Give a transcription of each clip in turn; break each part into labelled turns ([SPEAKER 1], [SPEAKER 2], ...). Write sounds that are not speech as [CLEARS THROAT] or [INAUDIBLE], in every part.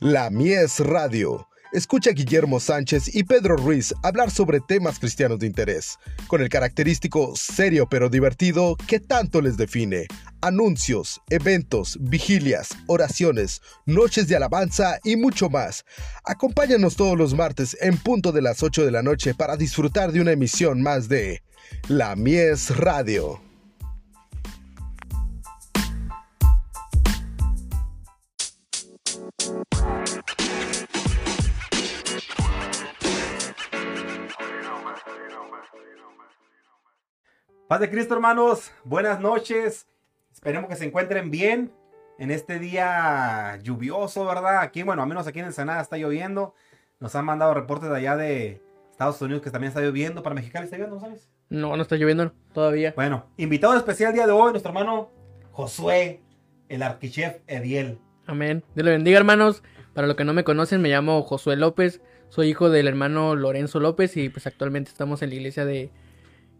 [SPEAKER 1] La Mies Radio. Escucha a Guillermo Sánchez y Pedro Ruiz hablar sobre temas cristianos de interés, con el característico serio pero divertido que tanto les define. Anuncios, eventos, vigilias, oraciones, noches de alabanza y mucho más. Acompáñanos todos los martes en punto de las 8 de la noche para disfrutar de una emisión más de La Mies Radio.
[SPEAKER 2] Paz de Cristo, hermanos. Buenas noches. Esperemos que se encuentren bien en este día lluvioso, ¿verdad? Aquí, bueno, a menos aquí en Ensenada está lloviendo. Nos han mandado reportes de allá de Estados Unidos que también está lloviendo. ¿Para Mexicali está lloviendo, sabes?
[SPEAKER 3] No, no está lloviendo todavía.
[SPEAKER 2] Bueno, invitado especial día de hoy, nuestro hermano Josué, el arquichef Ediel.
[SPEAKER 3] Amén. Dios le bendiga, hermanos. Para los que no me conocen, me llamo Josué López. Soy hijo del hermano Lorenzo López y pues actualmente estamos en la iglesia de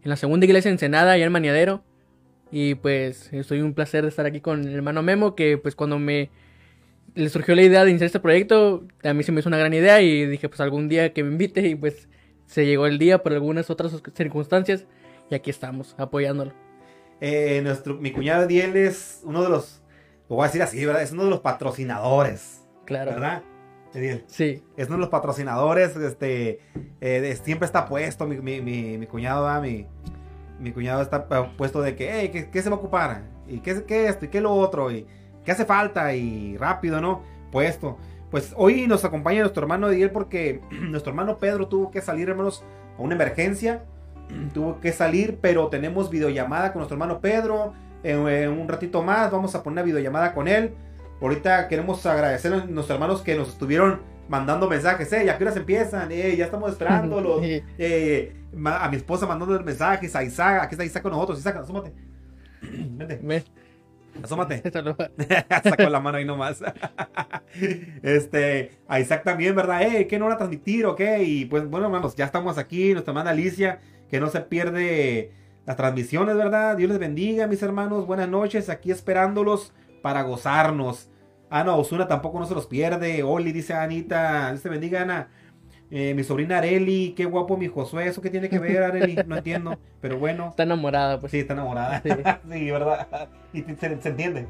[SPEAKER 3] en la segunda iglesia Ensenada, allá en Maniadero. Y pues estoy un placer de estar aquí con el hermano Memo, que pues cuando me le surgió la idea de iniciar este proyecto, a mí se me hizo una gran idea y dije pues algún día que me invite y pues se llegó el día por algunas otras circunstancias y aquí estamos apoyándolo.
[SPEAKER 2] Eh, nuestro, mi cuñado Diel es uno de los, lo voy a decir así, ¿verdad? Es uno de los patrocinadores.
[SPEAKER 3] Claro.
[SPEAKER 2] ¿Verdad? Ediel.
[SPEAKER 3] Sí.
[SPEAKER 2] Es uno de los patrocinadores, este, eh, siempre está puesto, mi, mi, mi, mi cuñado, ¿verdad? mi, mi cuñado está puesto de que, hey, ¿qué, se va a ocupar? ¿Y qué, qué esto? ¿Y qué lo otro? ¿Y qué hace falta? Y rápido, ¿no? Puesto. Pues hoy nos acompaña nuestro hermano Ediel porque [CLEARS THROAT] nuestro hermano Pedro tuvo que salir, hermanos, a una emergencia. [CLEARS THROAT] tuvo que salir, pero tenemos videollamada con nuestro hermano Pedro. En, un ratito más vamos a poner una videollamada con él. Ahorita queremos agradecer a nuestros hermanos que nos estuvieron mandando mensajes, eh, ¿a qué horas empiezan? Eh, ya estamos esperándolos. [LAUGHS] eh, a mi esposa mandando mensajes, a Isaac, aquí está Isaac con nosotros. Isaac, asómate. [CLEARS THROAT] Vente. Asómate. [LAUGHS] [LAUGHS] Sacó la mano ahí nomás. este, a Isaac también, ¿verdad? Eh, ¿qué no van a transmitir o qué? Y pues bueno, hermanos, ya estamos aquí. Nuestra hermana Alicia, que no se pierde las transmisiones, ¿verdad? Dios les bendiga, mis hermanos. Buenas noches, aquí esperándolos para gozarnos. Ah, no, Osuna tampoco no se los pierde. Oli, dice Anita. Dios te bendiga, Ana. Eh, mi sobrina Areli, qué guapo mi Josué. ¿Eso qué tiene que ver, Areli? No entiendo. Pero bueno.
[SPEAKER 3] Está enamorada, pues.
[SPEAKER 2] Sí, está enamorada. Sí, [LAUGHS] sí ¿verdad? Y se, entiende.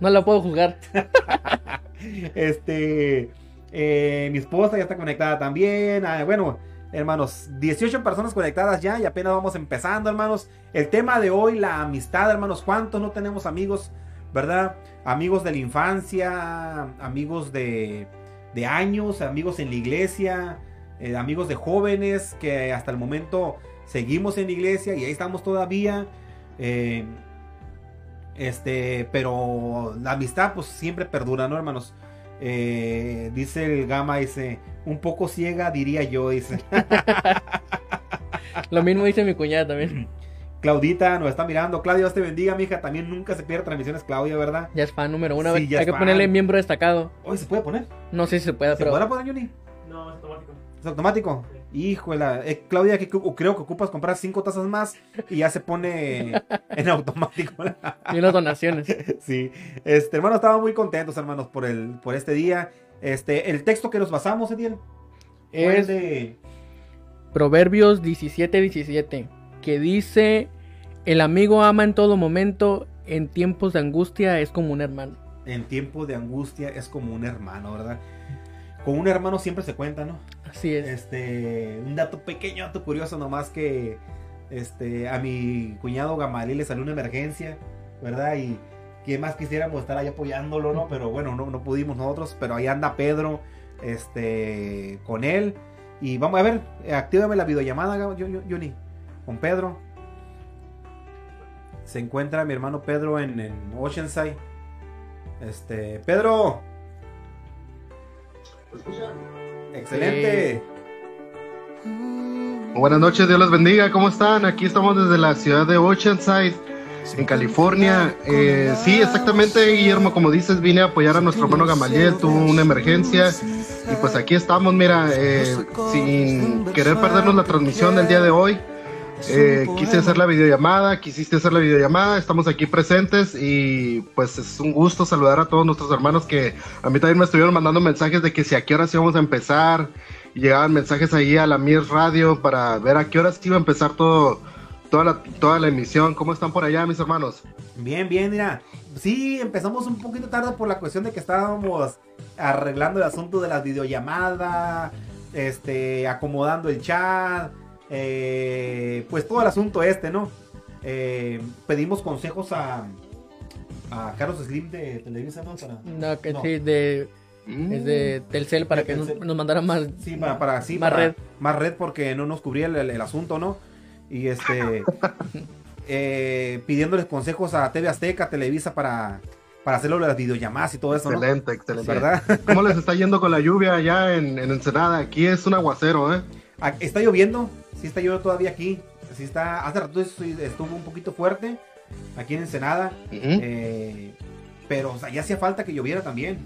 [SPEAKER 3] No la puedo juzgar. [LAUGHS]
[SPEAKER 2] este. Eh, mi esposa ya está conectada también. Ah, bueno, hermanos, 18 personas conectadas ya y apenas vamos empezando, hermanos. El tema de hoy, la amistad, hermanos. ¿Cuántos no tenemos amigos, verdad? amigos de la infancia, amigos de, de años, amigos en la iglesia, eh, amigos de jóvenes que hasta el momento seguimos en la iglesia y ahí estamos todavía. Eh, este, pero la amistad pues siempre perdura, ¿no, hermanos? Eh, dice el Gama, dice, un poco ciega, diría yo, dice. [LAUGHS]
[SPEAKER 3] Lo mismo dice mi cuñada también. [LAUGHS]
[SPEAKER 2] Claudita nos está mirando. Claudia, Dios te bendiga, mija. También nunca se pierde transmisiones, Claudia, ¿verdad?
[SPEAKER 3] Ya es fan número uno. Hay que ponerle miembro destacado.
[SPEAKER 2] Hoy se puede poner.
[SPEAKER 3] No sé si se puede,
[SPEAKER 2] ¿Se pero. ¿Se puede poner, Juni?
[SPEAKER 4] No, es automático.
[SPEAKER 2] ¿Es automático? Híjole, eh, Claudia, que creo que ocupas comprar cinco tazas más y ya se pone [LAUGHS] en automático.
[SPEAKER 3] y las donaciones. [LAUGHS]
[SPEAKER 2] Sí. Este, hermano, estamos muy contentos, hermanos, por el, por este día. Este, el texto que nos basamos, Ediel,
[SPEAKER 3] es de Proverbios 17, 17, que dice el amigo ama en todo momento, en tiempos de angustia es como un hermano.
[SPEAKER 2] En tiempos de angustia es como un hermano, ¿verdad? Con un hermano siempre se cuenta, ¿no?
[SPEAKER 3] Así es.
[SPEAKER 2] Este, un dato pequeño, dato curioso nomás que este, a mi cuñado Gamaliel le salió una emergencia, ¿verdad? Y que más quisiéramos estar ahí apoyándolo, ¿no? Pero bueno, no, no pudimos nosotros, pero ahí anda Pedro, este, con él. Y vamos a ver, actívame la videollamada, Johnny, con Pedro se encuentra mi hermano Pedro en, Oceanside. Este, Pedro. Excelente.
[SPEAKER 5] Buenas noches, Dios los bendiga. ¿Cómo están? Aquí estamos desde la ciudad de Oceanside, en California. Eh, sí, exactamente, Guillermo, como dices, vine a apoyar a nuestro hermano Gamaliel, tuvo una emergencia. Y pues aquí estamos, mira, eh, sin querer perdernos la transmisión del día de hoy. Eh, quise hacer la videollamada, quisiste hacer la videollamada, estamos aquí presentes y pues es un gusto saludar a todos nuestros hermanos que a mí también me estuvieron mandando mensajes de que si a qué horas íbamos a empezar y llegaban mensajes ahí a la Mir Radio para ver a qué horas iba a empezar todo, toda, la, toda la emisión. ¿Cómo están por allá mis hermanos?
[SPEAKER 2] Bien, bien, mira. Sí, empezamos un poquito tarde por la cuestión de que estábamos arreglando el asunto de las videollamadas, este, acomodando el chat, eh, pues todo el asunto este, ¿no? Eh, pedimos consejos a, a Carlos Slim de Televisa, ¿no? Para,
[SPEAKER 3] No, que
[SPEAKER 2] No.
[SPEAKER 3] sí, de, es de Telcel para
[SPEAKER 2] De
[SPEAKER 3] que nos,
[SPEAKER 2] Telcel.
[SPEAKER 3] nos mandara más.
[SPEAKER 2] Sí, para, para- sí,
[SPEAKER 3] Más
[SPEAKER 2] para-
[SPEAKER 3] red.
[SPEAKER 2] Más red porque no nos cubría el, el- el asunto, ¿no? Y este. [LAUGHS] eh, pidiéndoles consejos a TV Azteca, Televisa para, para hacerlo las videollamadas y todo eso, ¿no?
[SPEAKER 5] Excelente, excelente.
[SPEAKER 2] ¿Verdad?
[SPEAKER 5] ¿Cómo les está yendo con la lluvia allá en, en Ensenada? Aquí es un aguacero, ¿eh?
[SPEAKER 2] Ah, Está lloviendo, sí está lloviendo todavía aquí. Sí está, hace rato estuvo un poquito fuerte aquí en Ensenada. Eh, pero o sea, ya hacía falta que lloviera también.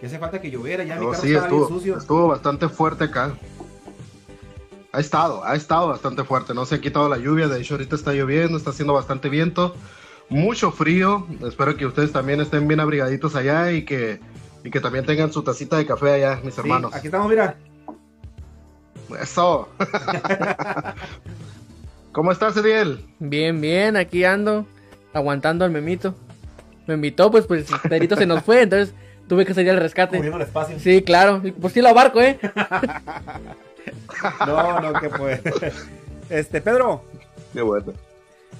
[SPEAKER 2] Ya hacía falta que lloviera, ya mi
[SPEAKER 5] No,
[SPEAKER 2] carro
[SPEAKER 5] sí,
[SPEAKER 2] estaba bien
[SPEAKER 5] estuvo,
[SPEAKER 2] sucio.
[SPEAKER 5] estuvo bastante fuerte acá. Ha estado, ha estado bastante fuerte. No se ha quitado la lluvia. De hecho, ahorita está lloviendo, está haciendo bastante viento. Mucho frío. Espero que ustedes también estén bien abrigaditos allá y que, y que también tengan su tacita de café allá, mis
[SPEAKER 2] Sí,
[SPEAKER 5] hermanos.
[SPEAKER 2] aquí estamos, mira.
[SPEAKER 5] Eso. ¿Cómo estás, Ediel?
[SPEAKER 3] Bien, bien, aquí ando, aguantando al memito. Me invitó, pues, pues, Pedrito se nos fue, entonces tuve que salir al rescate.
[SPEAKER 2] Cubriendo el espacio.
[SPEAKER 3] Sí, claro, pues sí lo abarco, ¿eh? [LAUGHS]
[SPEAKER 2] No, no, que pues. Este, Pedro,
[SPEAKER 5] Qué bueno.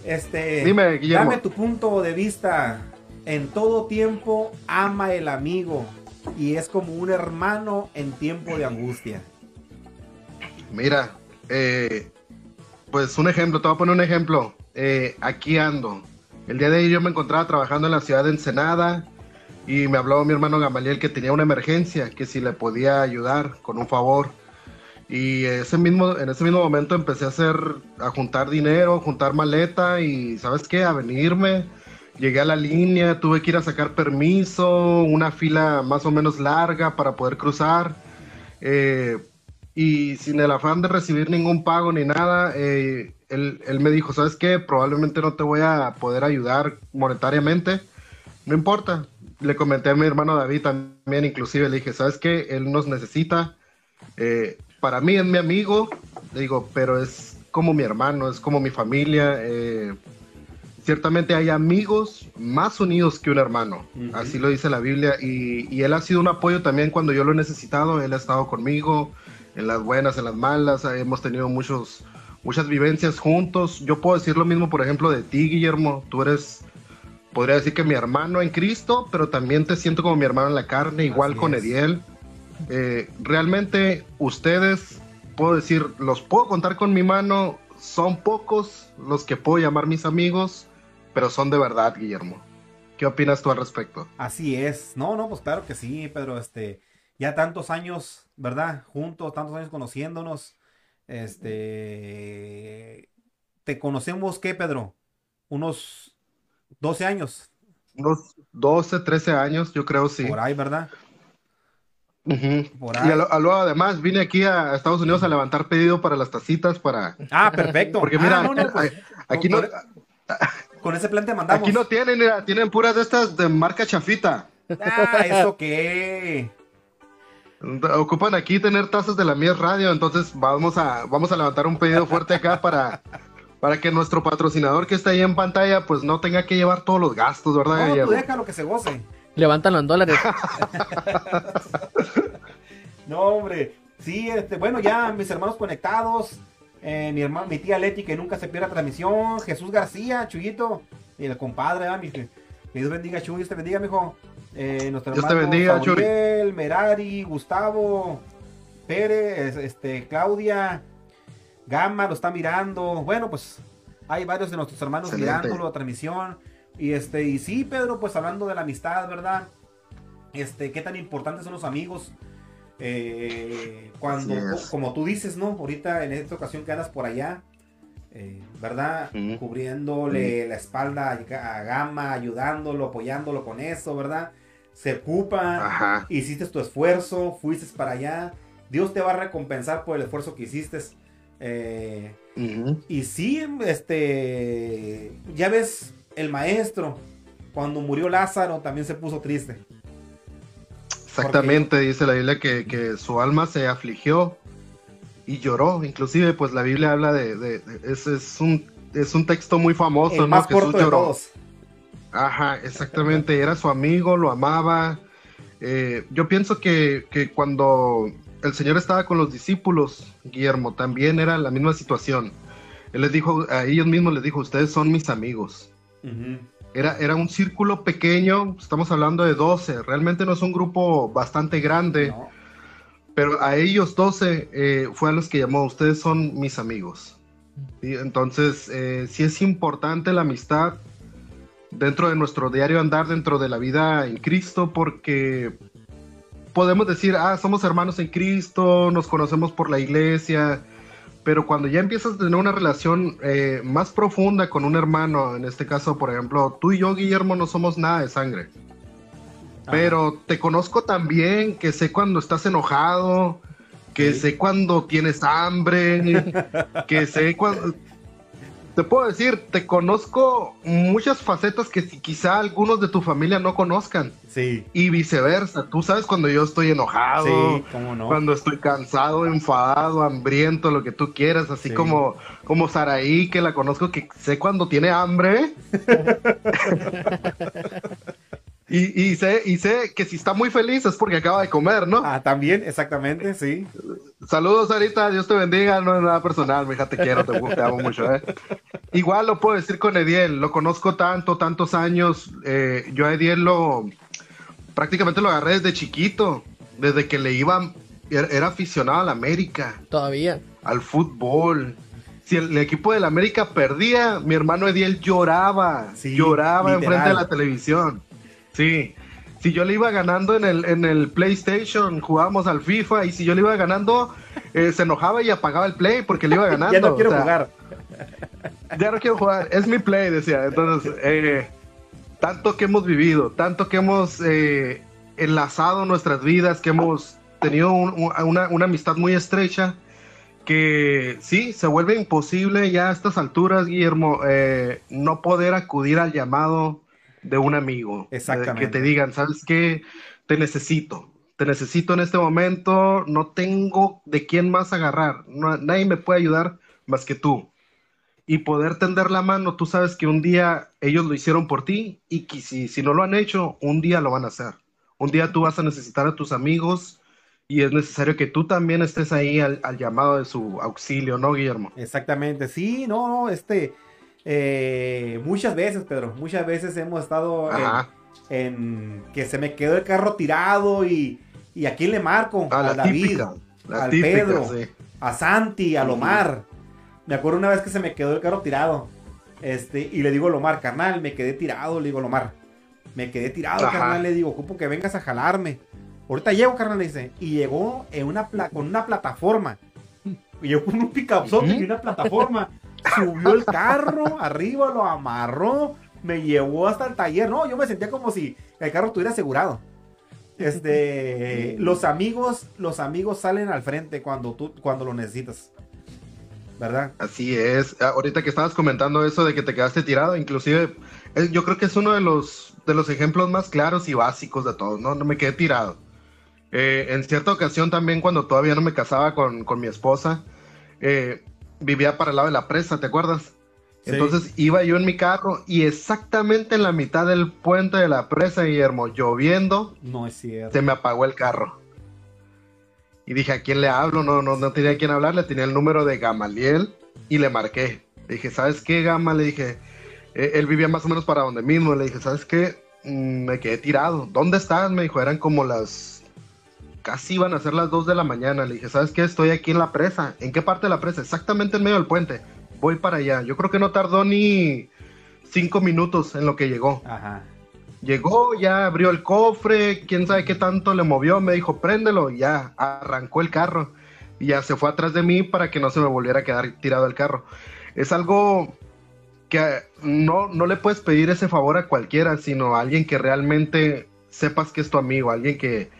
[SPEAKER 2] este.
[SPEAKER 5] Dime, Guillermo.
[SPEAKER 2] Dame tu punto de vista. En todo tiempo ama el amigo y es como un hermano en tiempo de angustia.
[SPEAKER 5] Mira, eh, pues un ejemplo, te voy a poner un ejemplo. Eh, aquí ando. El día de ayer yo me encontraba trabajando en la ciudad de Ensenada y me habló mi hermano Gamaliel que tenía una emergencia, que si le podía ayudar con un favor. Y ese mismo, en ese mismo momento empecé a hacer, a juntar dinero, juntar maleta y ¿sabes qué? A venirme. Llegué a la línea, tuve que ir a sacar permiso, una fila más o menos larga para poder cruzar. Eh, y sin el afán de recibir ningún pago ni nada, eh, él, él me dijo, ¿sabes qué? Probablemente no te voy a poder ayudar monetariamente. No importa. Le comenté a mi hermano David también, inclusive le dije, ¿sabes qué? Él nos necesita. Eh, para mí es mi amigo, le digo, pero es como mi hermano, es como mi familia. eh, ciertamente hay amigos más unidos que un hermano,
[SPEAKER 2] Ujú.
[SPEAKER 5] así lo dice la Biblia, y, y él ha sido un apoyo también cuando yo lo he necesitado, él ha estado conmigo en las buenas, en las malas, eh, hemos tenido muchos, muchas vivencias juntos. Yo puedo decir lo mismo, por ejemplo, de ti, Guillermo, tú eres, podría decir que mi hermano en Cristo, pero también te siento como mi hermano en la carne, igual
[SPEAKER 2] Así
[SPEAKER 5] con
[SPEAKER 2] es.
[SPEAKER 5] Ediel. Eh, realmente ustedes, puedo decir, los puedo contar con mi mano, son pocos los que puedo llamar mis amigos, pero son de verdad, Guillermo. ¿Qué opinas tú al respecto?
[SPEAKER 2] Así es. No, no, pues claro que sí, Pedro. Este, ya tantos años, ¿verdad? Juntos, tantos años conociéndonos. Este, ¿te conocemos qué, Pedro? Unos 12 años
[SPEAKER 5] Unos 12, 13 años, yo creo, sí.
[SPEAKER 2] por ahí, ¿verdad?
[SPEAKER 5] Ujú.
[SPEAKER 2] Por
[SPEAKER 5] Y
[SPEAKER 2] ahí.
[SPEAKER 5] a lo- a lo- además vine aquí a Estados Unidos a levantar pedido para las tacitas para...
[SPEAKER 2] Ah, perfecto.
[SPEAKER 5] Porque
[SPEAKER 2] Ah,
[SPEAKER 5] mira,
[SPEAKER 2] no, no, pues,
[SPEAKER 5] aquí no,
[SPEAKER 2] con, [LAUGHS] con ese plan te mandamos.
[SPEAKER 5] aquí no tienen, mira, tienen puras de estas de marca chafita.
[SPEAKER 2] Ah, ¿eso qué?
[SPEAKER 5] Ocupan aquí tener tazas de la Mies Radio, entonces vamos a, vamos a levantar un pedido fuerte acá para, para que nuestro patrocinador que está ahí en pantalla pues no tenga que llevar todos los gastos, ¿verdad,
[SPEAKER 2] No, tú déjalo que se goce.
[SPEAKER 3] Levántalo en dólares. [LAUGHS]
[SPEAKER 2] No, hombre. Sí, este, bueno, ya mis hermanos conectados. eh, mi hermano, mi tía Leti, que nunca se pierde transmisión. Jesús García, Chuyito. Y el compadre, ah, mi, que Dios bendiga, Chuy. Dios te bendiga, mijo. Eh, nuestro
[SPEAKER 5] Dios te
[SPEAKER 2] hermano
[SPEAKER 5] bendiga,
[SPEAKER 2] Merari, Gustavo, Pérez, este, Claudia, Gama lo está mirando. Bueno, pues hay varios de nuestros hermanos
[SPEAKER 5] Excelente.
[SPEAKER 2] mirándolo la transmisión. Y este, y sí, Pedro, pues hablando de la amistad, ¿verdad? Este, qué tan importantes son los amigos. Eh, cuando, como tú dices, ¿no? Ahorita en esta ocasión que andas por allá, eh, ¿verdad? Cubriéndole la espalda a a Gama, ayudándolo, apoyándolo con eso, ¿verdad? Se ocupa,
[SPEAKER 5] Ajá.
[SPEAKER 2] hiciste tu esfuerzo, fuiste para allá. Dios te va a recompensar por el esfuerzo que hiciste. Eh, y sí, este, ya ves, el maestro, cuando murió Lázaro, también se puso triste.
[SPEAKER 5] Exactamente, dice la Biblia que, que su alma se afligió y lloró. Inclusive, pues la Biblia habla de, de- de- es, es un es un texto muy famoso,
[SPEAKER 2] el
[SPEAKER 5] ¿no?
[SPEAKER 2] más
[SPEAKER 5] Jesús
[SPEAKER 2] corto de
[SPEAKER 5] lloró.
[SPEAKER 2] todos.
[SPEAKER 5] Ajá, exactamente. Era su amigo, lo amaba. Eh, yo pienso que, que cuando el Señor estaba con los discípulos, Guillermo, también era la misma situación. Él les dijo, a ellos mismos les dijo, ustedes son mis amigos. Era, era un círculo pequeño, estamos hablando de 12, realmente no es un grupo bastante grande,
[SPEAKER 2] No.
[SPEAKER 5] pero a ellos 12 eh, fue a los que llamó, ustedes son mis amigos. ¿Sí? Entonces, eh, sí es importante la amistad dentro de nuestro diario andar, dentro de la vida en Cristo, porque podemos decir, ah, somos hermanos en Cristo, nos conocemos por la iglesia, pero cuando ya empiezas a tener una relación eh, más profunda con un hermano, en este caso, por ejemplo, tú y yo, Guillermo, no somos nada de sangre.
[SPEAKER 2] Ajá.
[SPEAKER 5] Pero te conozco también, que sé cuando estás enojado, que
[SPEAKER 2] Sí.
[SPEAKER 5] sé cuando tienes hambre, [LAUGHS] que sé cuando... Te puedo decir, te conozco muchas facetas que si- quizá algunos de tu familia no conozcan.
[SPEAKER 2] Sí,
[SPEAKER 5] Y viceversa, tú sabes cuando yo estoy enojado,
[SPEAKER 2] sí, cómo no.
[SPEAKER 5] cuando estoy cansado, enfadado, hambriento, lo que tú quieras, así
[SPEAKER 2] Sí.
[SPEAKER 5] como, como Saraí, que la conozco, que sé cuando tiene hambre. [LAUGHS] y, y sé, y sé que si está muy feliz es porque acaba de comer, ¿no?
[SPEAKER 2] Ah, también, exactamente, sí.
[SPEAKER 5] Saludos, Sarita, Dios te bendiga, no es nada personal, mija, te quiero, te, te amo mucho, ¿eh? Igual lo puedo decir con Ediel, lo conozco tanto, tantos años, eh, yo a Ediel lo, prácticamente lo agarré desde chiquito, desde que le iba, era, era aficionado a la América,
[SPEAKER 3] Todavía.
[SPEAKER 5] al fútbol. Si el, el equipo de la América perdía, mi hermano Ediel lloraba,
[SPEAKER 2] Sí,
[SPEAKER 5] lloraba
[SPEAKER 2] literal.
[SPEAKER 5] enfrente de la televisión. Sí. Si yo le iba ganando en el, en el PlayStation, jugábamos al FIFA, y si yo le iba ganando, eh, se enojaba y apagaba el Play porque le iba ganando. [LAUGHS]
[SPEAKER 2] ya no quiero
[SPEAKER 5] o sea,
[SPEAKER 2] jugar. [LAUGHS]
[SPEAKER 5] ya no quiero jugar, es mi play, decía. Entonces, eh, tanto que hemos vivido, tanto que hemos eh, enlazado nuestras vidas, que hemos tenido un- un- una, una amistad muy estrecha, que sí, se vuelve imposible ya a estas alturas, Guillermo, no poder acudir al llamado de un amigo.
[SPEAKER 2] Exactamente.
[SPEAKER 5] Que te digan, ¿sabes qué? Te necesito. Te necesito en este momento, no tengo de quién más agarrar, no- nadie me puede ayudar más que tú y poder tender la mano, tú sabes que un día ellos lo hicieron por ti y que si, si no lo han hecho, un día lo van a hacer. Un día tú vas a necesitar a tus amigos y es necesario que tú también estés ahí al, al llamado de su auxilio, ¿no, Guillermo?
[SPEAKER 2] Exactamente, sí, no, no, este, eh, muchas veces, Pedro, muchas veces hemos estado en, que se me quedó el carro tirado y, y a quién le marco,
[SPEAKER 5] Ah,
[SPEAKER 2] a
[SPEAKER 5] la
[SPEAKER 2] David,
[SPEAKER 5] típica. La
[SPEAKER 2] al
[SPEAKER 5] típica,
[SPEAKER 2] Pedro.
[SPEAKER 5] sí.
[SPEAKER 2] a Santi, a. Lomar. Me acuerdo una vez que se me quedó el carro tirado, este, y le digo a Lomar, carnal, me quedé tirado, le digo Lomar, me quedé tirado,
[SPEAKER 5] Ajá.
[SPEAKER 2] carnal, le digo, ocupo que vengas a jalarme. Ahorita llego, carnal, le dice, y llegó en una pla- con una plataforma. Y yo con un
[SPEAKER 5] Ujú.
[SPEAKER 2] y una plataforma. Subió el carro, arriba lo amarró, me llevó hasta el taller. No, yo me sentía como si el carro estuviera asegurado. Este, [LAUGHS] los amigos, los amigos salen al frente cuando tú, cuando lo necesitas. ¿Verdad?
[SPEAKER 5] Así es. Ah, Ahorita que estabas comentando eso de que te quedaste tirado, inclusive yo creo que es uno de los, de los ejemplos más claros y básicos de todos, ¿no? No me quedé tirado. Eh, en cierta ocasión también cuando todavía no me casaba con, con mi esposa, eh, vivía para el lado de la presa, ¿te acuerdas?
[SPEAKER 2] Sí.
[SPEAKER 5] Entonces iba yo en mi carro y exactamente en la mitad del puente de la presa, Guillermo, lloviendo,
[SPEAKER 2] No es cierto.
[SPEAKER 5] se me apagó el carro. Y dije, ¿a quién le hablo? No, no, no tenía a quién hablarle, tenía el número de Gamaliel y le marqué. Le dije, ¿sabes qué, Gama? Le dije, eh, él vivía más o menos para donde mismo. Le dije, ¿sabes qué? Mm, me quedé tirado. ¿Dónde estás? Me dijo, eran como las... Casi iban a ser las 2 de la mañana. Le dije, ¿sabes qué? Estoy aquí en la presa. ¿En qué parte de la presa? Exactamente en medio del puente. Voy para allá. Yo creo que no tardó ni cinco minutos en lo que llegó.
[SPEAKER 2] Ajá.
[SPEAKER 5] Llegó, ya abrió el cofre, quién sabe qué tanto le movió, me dijo, préndelo, y ya arrancó el carro. Y ya se fue atrás de mí para que no se me volviera a quedar tirado el carro. Es algo que no, no le puedes pedir ese favor a cualquiera, sino a alguien que realmente sepas que es tu amigo, alguien que,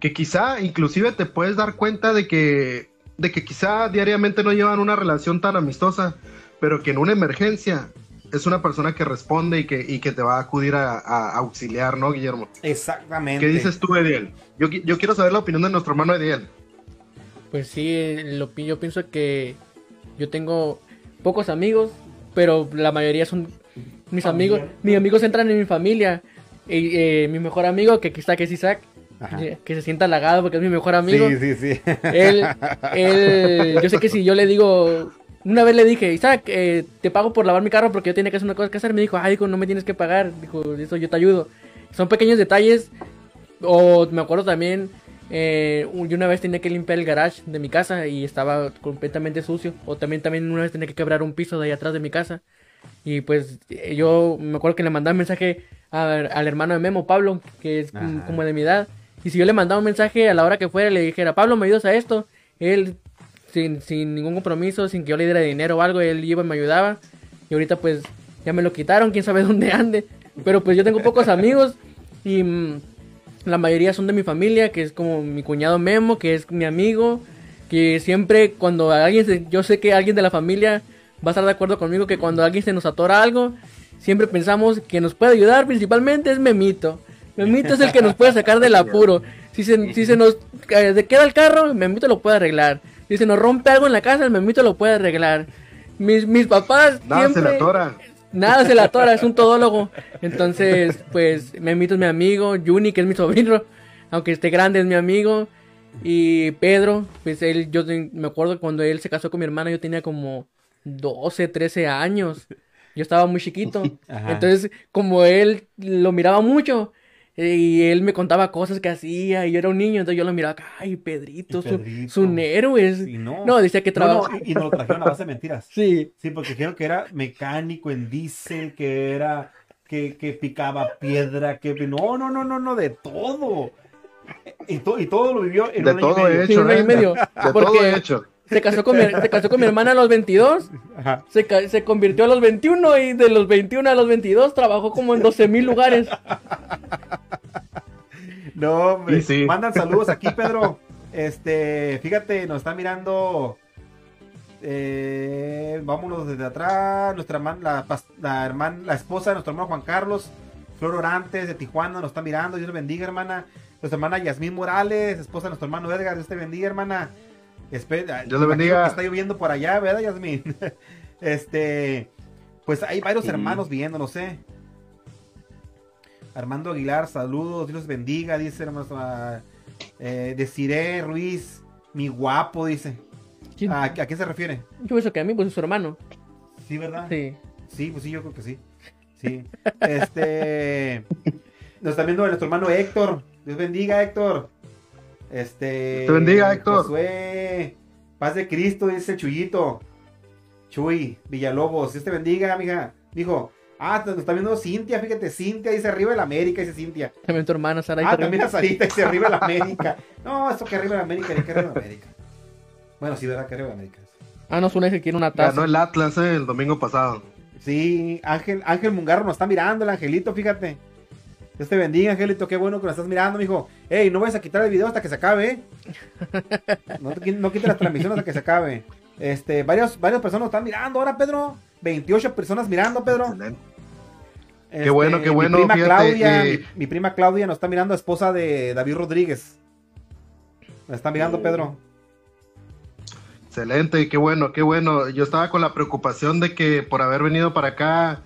[SPEAKER 5] que quizá inclusive te puedes dar cuenta de que de que quizá diariamente no llevan una relación tan amistosa, pero que en una emergencia es una persona que responde y que, y que te va a acudir a, a auxiliar, ¿no, Guillermo?
[SPEAKER 2] Exactamente.
[SPEAKER 5] ¿Qué dices tú, Ediel? Yo, yo quiero saber la opinión de nuestro hermano Ediel.
[SPEAKER 3] Pues sí, lo, pi- yo pienso que yo tengo pocos amigos, pero la mayoría son mis
[SPEAKER 2] Familia.
[SPEAKER 3] amigos. Mis amigos entran en mi familia. Y, eh, mi mejor amigo, que está, que es Isaac,
[SPEAKER 2] Ajá.
[SPEAKER 3] que se sienta halagado porque es mi mejor amigo.
[SPEAKER 2] Sí, sí, sí.
[SPEAKER 3] Él, él, yo sé que si yo le digo, una vez le dije, Isaac, eh, te pago por lavar mi carro porque yo tenía que hacer una cosa que hacer. Me dijo, ay, hijo, no me tienes que pagar. Dijo, eso yo te ayudo. Son pequeños detalles. O me acuerdo también, eh, yo una vez tenía que limpiar el garage de mi casa y estaba completamente sucio. O también, también una vez tenía que quebrar un piso de ahí atrás de mi casa. Y pues eh, yo me acuerdo que le mandaba un mensaje a- al hermano de Memo, Pablo, que es
[SPEAKER 2] Ajá.
[SPEAKER 3] como de mi edad. Y si yo le mandaba un mensaje a la hora que fuera, le dijera, Pablo, ¿me ayudas a esto? Él, sin, sin ningún compromiso, sin que yo le diera dinero o algo, él iba y me ayudaba. Y ahorita pues ya me lo quitaron, quién sabe [LAUGHS] dónde ande. Pero pues yo tengo pocos amigos y mm, la mayoría son de mi familia, que es como mi cuñado Memo, que es mi amigo, que siempre cuando alguien, se- yo sé que alguien de la familia va a estar de acuerdo conmigo que cuando alguien se nos atora algo, siempre pensamos que nos puede ayudar, principalmente es Memito. Memito es el que nos puede sacar del apuro. Si se, si se nos eh, se queda el carro, Memito lo puede arreglar. Si se nos rompe algo en la casa, el Memito lo puede arreglar. Mis, mis papás
[SPEAKER 5] Nada, se la atora.
[SPEAKER 3] Nada se la atora, es un todólogo. Entonces, pues, Memito es mi amigo, Juni, que es mi sobrino, aunque esté grande, es mi amigo. Y Pedro, pues él, yo me acuerdo cuando él se casó con mi hermana, yo tenía como 12, 13 años. Yo estaba muy chiquito. [LAUGHS]
[SPEAKER 2] Ajá.
[SPEAKER 3] Entonces, como él lo miraba mucho, y él me contaba cosas que hacía, y yo era un niño, entonces yo lo miraba, ay, Pedrito,
[SPEAKER 2] Y
[SPEAKER 3] su,
[SPEAKER 2] Pedrito.
[SPEAKER 3] su héroe es...
[SPEAKER 2] Sí, no.
[SPEAKER 3] No, decía que
[SPEAKER 2] No,
[SPEAKER 3] trabaja...
[SPEAKER 2] no, y, y nos lo trajeron a base de mentiras. [LAUGHS]
[SPEAKER 3] Sí,
[SPEAKER 2] Sí, porque dijeron que era mecánico en diésel, que era que, que picaba piedra, que no, no, no, no, no, de todo. Y, to- y todo lo vivió en
[SPEAKER 5] De
[SPEAKER 2] un año y
[SPEAKER 5] todo
[SPEAKER 2] medio.
[SPEAKER 3] Sí,
[SPEAKER 5] hecho,
[SPEAKER 3] un año y
[SPEAKER 5] ¿eh?
[SPEAKER 3] medio.
[SPEAKER 5] De
[SPEAKER 3] Porque-
[SPEAKER 5] todo hecho.
[SPEAKER 3] Se casó con mi, se casó con mi hermana a los 22,
[SPEAKER 2] Ajá.
[SPEAKER 3] se, se convirtió a los 21 y de los 21 a los 22 trabajó como en 12 mil lugares.
[SPEAKER 2] No, hombre.
[SPEAKER 5] Sí.
[SPEAKER 2] Mandan saludos aquí, Pedro. Este, fíjate, nos está mirando. eh, vámonos desde atrás. Nuestra hermana, la, la hermana, la esposa de nuestro hermano Juan Carlos, Flor Orantes de Tijuana, nos está mirando. Dios le bendiga, hermana. Nuestra hermana Yasmín Morales, esposa de nuestro hermano Edgar, Dios te bendiga, hermana. Espera,
[SPEAKER 5] Dios le bendiga.
[SPEAKER 2] que Está lloviendo por allá, ¿verdad, Yasmín? [LAUGHS] este, pues hay varios
[SPEAKER 5] Sí.
[SPEAKER 2] hermanos viendo, no sé. Armando Aguilar, saludos, Dios los bendiga, dice hermano. ah, Eh, Desiree Ruiz, mi guapo, dice.
[SPEAKER 3] ¿Quién?
[SPEAKER 2] ¿A, a qué se refiere?
[SPEAKER 3] Yo pienso que a mí, pues es su hermano.
[SPEAKER 2] Sí, ¿verdad?
[SPEAKER 3] Sí.
[SPEAKER 2] Sí, pues sí, yo creo que sí. Sí. Este. [LAUGHS] Nos está viendo nuestro hermano Héctor. Dios bendiga, Héctor. Este.
[SPEAKER 5] Te bendiga, Héctor.
[SPEAKER 2] Josué. Paz de Cristo, dice Chuyito. Chuy, Villalobos. Dios te bendiga, mija. Dijo. Ah, nos está viendo Cintia, fíjate, Cintia dice arriba el América, dice Cintia.
[SPEAKER 3] También tu hermana Sara.
[SPEAKER 2] Ah, también a Sarita dice arriba el [LAUGHS] América. No, esto que arriba el América, ¿de qué arriba el América? Bueno, sí, ¿verdad? Que arriba el América.
[SPEAKER 3] Ah, no, es una que quiere una taza.
[SPEAKER 5] Ganó el Atlas eh, el domingo pasado.
[SPEAKER 2] Sí, Ángel, Ángel Mungarro nos está mirando, el angelito, fíjate. Dios te bendiga, Angelito, qué bueno que nos estás mirando, mijo. Ey, no vayas a quitar el video hasta que se acabe, ¿eh? [LAUGHS] No, no quites la transmisión hasta que se acabe. Este, varios, varias personas nos están mirando ahora, Pedro. 28 personas mirando, Pedro.
[SPEAKER 5] Excelente.
[SPEAKER 2] Este,
[SPEAKER 5] bueno, qué bueno,
[SPEAKER 2] Mi prima
[SPEAKER 5] fíjate,
[SPEAKER 2] Claudia,
[SPEAKER 5] eh,
[SPEAKER 2] mi, mi prima Claudia nos está mirando, esposa de David Rodríguez. Nos está mirando, Pedro.
[SPEAKER 5] Excelente, qué bueno, qué bueno. Yo estaba con la preocupación de que por haber venido para acá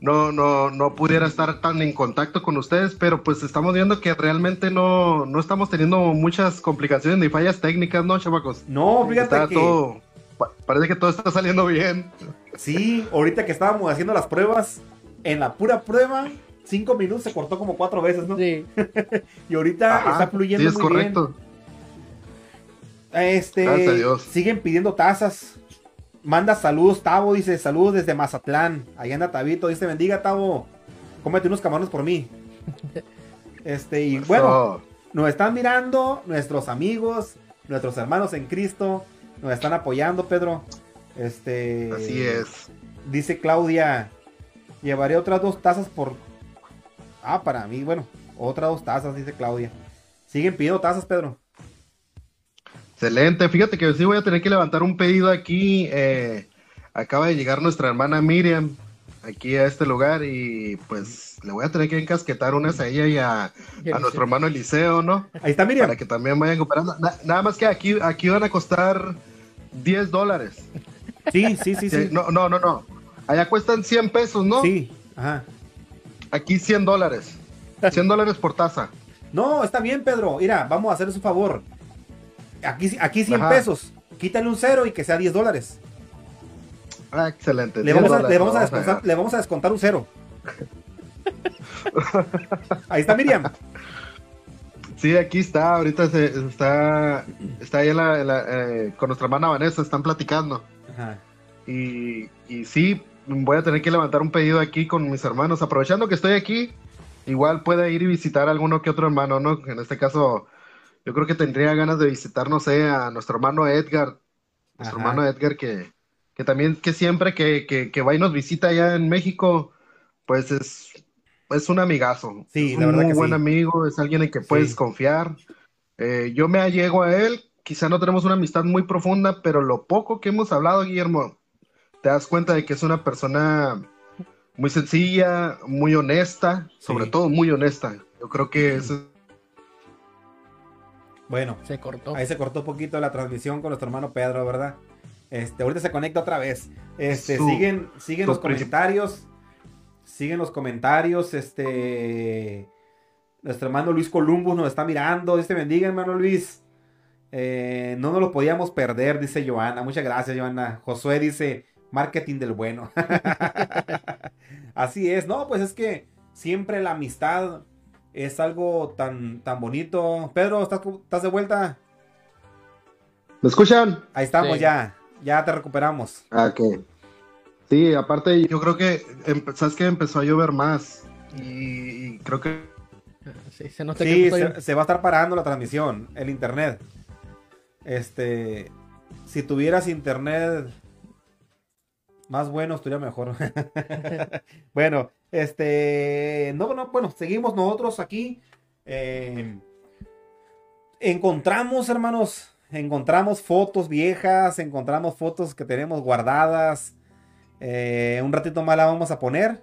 [SPEAKER 5] no, no, no pudiera estar tan en contacto con ustedes, pero pues estamos viendo que realmente no, no estamos teniendo muchas complicaciones ni fallas técnicas, ¿no, chamacos?
[SPEAKER 2] No, fíjate
[SPEAKER 5] Está
[SPEAKER 2] que...
[SPEAKER 5] todo, pa- parece que todo está saliendo bien.
[SPEAKER 2] Sí, ahorita que estábamos haciendo las pruebas, en la pura prueba, cinco minutos se cortó como cuatro veces, ¿no?
[SPEAKER 3] Sí. [LAUGHS]
[SPEAKER 2] Y ahorita
[SPEAKER 5] Ajá,
[SPEAKER 2] está fluyendo
[SPEAKER 5] sí, es
[SPEAKER 2] muy
[SPEAKER 5] correcto.
[SPEAKER 2] bien. Este,
[SPEAKER 5] Gracias a Dios.
[SPEAKER 2] siguen pidiendo tazas. Manda saludos, Tavo, dice saludos desde Mazatlán. Ahí anda Tabito, dice bendiga, Tavo. Cómete unos camarones por mí. [LAUGHS] Este, y bueno, nos están mirando nuestros amigos, nuestros hermanos en Cristo. Nos están apoyando, Pedro. Este.
[SPEAKER 5] así es.
[SPEAKER 2] Dice Claudia, llevaré otras dos tazas por... Ah, para mí, bueno, otras dos tazas, dice Claudia. Siguen pidiendo tazas, Pedro.
[SPEAKER 5] Excelente, fíjate que sí voy a tener que levantar un pedido aquí. eh, acaba de llegar nuestra hermana Miriam aquí a este lugar y pues le voy a tener que encasquetar unas a ella y a, nuestro hermano Eliseo, ¿no?
[SPEAKER 2] Ahí está Miriam.
[SPEAKER 5] Para que también vayan comprando. Na- nada más que aquí, aquí van a costar 10 dólares.
[SPEAKER 2] Sí, sí, sí, sí.
[SPEAKER 5] No, no, no, no. Allá cuestan 100 pesos, ¿no?
[SPEAKER 2] Sí, ajá.
[SPEAKER 5] Aquí 100 dólares. [LAUGHS] 100 dólares por taza.
[SPEAKER 2] No, está bien, Pedro. Mira, vamos a hacer un favor. Aquí, aquí 100
[SPEAKER 5] Ajá.
[SPEAKER 2] pesos. Quítale un cero y que sea 10 dólares.
[SPEAKER 5] Ah, excelente.
[SPEAKER 2] Le
[SPEAKER 5] 10
[SPEAKER 2] vamos, a,
[SPEAKER 5] dólares,
[SPEAKER 2] le, vamos a
[SPEAKER 5] vamos
[SPEAKER 2] descontar,
[SPEAKER 5] dejar.
[SPEAKER 2] le vamos a descontar un cero. [LAUGHS] Ahí está Miriam.
[SPEAKER 5] Sí, aquí está. Ahorita se, está, está ahí en la- en la, eh, con nuestra hermana Vanessa. Están platicando.
[SPEAKER 2] Ajá.
[SPEAKER 5] Y, y sí, voy a tener que levantar un pedido aquí con mis hermanos. Aprovechando que estoy aquí, igual puede ir y visitar a alguno que otro hermano, ¿no? En este caso, yo creo que tendría ganas de visitar, no sé, a nuestro hermano Edgar. Nuestro
[SPEAKER 2] Ajá.
[SPEAKER 5] hermano Edgar que, que también, que siempre que, que, que va y nos visita allá en México, pues es, es un amigazo.
[SPEAKER 2] Sí,
[SPEAKER 5] es
[SPEAKER 2] la
[SPEAKER 5] un
[SPEAKER 2] verdad
[SPEAKER 5] muy
[SPEAKER 2] que
[SPEAKER 5] buen
[SPEAKER 2] sí.
[SPEAKER 5] amigo, es alguien en que puedes
[SPEAKER 2] Sí.
[SPEAKER 5] confiar. Eh, yo me allego a él, quizá no tenemos una amistad muy profunda, pero lo poco que hemos hablado, Guillermo, te das cuenta de que es una persona muy sencilla, muy honesta, sobre
[SPEAKER 2] Sí.
[SPEAKER 5] todo muy honesta. Yo creo que eso
[SPEAKER 2] Bueno,
[SPEAKER 3] Se cortó.
[SPEAKER 2] ahí se cortó un poquito la transmisión con nuestro hermano Pedro, ¿verdad? Este, ahorita se conecta otra vez. Este,
[SPEAKER 5] Su-
[SPEAKER 2] siguen, siguen los comentarios. Siguen los comentarios. Este. Nuestro hermano Luis Columbus nos está mirando. Dios te bendiga, hermano Luis. Eh, no nos lo podíamos perder, dice Joana. Muchas gracias, Joana. Josué dice, marketing del bueno. [LAUGHS] Así es, no, pues es que siempre la amistad es algo tan, tan bonito. Pedro, ¿estás, estás de vuelta?
[SPEAKER 5] ¿Me escuchan?
[SPEAKER 2] Ahí estamos
[SPEAKER 3] Sí.
[SPEAKER 2] ya. Ya te recuperamos.
[SPEAKER 5] Ah, ok. Sí, aparte yo creo que, empe- ¿sabes que Empezó a llover más y, y creo que
[SPEAKER 3] Sí, se nota que
[SPEAKER 2] Sí,
[SPEAKER 3] estoy-
[SPEAKER 2] se, se va a estar parando la transmisión, el internet. Este, si tuvieras internet más bueno, estaría mejor. [LAUGHS] bueno, este, no, no, bueno, seguimos nosotros aquí. Eh, encontramos, hermanos, encontramos fotos viejas, encontramos fotos que tenemos guardadas. Eh, un ratito más la vamos a poner.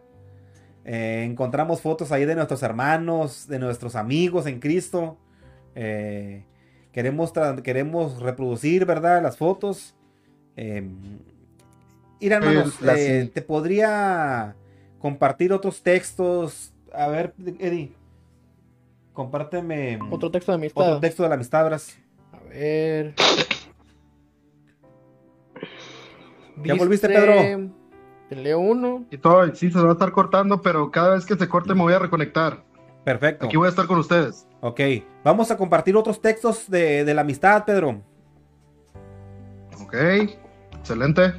[SPEAKER 2] Eh, encontramos fotos ahí de nuestros hermanos, de nuestros amigos en Cristo. Eh, queremos, queremos reproducir, ¿verdad? Las fotos. Mira, hermanos, te podría compartir otros textos. A ver, Eddie, compárteme
[SPEAKER 3] Otro texto de amistad.
[SPEAKER 2] otro texto de la amistad, verás.
[SPEAKER 3] A ver.
[SPEAKER 2] ¿Ya volviste, Pedro?
[SPEAKER 3] Te leo uno.
[SPEAKER 5] y todo, sí se va a estar cortando, pero cada vez que se corte me voy a reconectar.
[SPEAKER 2] Perfecto.
[SPEAKER 5] Aquí voy a estar con ustedes.
[SPEAKER 2] Ok, vamos a compartir otros textos de, de la amistad, Pedro.
[SPEAKER 5] Ok, excelente.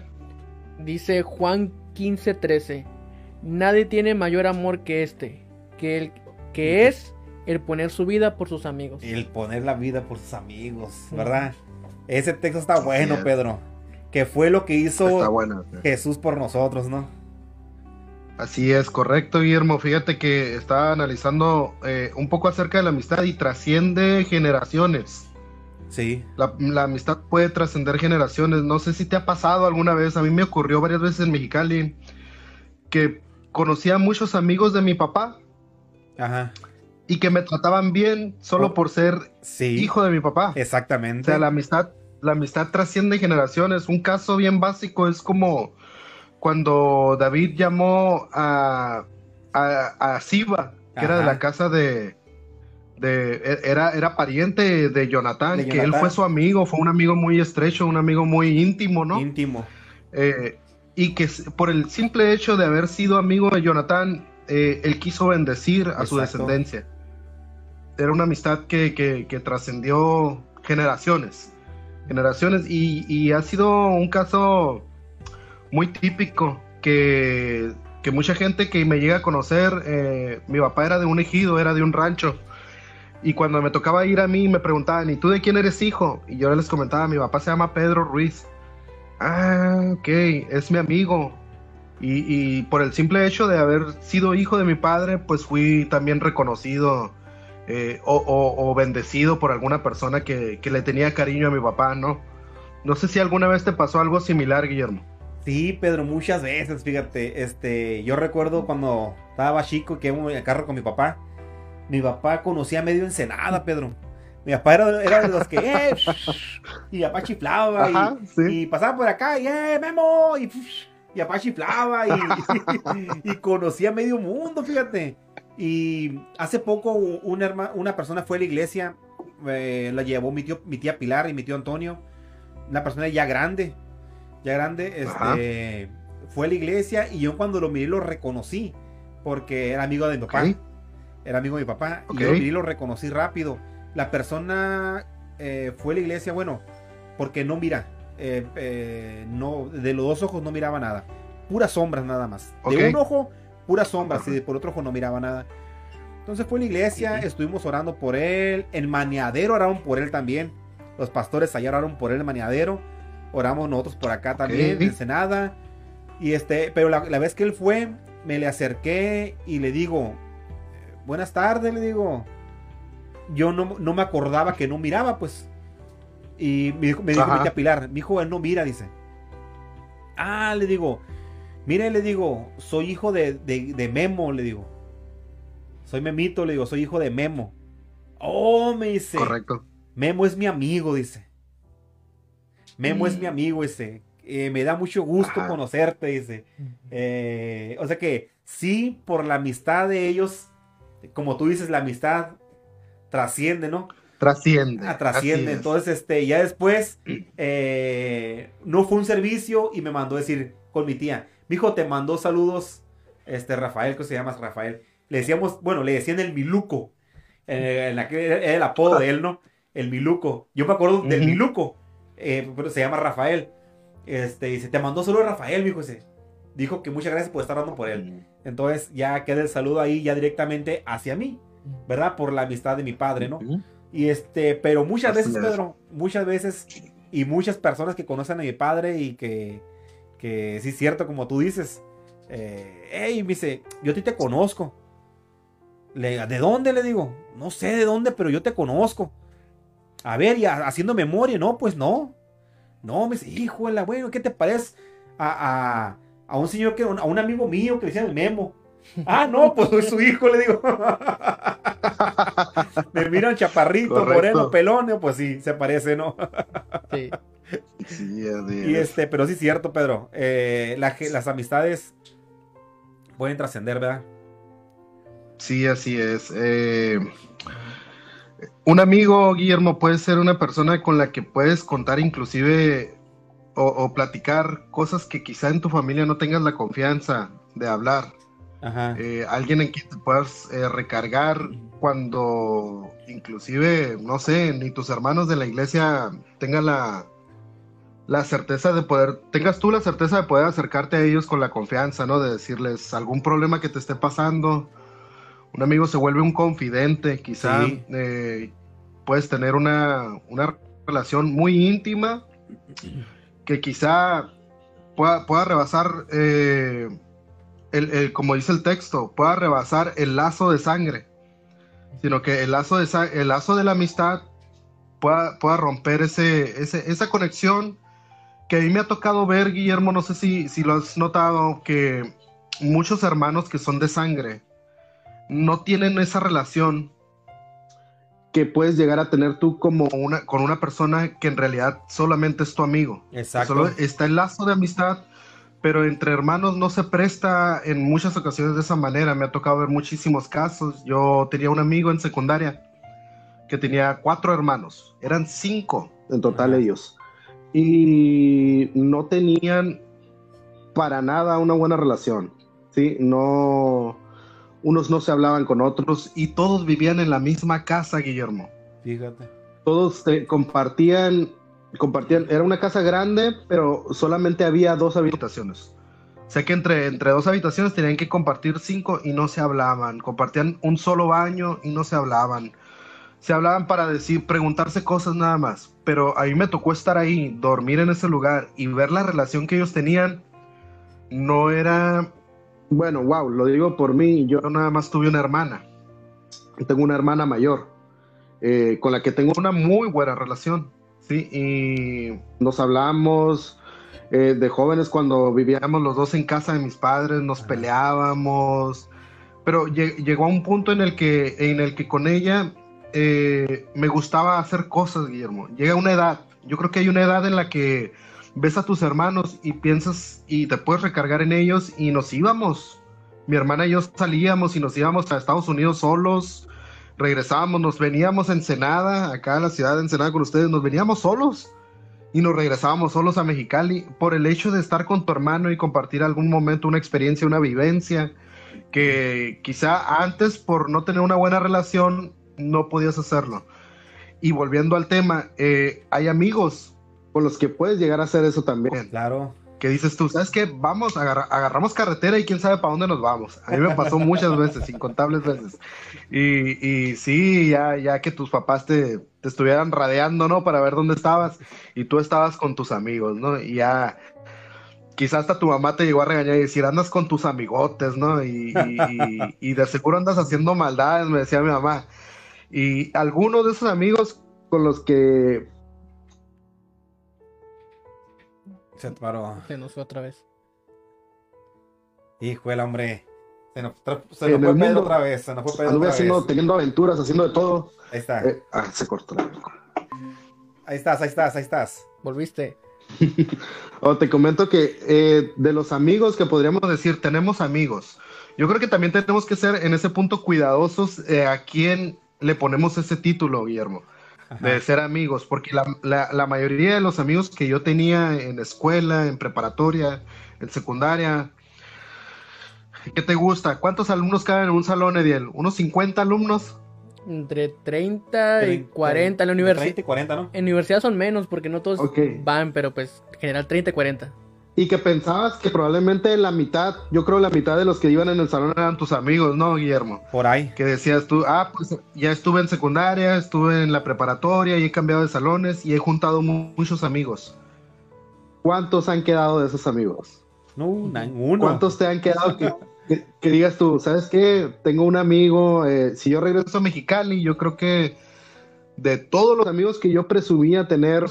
[SPEAKER 3] Dice Juan 15:13. Nadie tiene mayor amor que este, que el que es el poner su vida por sus amigos.
[SPEAKER 2] El poner la vida por sus amigos, ¿verdad? Ese texto está bueno. Pedro. Que fue lo que hizo. Jesús por nosotros, ¿no?
[SPEAKER 5] Así es, correcto, Guillermo. Fíjate que estaba analizando eh, un poco acerca de la amistad y trasciende generaciones.
[SPEAKER 2] Sí.
[SPEAKER 5] La, la amistad puede trascender generaciones. No sé si te ha pasado alguna vez. A mí me ocurrió varias veces en Mexicali que conocía a muchos amigos de mi papá
[SPEAKER 2] Ajá.
[SPEAKER 5] y que me trataban bien solo
[SPEAKER 2] Oh.
[SPEAKER 5] por ser
[SPEAKER 2] Sí.
[SPEAKER 5] hijo de mi papá. O
[SPEAKER 2] Exactamente.
[SPEAKER 5] sea, la amistad, la amistad trasciende generaciones. Un caso bien básico es como cuando David llamó a, a, a Siba, que era de la casa de, de era, era pariente de Jonathan,
[SPEAKER 2] De
[SPEAKER 5] que él fue su amigo, fue un amigo muy estrecho, un amigo muy íntimo, ¿no?
[SPEAKER 2] Íntimo.
[SPEAKER 5] Eh, y que por el simple hecho de haber sido amigo de Jonathan, eh, él quiso bendecir a su descendencia. Era una amistad que, que- que trascendió generaciones, generaciones, y, y ha sido un caso muy típico que, que mucha gente que me llega a conocer, eh, mi papá era de un ejido, era de un rancho. Y cuando me tocaba ir a mí, me preguntaban, ¿y tú de quién eres hijo? Y yo les comentaba, mi papá se llama Pedro Ruiz. Ah, ok, es mi amigo. Y, y por el simple hecho de haber sido hijo de mi padre, pues fui también reconocido eh, o, bendecido por alguna persona que, le tenía cariño a mi papá, ¿no? No sé si alguna vez te pasó algo similar, Guillermo.
[SPEAKER 2] Sí, Pedro, muchas veces, fíjate, este, yo recuerdo cuando estaba chico que iba en carro con mi papá, mi papá conocía medio Ensenada, Pedro. Mi papá era, de los que, eh, y papá chiflaba, y, pasaba por acá, y, eh, Memo, y, y papá chiflaba, y, [LAUGHS] y, conocía medio mundo, fíjate. Y hace poco una, una persona fue a la iglesia, eh, la llevó mi, tío, mi tía Pilar y mi tío Antonio, una persona ya grande, ya grande, este, fue a la iglesia y yo cuando lo miré lo reconocí, porque era amigo de mi papá, era amigo de mi papá, y yo lo miré y lo reconocí rápido. La persona eh, fue a la iglesia, bueno, porque no mira, eh, no, de los dos ojos no miraba nada, puras sombras nada más. De un ojo puras sombras y por otro ojo no miraba nada. Entonces fue a la iglesia, estuvimos orando por él, el maniadero oraron por él también, los pastores allá oraron por él, el maniadero, oramos nosotros por acá también, en Senada, y este, pero la, vez que él fue, me le acerqué y le digo, buenas tardes, le digo, yo no, me acordaba que no miraba, pues, y me dijo, me dijo mi tía Pilar, mi hijo él no mira, dice, ah, le digo, Mire, le digo, soy hijo de, Memo, le digo. Soy Memito, le digo, soy hijo de Memo. Oh, me dice.
[SPEAKER 5] Correcto.
[SPEAKER 2] Memo es mi amigo, dice. Memo es mi mm. amigo, dice. Eh, me da mucho gusto conocerte, dice. Eh, o sea que sí, por la amistad de ellos, como tú dices, la amistad trasciende, ¿no?
[SPEAKER 5] Trasciende.
[SPEAKER 2] Ah, trasciende. Entonces, este, ya después eh, no fue un servicio y me mandó decir con mi tía, Dijo, te mandó saludos, este Rafael, que se llama Rafael. Le decíamos, bueno, le decían el Miluco. Eh, en era el apodo de él, ¿no? El Miluco. Yo me acuerdo del Miluco, eh, pero se llama Rafael. Este, dice, te mandó saludos Rafael, dijo ese. Dijo que muchas gracias por estar dando por él. Entonces ya queda el saludo ahí ya directamente hacia mí, ¿verdad? Por la amistad de mi padre, ¿no? Y este, pero muchas veces, Pedro, muchas veces, y muchas personas que conocen a mi padre y que que sí es cierto, como tú dices. Eh, hey, me dice, yo a ti te conozco. Le, ¿De dónde? Le digo, no sé de dónde, pero yo te conozco. A ver, y haciendo memoria, no, pues no. No, me dice, híjole, bueno, ¿qué te parece a, un señor que, a un amigo mío que le decía el memo? Ah, no, pues soy [LAUGHS] su hijo, le digo. [LAUGHS] me miran chaparrito, moreno, pelón, pues sí, se parece, ¿no? sí. Y este, pero sí es cierto, Pedro. Eh, las amistades pueden trascender, ¿verdad?
[SPEAKER 5] Sí, así es. Eh, un amigo, Guillermo, puede ser una persona con la que puedes contar inclusive o, platicar cosas que quizá en tu familia no tengas la confianza de hablar. Eh, alguien en quien te puedas recargar cuando inclusive, no sé, ni tus hermanos de la iglesia tengan la, la certeza de poder, tengas tú la certeza de poder acercarte a ellos con la confianza, ¿no? De decirles algún problema que te esté pasando. Un amigo se vuelve un confidente, quizá eh, puedes tener una, relación muy íntima que quizá pueda, pueda rebasar, eh, el, como dice el texto, pueda rebasar el lazo de sangre, sino que el lazo de, el lazo de la amistad pueda, pueda romper ese, esa conexión que a mí me ha tocado ver, Guillermo, no sé si, si lo has notado, que muchos hermanos que son de sangre no tienen esa relación que puedes llegar a tener tú como una, con una persona que en realidad solamente es tu amigo.
[SPEAKER 2] Exacto.
[SPEAKER 5] Solo está el lazo de amistad, pero entre hermanos no se presta en muchas ocasiones de esa manera. Me ha tocado ver muchísimos casos. Yo tenía un amigo en secundaria que tenía cuatro hermanos, eran cinco en total ellos y no tenían para nada una buena relación, ¿sí? No, unos no se hablaban con otros y todos vivían en la misma casa, Guillermo.
[SPEAKER 2] Fíjate.
[SPEAKER 5] Todos compartían, compartían, era una casa grande, pero solamente había dos habitaciones. Sea que entre, entre dos habitaciones tenían que compartir cinco y no se hablaban. Compartían un solo baño y no se hablaban se hablaban para decir, preguntarse cosas nada más. Pero a mí me tocó estar ahí, dormir en ese lugar y ver la relación que ellos tenían. No era, bueno, wow, lo digo por mí, yo nada más tuve una hermana. tengo una hermana mayor eh, con la que tengo una muy buena relación, ¿sí? Y nos hablamos eh, de jóvenes cuando vivíamos los dos en casa de mis padres, nos peleábamos, pero llegó a un punto en el que, en el que con ella eh, me gustaba hacer cosas, Guillermo. Llega una edad, yo creo que hay una edad en la que ves a tus hermanos y piensas y te puedes recargar en ellos y nos íbamos. Mi hermana y yo salíamos y nos íbamos a Estados Unidos solos, regresábamos, nos veníamos a Ensenada, acá a la ciudad de Ensenada con ustedes, nos veníamos solos y nos regresábamos solos a Mexicali por el hecho de estar con tu hermano y compartir algún momento, una experiencia, una vivencia que quizá antes por no tener una buena relación no podías hacerlo. Y volviendo al tema, eh, hay amigos con los que puedes llegar a hacer eso también.
[SPEAKER 2] Claro.
[SPEAKER 5] Que dices tú, ¿sabes qué? Vamos, agarramos carretera y quién sabe para dónde nos vamos. A mí me pasó muchas veces, incontables veces. Y, y sí, ya, ya que tus papás te, te estuvieran radeando, ¿no? Para ver dónde estabas y tú estabas con tus amigos, ¿no? Y ya quizás hasta tu mamá te llegó a regañar y decir, andas con tus amigotes, ¿no? Y, y, de seguro andas haciendo maldades, me decía mi mamá. Y algunos de esos amigos con los que...
[SPEAKER 2] Se paró.
[SPEAKER 3] Se nos fue otra vez.
[SPEAKER 2] Hijo el hombre. Se nos, se nos fue Pedro otra vez. Se nos fue Pedro
[SPEAKER 5] otra vez. teniendo aventuras, haciendo de todo.
[SPEAKER 2] Ahí está.
[SPEAKER 5] Eh, ah, se cortó.
[SPEAKER 2] Ahí estás, ahí estás, ahí estás.
[SPEAKER 3] Volviste. [LAUGHS]
[SPEAKER 5] o te comento que eh, de los amigos que podríamos decir, tenemos amigos. Yo creo que también tenemos que ser en ese punto cuidadosos eh, a quién le ponemos ese título, Guillermo, de ser amigos, porque la, la, mayoría de los amigos que yo tenía en escuela, en preparatoria, en secundaria, ¿qué te gusta? ¿Cuántos alumnos caben en un salón, Ediel? ¿Unos 50 alumnos?
[SPEAKER 3] Entre 30 y 40 en la universidad. 30
[SPEAKER 2] y 40, ¿no?
[SPEAKER 3] En universidad son menos porque no todos van, pero pues en general 30 y 40.
[SPEAKER 5] Y que pensabas que probablemente la mitad, yo creo la mitad de los que iban en el salón eran tus amigos, ¿no, Guillermo?
[SPEAKER 2] Por ahí.
[SPEAKER 5] Que decías tú, ah, pues ya estuve en secundaria, estuve en la preparatoria y he cambiado de salones y he juntado muchos amigos. ¿Cuántos han quedado de esos amigos?
[SPEAKER 2] No, ninguno.
[SPEAKER 5] ¿Cuántos te han quedado que, que, digas tú, ¿sabes qué? Tengo un amigo, eh, si yo regreso a Mexicali, yo creo que de todos los amigos que yo presumía tener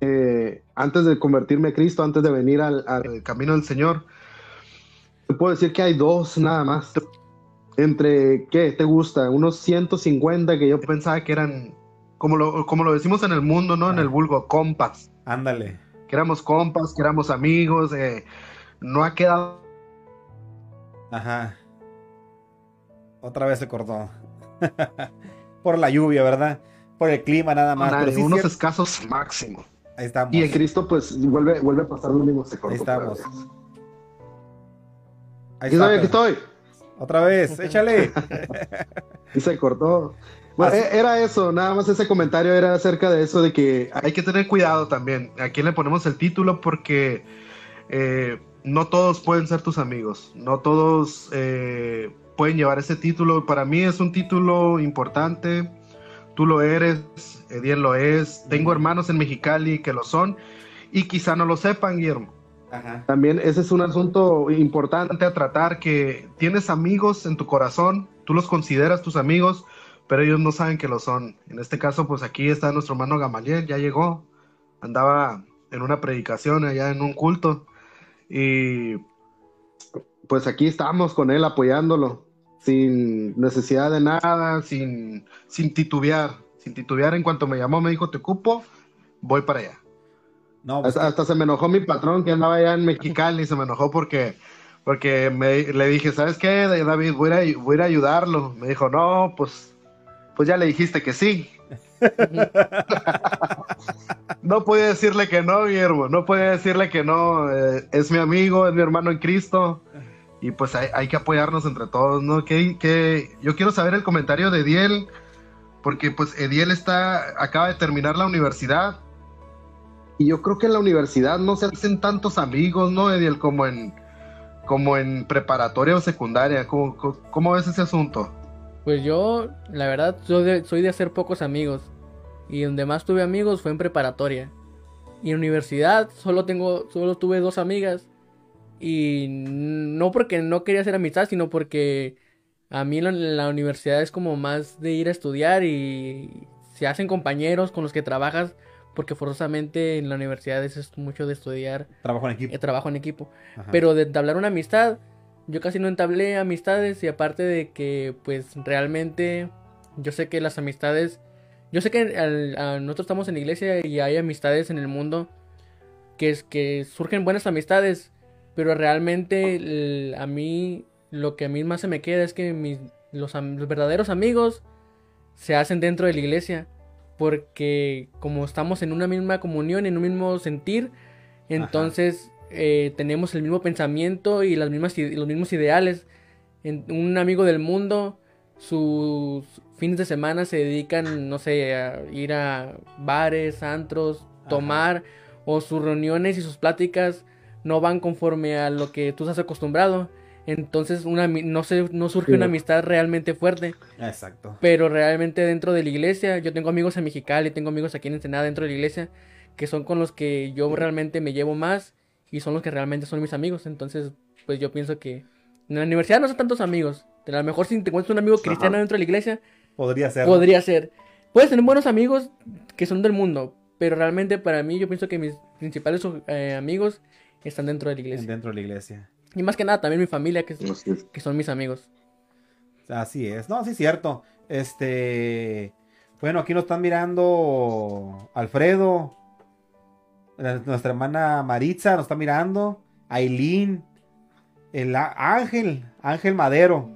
[SPEAKER 5] eh, antes de convertirme a Cristo, antes de venir al, camino del Señor, te puedo decir que hay dos nada más. Entre, ¿qué te gusta? Unos 150 que yo pensaba que eran, como lo, como lo decimos en el mundo, ¿no? En el vulgo, compas.
[SPEAKER 2] Ándale.
[SPEAKER 5] Que éramos compas, que éramos amigos. Eh, no ha quedado
[SPEAKER 2] Ajá. Otra vez se cortó. [LAUGHS] Por la lluvia, ¿verdad? Por el clima nada más.
[SPEAKER 5] unos escasos máximo.
[SPEAKER 2] Ahí estamos.
[SPEAKER 5] Y en Cristo, pues, vuelve, vuelve a pasar lo mismo, se cortó.
[SPEAKER 2] Ahí estamos.
[SPEAKER 5] Ahí está, aquí estoy.
[SPEAKER 2] Otra vez, échale. [LAUGHS] [LAUGHS]
[SPEAKER 5] y se cortó. Bueno, e, era eso, nada más ese comentario era acerca de eso, de que hay que tener cuidado también. ¿A quién le ponemos el título? Porque eh, no todos pueden ser tus amigos, no todos eh, pueden llevar ese título. Para mí es un título importante, tú lo eres, Ediel lo es, tengo hermanos en Mexicali que lo son y quizá no lo sepan, Guillermo. También ese es un asunto importante a tratar, que tienes amigos en tu corazón, tú los consideras tus amigos, pero ellos no saben que lo son. En este caso, pues aquí está nuestro hermano Gamaliel, ya llegó, andaba en una predicación allá en un culto y pues aquí estamos con él apoyándolo, sin necesidad de nada, sin, sin titubear, sin titubear. En cuanto me llamó, me dijo, te ocupo, voy para allá. No, pues hasta, se me enojó mi patrón que andaba allá en Mexicali, se me enojó porque, porque me, le dije, ¿sabes qué, David? Voy a, voy a ayudarlo. Me dijo, no, pues, pues ya le dijiste que sí. [LAUGHS] no puede decirle que no, Guillermo, no puede decirle que no. Eh, es mi amigo, es mi hermano en Cristo. Y pues hay, que apoyarnos entre todos, ¿no? Que, yo quiero saber el comentario de Ediel, porque pues Ediel está, acaba de terminar la universidad. Y yo creo que en la universidad no se hacen tantos amigos, ¿no, Ediel? Como en, como en preparatoria o secundaria. ¿Cómo, cómo ves ese asunto?
[SPEAKER 3] Pues yo, la verdad, soy de, hacer pocos amigos. Y donde más tuve amigos fue en preparatoria. Y en universidad solo tengo, solo tuve dos amigas. Y no porque no quería hacer amistad, sino porque A mí la, universidad es como más de ir a estudiar y se hacen compañeros con los que trabajas, porque forzosamente en la universidad es mucho de estudiar
[SPEAKER 2] Trabajo en equipo.
[SPEAKER 3] eh, trabajo en equipo.
[SPEAKER 2] Ajá.
[SPEAKER 3] Pero de entablar una amistad, yo casi no entablé amistades y aparte de que pues realmente yo sé que las amistades, yo sé que al- nosotros estamos en la iglesia y hay amistades en el mundo que es que surgen buenas amistades, pero realmente el- a mí lo que a mí más se me queda es que mis, los, verdaderos amigos se hacen dentro de la iglesia porque como estamos en una misma comunión, en un mismo sentir, entonces eh, tenemos el mismo pensamiento y las mismas, los mismos ideales. En- un amigo del mundo, sus fines de semana se dedican, no sé, a ir a bares, antros,
[SPEAKER 2] Ajá.
[SPEAKER 3] tomar, o sus reuniones y sus pláticas no van conforme a lo que tú estás acostumbrado. Entonces una, no, se, no surge
[SPEAKER 5] Sí.
[SPEAKER 3] una amistad realmente fuerte.
[SPEAKER 2] Exacto.
[SPEAKER 3] Pero realmente dentro de la iglesia, yo tengo amigos en Mexicali, tengo amigos aquí en Ensenada dentro de la iglesia, que son con los que yo realmente me llevo más y son los que realmente son mis amigos. Entonces, pues yo pienso que en la universidad no son tantos amigos. A lo mejor si te encuentras un amigo cristiano
[SPEAKER 5] Ajá.
[SPEAKER 3] dentro de la iglesia,
[SPEAKER 2] Podría ser.
[SPEAKER 3] podría ser. Puedes tener buenos amigos que son del mundo, pero realmente para mí yo pienso que mis principales eh, amigos están dentro de la iglesia.
[SPEAKER 2] Dentro de la iglesia.
[SPEAKER 3] Y más que nada también mi familia, que, son mis amigos.
[SPEAKER 2] Así es. No, sí es cierto. Este. Bueno, aquí nos están mirando Alfredo. Nuestra hermana Maritza nos está mirando. Aileen. El Ángel. Ángel Madero.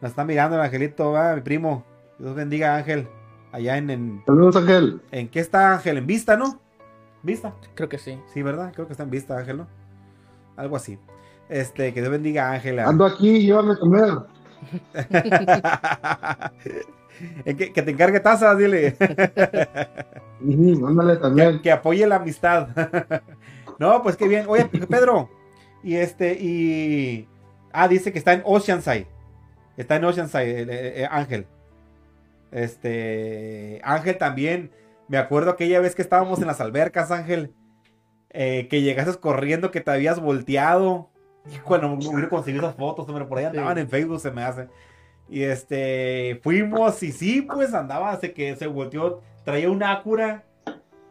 [SPEAKER 2] Nos está mirando el angelito, va, mi primo. Dios bendiga Ángel. Allá en, en.
[SPEAKER 5] Saludos, Ángel.
[SPEAKER 2] ¿En qué está Ángel? ¿En vista, no? ¿Vista?
[SPEAKER 3] Creo que sí.
[SPEAKER 2] Sí, ¿verdad? Creo que está en vista, Ángel, ¿no? Algo así. Este, que Dios bendiga a Ángela.
[SPEAKER 5] Ando aquí, llévame a comer. [LAUGHS]
[SPEAKER 2] Eh, que, que te encargue tazas, dile. [LAUGHS]
[SPEAKER 5] Ujú, Ándale
[SPEAKER 2] que,
[SPEAKER 5] también.
[SPEAKER 2] que apoye la amistad. [LAUGHS] no, pues qué bien. Oye, Pedro. Y este, y. Ah, dice que está en Oceanside. Está en Oceanside, eh, eh, Ángel. Este. Ángel también. Me acuerdo aquella vez que estábamos en las albercas, Ángel. eh, que llegaste corriendo, que te habías volteado. Y cuando hubiera conseguido esas fotos, hombre, por ahí
[SPEAKER 3] Sí.
[SPEAKER 2] andaban en Facebook, se me hace. Y este, fuimos y sí, pues andaba, se que se volteó, traía un Acura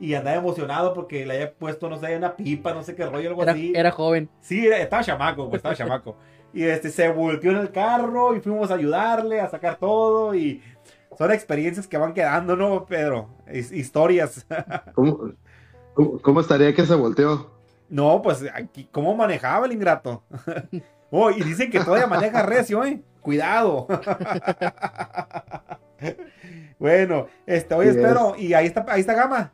[SPEAKER 2] y andaba emocionado porque le había puesto, no sé, una pipa, no sé qué rollo, algo
[SPEAKER 3] Era,
[SPEAKER 2] así.
[SPEAKER 3] era joven.
[SPEAKER 2] Sí, era- estaba chamaco, pues estaba chamaco. Y este, se volteó en el carro y fuimos a ayudarle a sacar todo y son experiencias que van quedando, ¿no, Pedro? His- historias. [LAUGHS]
[SPEAKER 5] ¿Cómo, cómo, cómo estaría que se volteó?
[SPEAKER 2] No, pues, aquí, ¿cómo manejaba el ingrato? [LAUGHS] Oh, y dicen que todavía maneja recio, ¿eh? Cuidado. [LAUGHS] bueno, este,
[SPEAKER 5] Sí
[SPEAKER 2] espero, y ahí está, ahí está Gama.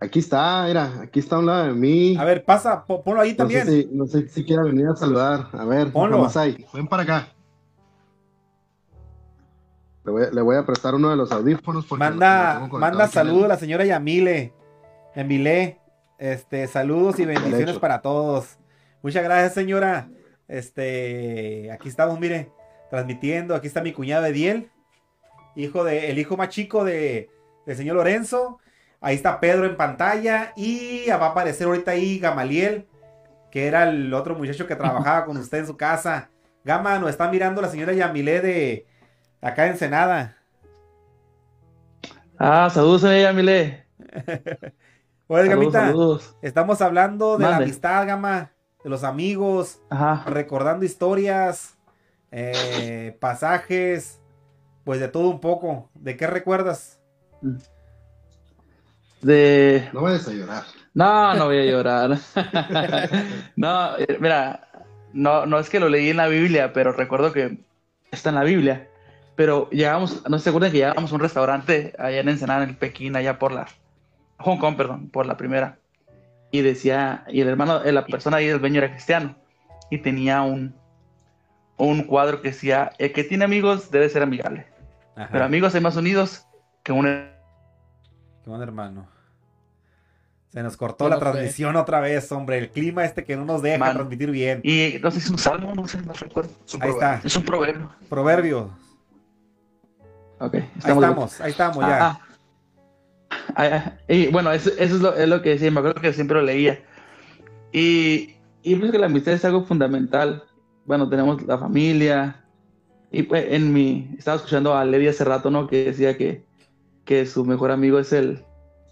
[SPEAKER 5] Aquí está, mira, aquí está a un lado de mí.
[SPEAKER 2] A ver, pasa, po- ponlo ahí
[SPEAKER 5] no,
[SPEAKER 2] también.
[SPEAKER 5] sé si, no sé si quiera venir a saludar. A ver,
[SPEAKER 2] Ponlo.
[SPEAKER 5] ¿cómo hay? Ven para acá. Le voy, a- le voy a prestar uno de los audífonos. porque lo
[SPEAKER 2] manda,
[SPEAKER 5] tengo conectado
[SPEAKER 2] manda saludos a la señora Yamile. Yamile. Este, saludos y bendiciones para todos. Muchas gracias, señora. Este, aquí estamos, mire, transmitiendo. Aquí está mi cuñado Ediel, hijo de, el hijo más chico de, del señor Lorenzo. Ahí está Pedro en pantalla. Y va a aparecer ahorita ahí Gamaliel, que era el otro muchacho que trabajaba con usted en su casa. Gama, nos está mirando la señora Yamile de acá en Ensenada.
[SPEAKER 4] Ah, saludos, señora Yamile. [LAUGHS]
[SPEAKER 2] Oye,
[SPEAKER 4] Saludos,
[SPEAKER 2] Gamita,
[SPEAKER 4] saludos.
[SPEAKER 2] estamos hablando de la amistad, Gama, de los amigos,
[SPEAKER 4] Ajá.
[SPEAKER 2] recordando historias, eh, [LAUGHS] pasajes, pues de todo un poco. ¿De qué recuerdas?
[SPEAKER 4] De.
[SPEAKER 5] No vayas a llorar.
[SPEAKER 4] No, no voy a llorar. [LAUGHS] no, eh, mira, no, no es que lo leí en la Biblia, pero recuerdo que está en la Biblia. Pero llegamos, no se acuerdan que llegábamos a un restaurante allá en Ensenada, en Pekín, allá por la Hong Kong, perdón, por la primera. Y decía, y el hermano, eh, la persona ahí del dueño era cristiano. Y tenía un, un cuadro que decía, el que tiene amigos debe ser amigable.
[SPEAKER 2] Ajá.
[SPEAKER 4] Pero amigos hay más unidos que un
[SPEAKER 2] ¿Qué onda, hermano? Se nos cortó la
[SPEAKER 3] no sé.
[SPEAKER 2] transmisión otra vez, hombre. El clima este que no nos deja
[SPEAKER 4] Mano.
[SPEAKER 2] transmitir bien.
[SPEAKER 4] Y no sé si es un salmo, no sé, no recuerdo.
[SPEAKER 2] Ahí está.
[SPEAKER 4] Es un proverbio.
[SPEAKER 2] Proverbios.
[SPEAKER 4] Ok,
[SPEAKER 2] Ahí
[SPEAKER 4] estamos de
[SPEAKER 2] estamos, ahí estamos ya.
[SPEAKER 4] Ah, ah. Ah, y bueno, eso, eso es, lo, es lo que decía, me acuerdo que siempre lo leía. Y, y pienso que la amistad es algo fundamental bueno, tenemos la familia. Y pues en mi, estaba escuchando a Levi hace rato, ¿no? Que decía que, que su mejor amigo es el,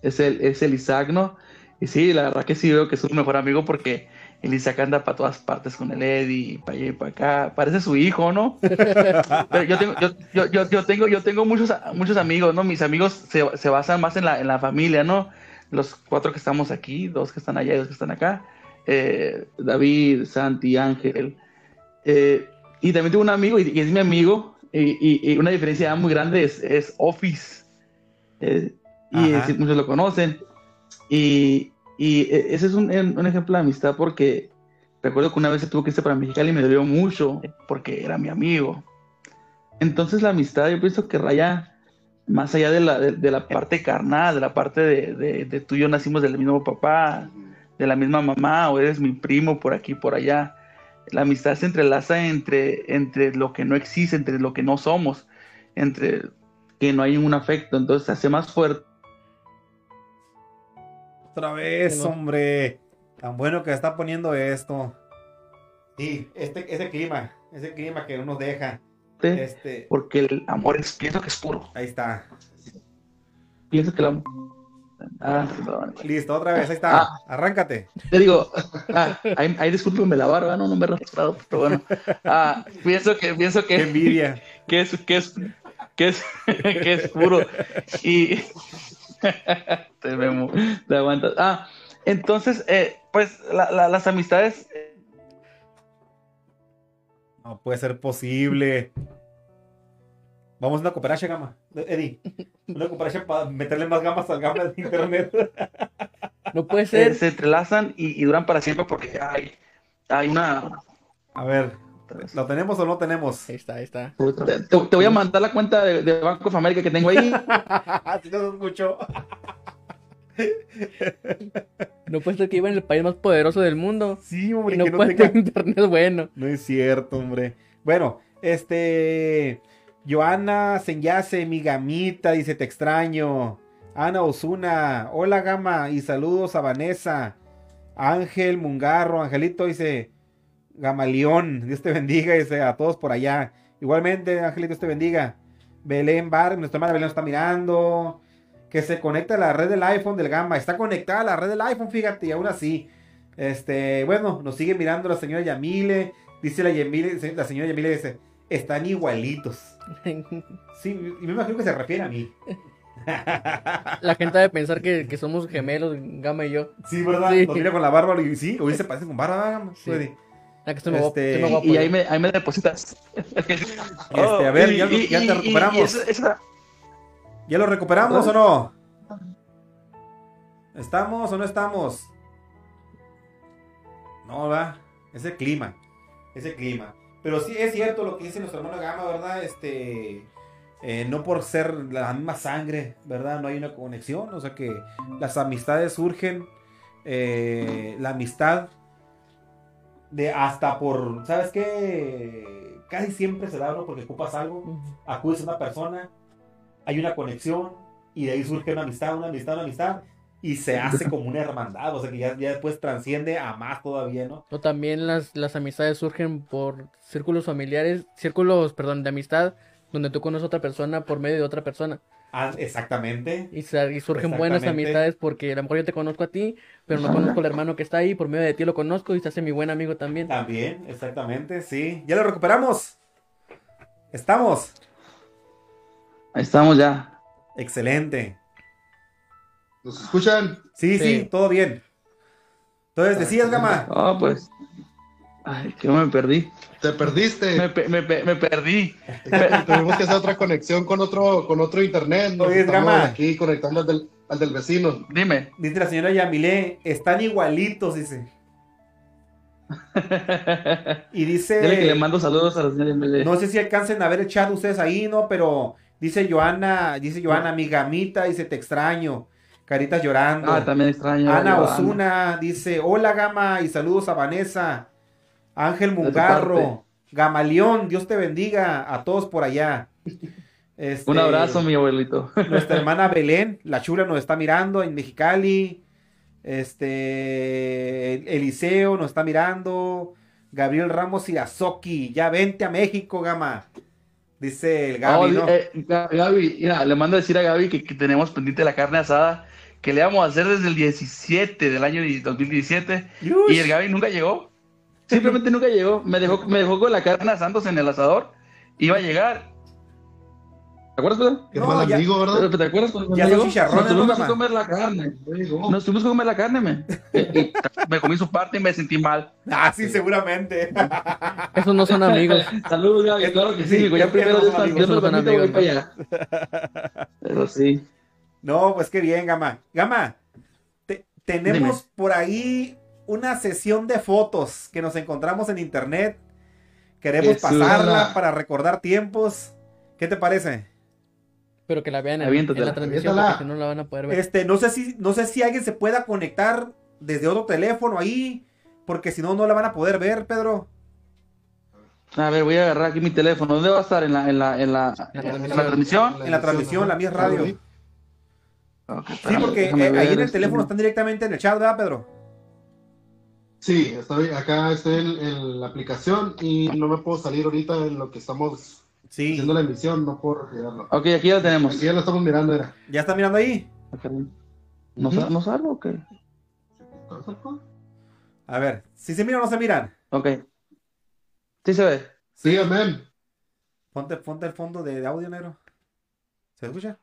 [SPEAKER 4] es el, es el Isaac, ¿no? Y sí, la verdad que sí veo que es su mejor amigo porque el Isaac anda para todas partes con el Eddie, para allá y para acá. Parece su hijo, ¿no? [LAUGHS] Pero yo tengo, yo, yo, yo, tengo, yo tengo muchos, muchos amigos, ¿no? Mis amigos se, se basan más en la, en la familia, ¿no? Los cuatro que estamos aquí, dos que están allá y dos que están acá. Eh, David, Santi, Ángel. Eh, y también tengo un amigo, y, y es mi amigo, y, y- y una diferencia muy grande es, es Office. Eh, y muchos lo conocen. Y, y eh, ese es un, un ejemplo de amistad porque recuerdo que una vez se tuvo que irse para Mexicali y me dolió mucho porque era mi amigo. Entonces la amistad yo pienso que raya más allá de la, de, la parte carnal, de la parte de, de, de tú y yo nacimos del mismo papá, de la misma mamá, o eres mi primo por aquí, por allá. La amistad se entrelaza entre, entre lo que no existe, entre lo que no somos, entre que no hay un afecto, entonces se hace más fuerte.
[SPEAKER 2] Otra vez, hombre. Tan bueno que está poniendo esto. Sí, este, ese clima, ese clima que no nos deja. Este,
[SPEAKER 4] porque el amor es, pienso que es puro.
[SPEAKER 2] ahí está.
[SPEAKER 4] Pienso que el amor. Ah.
[SPEAKER 2] Listo, otra vez, ahí está.
[SPEAKER 4] Ah.
[SPEAKER 2] Arráncate.
[SPEAKER 4] Te digo, ah, ahí, ahí discúlpeme la barba, no, no me he registrado, pero bueno. Ah, pienso que, pienso
[SPEAKER 2] Qué
[SPEAKER 4] que,
[SPEAKER 2] envidia. [LAUGHS]
[SPEAKER 4] que es, que es, que es, que es puro. Y [LAUGHS] te, memo, te aguantas. Ah, entonces, eh, pues la- la- las amistades,
[SPEAKER 2] No puede ser posible. Vamos a una cooperacha gama. Eddie, una cooperacha para meterle más gamas al gama de internet.
[SPEAKER 3] No puede
[SPEAKER 4] eh,
[SPEAKER 3] ser.
[SPEAKER 4] se entrelazan y, y duran para siempre porque hay, hay una.
[SPEAKER 2] A ver, ¿lo tenemos o no tenemos?
[SPEAKER 3] Ahí está, ahí está.
[SPEAKER 4] Te, te- te voy a mandar la cuenta de, de Banco of America que tengo ahí. [LAUGHS]
[SPEAKER 2] Si no se escuchó.
[SPEAKER 3] No puede ser que iba en el país más poderoso del mundo.
[SPEAKER 2] Sí, hombre,
[SPEAKER 3] Y no
[SPEAKER 2] que no
[SPEAKER 3] puede
[SPEAKER 2] tenga-
[SPEAKER 3] tener internet bueno.
[SPEAKER 2] No es cierto, hombre. Bueno, este. Joana Senyase, mi gamita, dice: Te extraño. Ana Osuna, hola gama y saludos a Vanessa. Ángel Mungarro, Angelito dice: Gamaleón, Dios te bendiga, dice a todos por allá. Igualmente, Angelito, Dios te bendiga. Belén Bar, nuestra hermana Belén está mirando. Que se conecta a la red del iPhone del Gama. Está conectada a la red del iPhone, fíjate, y aún así. Este, bueno, nos sigue mirando la señora Yamile. Dice la Yamile, la señora Yamile dice, están igualitos. [LAUGHS] Sí, y me imagino que se refiere a mí. [LAUGHS]
[SPEAKER 3] La gente debe pensar que, que somos gemelos, Gama y yo.
[SPEAKER 2] Sí, ¿verdad?
[SPEAKER 3] Sí.
[SPEAKER 2] Nos mira con la barba y sí, hoy se parecen con barba, Gama.
[SPEAKER 3] Sí. Ah, que estoy
[SPEAKER 2] Este,
[SPEAKER 3] estoy
[SPEAKER 4] y ahí me, ahí me depositas. [LAUGHS]
[SPEAKER 2] Este, a ver, ya- ya te recuperamos.
[SPEAKER 4] esa- esa-
[SPEAKER 2] ¿Ya lo recuperamos o no? ¿Estamos o no estamos? No, ¿verdad? Ese clima. Ese clima. Pero sí es cierto lo que dice nuestro hermano Gama, ¿verdad? Este. eh, no por ser la misma sangre, ¿verdad? No hay una conexión. O sea que las amistades surgen. eh, la amistad. De hasta por. ¿Sabes qué? Casi siempre se da, ¿no? Porque ocupas algo acudes a una persona, hay una conexión y de ahí surge una amistad, una amistad, una amistad y se hace como una hermandad, o sea que ya, ya después transciende a más todavía, ¿no?
[SPEAKER 3] O también las, las amistades surgen por círculos familiares, círculos, perdón, de amistad, donde tú conoces a otra persona por medio de otra persona.
[SPEAKER 2] Ah, exactamente.
[SPEAKER 3] Y, surgen buenas amistades porque a lo mejor yo te conozco a ti, pero no conozco al hermano que está ahí, por medio de ti lo conozco y se hace mi buen amigo también.
[SPEAKER 2] También, exactamente, sí. Ya lo recuperamos. Estamos.
[SPEAKER 4] Ahí estamos ya.
[SPEAKER 2] Excelente.
[SPEAKER 5] ¿Nos escuchan?
[SPEAKER 2] Sí, sí,
[SPEAKER 3] Sí.
[SPEAKER 2] todo bien. Entonces, decías, Gama.
[SPEAKER 4] Ah, pues. Ay, que me perdí.
[SPEAKER 5] Te perdiste.
[SPEAKER 4] Me, pe- me pe- me perdí.
[SPEAKER 5] Tuvimos que hacer otra conexión con otro, con otro internet. Nos
[SPEAKER 2] Oye, Gama.
[SPEAKER 5] aquí conectando al del, al del vecino.
[SPEAKER 4] Dime.
[SPEAKER 2] Dice la señora Yamile, están igualitos, dice. [LAUGHS] Y dice...
[SPEAKER 4] Dile que le mando saludos a la señora Emily.
[SPEAKER 2] No sé si alcancen a ver el chat ustedes ahí, ¿no? Pero dice Joana, dice Joana, mi gamita, dice te extraño. Caritas llorando.
[SPEAKER 4] Ah, también extraño.
[SPEAKER 2] Ana
[SPEAKER 4] yo,
[SPEAKER 2] Osuna dice, hola Gama y saludos a Vanessa. Ángel Mungarro. Gamaleón, Dios te bendiga a todos por allá. [LAUGHS] Este,
[SPEAKER 4] Un abrazo, mi abuelito.
[SPEAKER 2] Nuestra [LAUGHS] hermana Belén, la chula nos está mirando en Mexicali. Este, Eliseo nos está mirando. Gabriel Ramos Irazoki, ya vente a México, Gama. Dice el
[SPEAKER 4] Oh,
[SPEAKER 2] Gaby, ¿no?
[SPEAKER 4] eh, Ga- Gaby, mira, le mando a decir a Gaby que, que tenemos pendiente la carne asada que le vamos a hacer desde el 17 del año 2017 y el Gaby nunca llegó. Simplemente nunca llegó. Me dejó, me dejó con la carne asándose en el asador. Iba a llegar. ¿Te acuerdas, Pedro?
[SPEAKER 5] Qué
[SPEAKER 2] No,
[SPEAKER 5] mal
[SPEAKER 2] ya-
[SPEAKER 5] amigo, ¿verdad?
[SPEAKER 4] ¿Pero ¿Te acuerdas cuando
[SPEAKER 2] Ya
[SPEAKER 4] llegó? Nos tuvimos
[SPEAKER 2] ¿no,
[SPEAKER 4] que comer la carne. Nos tuvimos que comer la carne, me. [LAUGHS] Me comí su parte y me sentí mal.
[SPEAKER 2] Ah, sí, seguramente. [LAUGHS]
[SPEAKER 3] Esos no son amigos.
[SPEAKER 4] Saludos, Gaby. Claro que sí, ya
[SPEAKER 2] que
[SPEAKER 4] primero
[SPEAKER 2] no
[SPEAKER 4] Dios,
[SPEAKER 2] son
[SPEAKER 4] Dios
[SPEAKER 3] amigos,
[SPEAKER 4] me permite, voy
[SPEAKER 3] amigos,
[SPEAKER 4] para allá. Pero sí.
[SPEAKER 2] No, pues qué bien, Gama. Gama, te- tenemos
[SPEAKER 4] Dime.
[SPEAKER 2] por ahí una sesión de fotos que nos encontramos en internet. Queremos pasarla para recordar tiempos. ¿Qué te parece?
[SPEAKER 3] Pero que la vean en, la transmisión porque si no la van a poder ver.
[SPEAKER 2] Este, no sé si, no sé si alguien se pueda conectar desde otro teléfono ahí, porque si no, no la van a poder ver, Pedro.
[SPEAKER 4] A ver, voy a agarrar aquí mi teléfono. ¿Dónde va a estar? ¿En la, en la, en la, en la transmisión?
[SPEAKER 2] En la transmisión, la mía es radio.
[SPEAKER 5] Sí.
[SPEAKER 2] Porque eh, ahí en el
[SPEAKER 4] este.
[SPEAKER 2] teléfono están directamente en el chat, ¿verdad, Pedro?
[SPEAKER 5] Sí, estoy, acá estoy en, la aplicación y no me puedo salir ahorita en lo que estamos
[SPEAKER 2] Sí.
[SPEAKER 5] haciendo la emisión, no puedo retirarlo.
[SPEAKER 4] Ok, aquí ya lo tenemos.
[SPEAKER 5] Aquí ya lo estamos mirando, era.
[SPEAKER 2] ¿Ya están mirando ahí?
[SPEAKER 4] ¿No,
[SPEAKER 5] Ujú.
[SPEAKER 4] sa- ¿No salgo o qué?
[SPEAKER 2] A ver, ¿sí se miran o no se miran?
[SPEAKER 4] Ok. Sí se ve.
[SPEAKER 5] Sí, amén.
[SPEAKER 2] Ponte, ponte el fondo de, de audio negro. ¿Se escucha?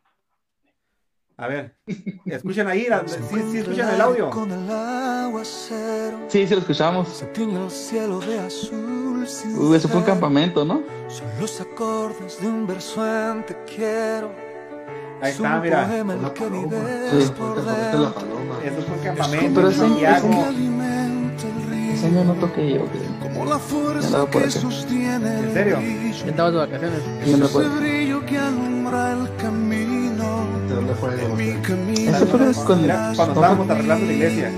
[SPEAKER 2] A ver, escuchen ahí, la- sí, sí escuchan el audio.
[SPEAKER 6] Con el aguacero,
[SPEAKER 4] Sí, sí lo escuchamos.
[SPEAKER 6] se tiñe el cielo de azul. sin
[SPEAKER 4] Uy, eso fue un campamento, ¿no?
[SPEAKER 6] Son los acordes de un verso en te quiero.
[SPEAKER 2] Ahí
[SPEAKER 6] Es
[SPEAKER 2] está, mira.
[SPEAKER 6] que
[SPEAKER 5] paloma.
[SPEAKER 4] Sí.
[SPEAKER 5] la paloma.
[SPEAKER 2] Eso fue un
[SPEAKER 6] Es
[SPEAKER 2] campamento
[SPEAKER 4] Pero
[SPEAKER 2] en
[SPEAKER 4] ese- año no toqué yo, creo.
[SPEAKER 6] como la fuerza que sostiene
[SPEAKER 2] ¿En serio?
[SPEAKER 3] estabas de vacaciones.
[SPEAKER 4] Yo no
[SPEAKER 6] Ese
[SPEAKER 4] recuerdo.
[SPEAKER 6] brillo que alumbra el camino.
[SPEAKER 5] ¿De.
[SPEAKER 4] Ese fue cuando-
[SPEAKER 2] cuando estábamos arreglando la iglesia.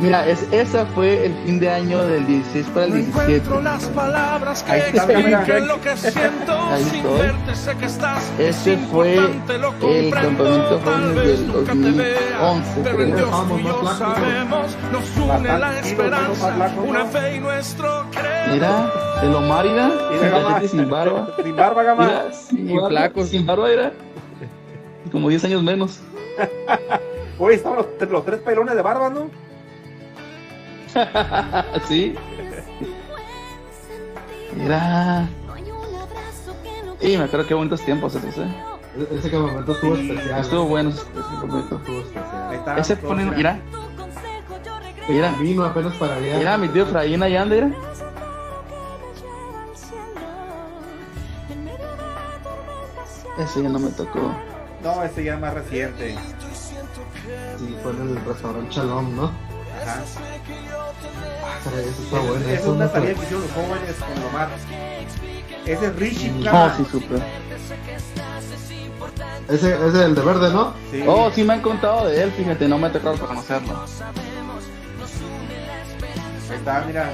[SPEAKER 4] Mira, es, esa fue el fin de año del 16 para el
[SPEAKER 6] No
[SPEAKER 4] 17.
[SPEAKER 6] encuentro las palabras que
[SPEAKER 2] Ahí está, mira.
[SPEAKER 6] lo que siento [LAUGHS]
[SPEAKER 4] Ahí
[SPEAKER 6] sin
[SPEAKER 4] estoy.
[SPEAKER 6] verte sé que estás
[SPEAKER 4] Ese
[SPEAKER 6] es
[SPEAKER 4] fue
[SPEAKER 6] lo
[SPEAKER 4] el campamento
[SPEAKER 6] vez
[SPEAKER 4] del
[SPEAKER 6] nunca te
[SPEAKER 4] 2011,
[SPEAKER 6] vea, pero en. Dios
[SPEAKER 5] Vamos,
[SPEAKER 6] tú y yo
[SPEAKER 5] más flacos.
[SPEAKER 6] sabemos nos une la
[SPEAKER 2] ¿no?
[SPEAKER 6] esperanza una
[SPEAKER 2] ¿no?
[SPEAKER 6] fe y nuestro credo
[SPEAKER 4] Mira, Omar era
[SPEAKER 2] Mira,
[SPEAKER 4] sin barba.
[SPEAKER 2] Sin barba, Gama.
[SPEAKER 4] Mira, sin
[SPEAKER 3] Y
[SPEAKER 4] barba, sin barba era como 10 años menos.
[SPEAKER 2] Oye, estaban los, los tres pelones de barba, ¿no? [LAUGHS]
[SPEAKER 4] ¿Sí? Mira. Y me acuerdo qué bonitos tiempos esos, ¿eh?
[SPEAKER 5] Ese campamento estuvo especial.
[SPEAKER 4] Estuvo bueno ese campamento.
[SPEAKER 5] Estuvo
[SPEAKER 2] Ahí
[SPEAKER 5] especial.
[SPEAKER 2] está.
[SPEAKER 4] Ese pone,
[SPEAKER 2] mira.
[SPEAKER 4] mira, mira,
[SPEAKER 5] Vino apenas para allá.
[SPEAKER 4] mira, mi tío Fraín allá anda, mira. Ese ya no me tocó.
[SPEAKER 2] No, este ya es más reciente.
[SPEAKER 5] Sí, fue en el restaurante Shalom, ¿no?
[SPEAKER 2] Ajá.
[SPEAKER 5] Ah, caray, eso está bueno.
[SPEAKER 2] Es
[SPEAKER 5] Eso
[SPEAKER 2] una
[SPEAKER 5] no
[SPEAKER 2] salida que hicieron los jóvenes con Omar. Ese es Richie
[SPEAKER 4] No,
[SPEAKER 2] Gama.
[SPEAKER 4] sí, súper.
[SPEAKER 5] Ese ese es el de verde, ¿no?
[SPEAKER 2] Sí.
[SPEAKER 4] Oh, sí me han contado de él, fíjate, no me ha tocado conocerlo.
[SPEAKER 2] Ahí está, mira.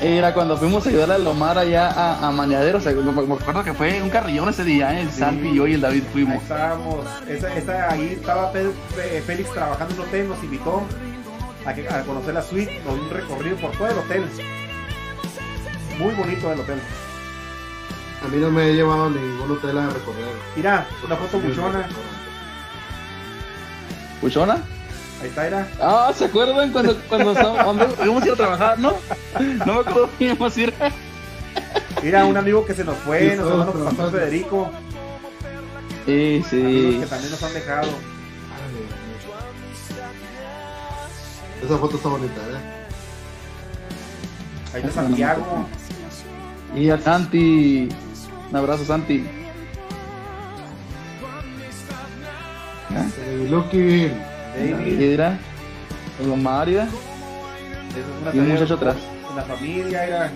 [SPEAKER 4] Era cuando fuimos a ayudar a Lomar allá a, a Mañadero, o sea, me me acuerdo que fue un carrillón ese día, ¿eh? el
[SPEAKER 2] Sí.
[SPEAKER 4] Santi y yo y el David
[SPEAKER 2] Ahí
[SPEAKER 4] fuimos.
[SPEAKER 2] estábamos. Esa, esa, ahí estaba Félix trabajando en un hotel, nos invitó a, que- a conocer la suite, nos dio un recorrido por todo el hotel. Muy bonito el hotel.
[SPEAKER 5] A mí no me he llevado a ningún hotel a recorrer.
[SPEAKER 2] Mira, una foto buchona.
[SPEAKER 4] ¿Puchona?
[SPEAKER 2] Ahí está.
[SPEAKER 4] Ah, ¿se acuerdan cuando, cuando [LAUGHS] estábamos- cuando íbamos a ir a trabajar, no? [LAUGHS] No me acuerdo que íbamos a ir.
[SPEAKER 2] Mira, un amigo que se nos fue,
[SPEAKER 5] Sí,
[SPEAKER 2] nos con Pastor
[SPEAKER 5] trabajando.
[SPEAKER 2] Federico.
[SPEAKER 4] Sí,
[SPEAKER 2] Amigos
[SPEAKER 4] sí.
[SPEAKER 2] que también nos han dejado.
[SPEAKER 5] Esa foto está bonita, ¿eh?
[SPEAKER 2] Ahí está Santiago.
[SPEAKER 4] Y a Santi. Un abrazo, Santi.
[SPEAKER 5] Eh, Lucky,
[SPEAKER 2] David.
[SPEAKER 4] Y era el
[SPEAKER 2] es una
[SPEAKER 4] y un muchacho atrás.
[SPEAKER 2] La familia era.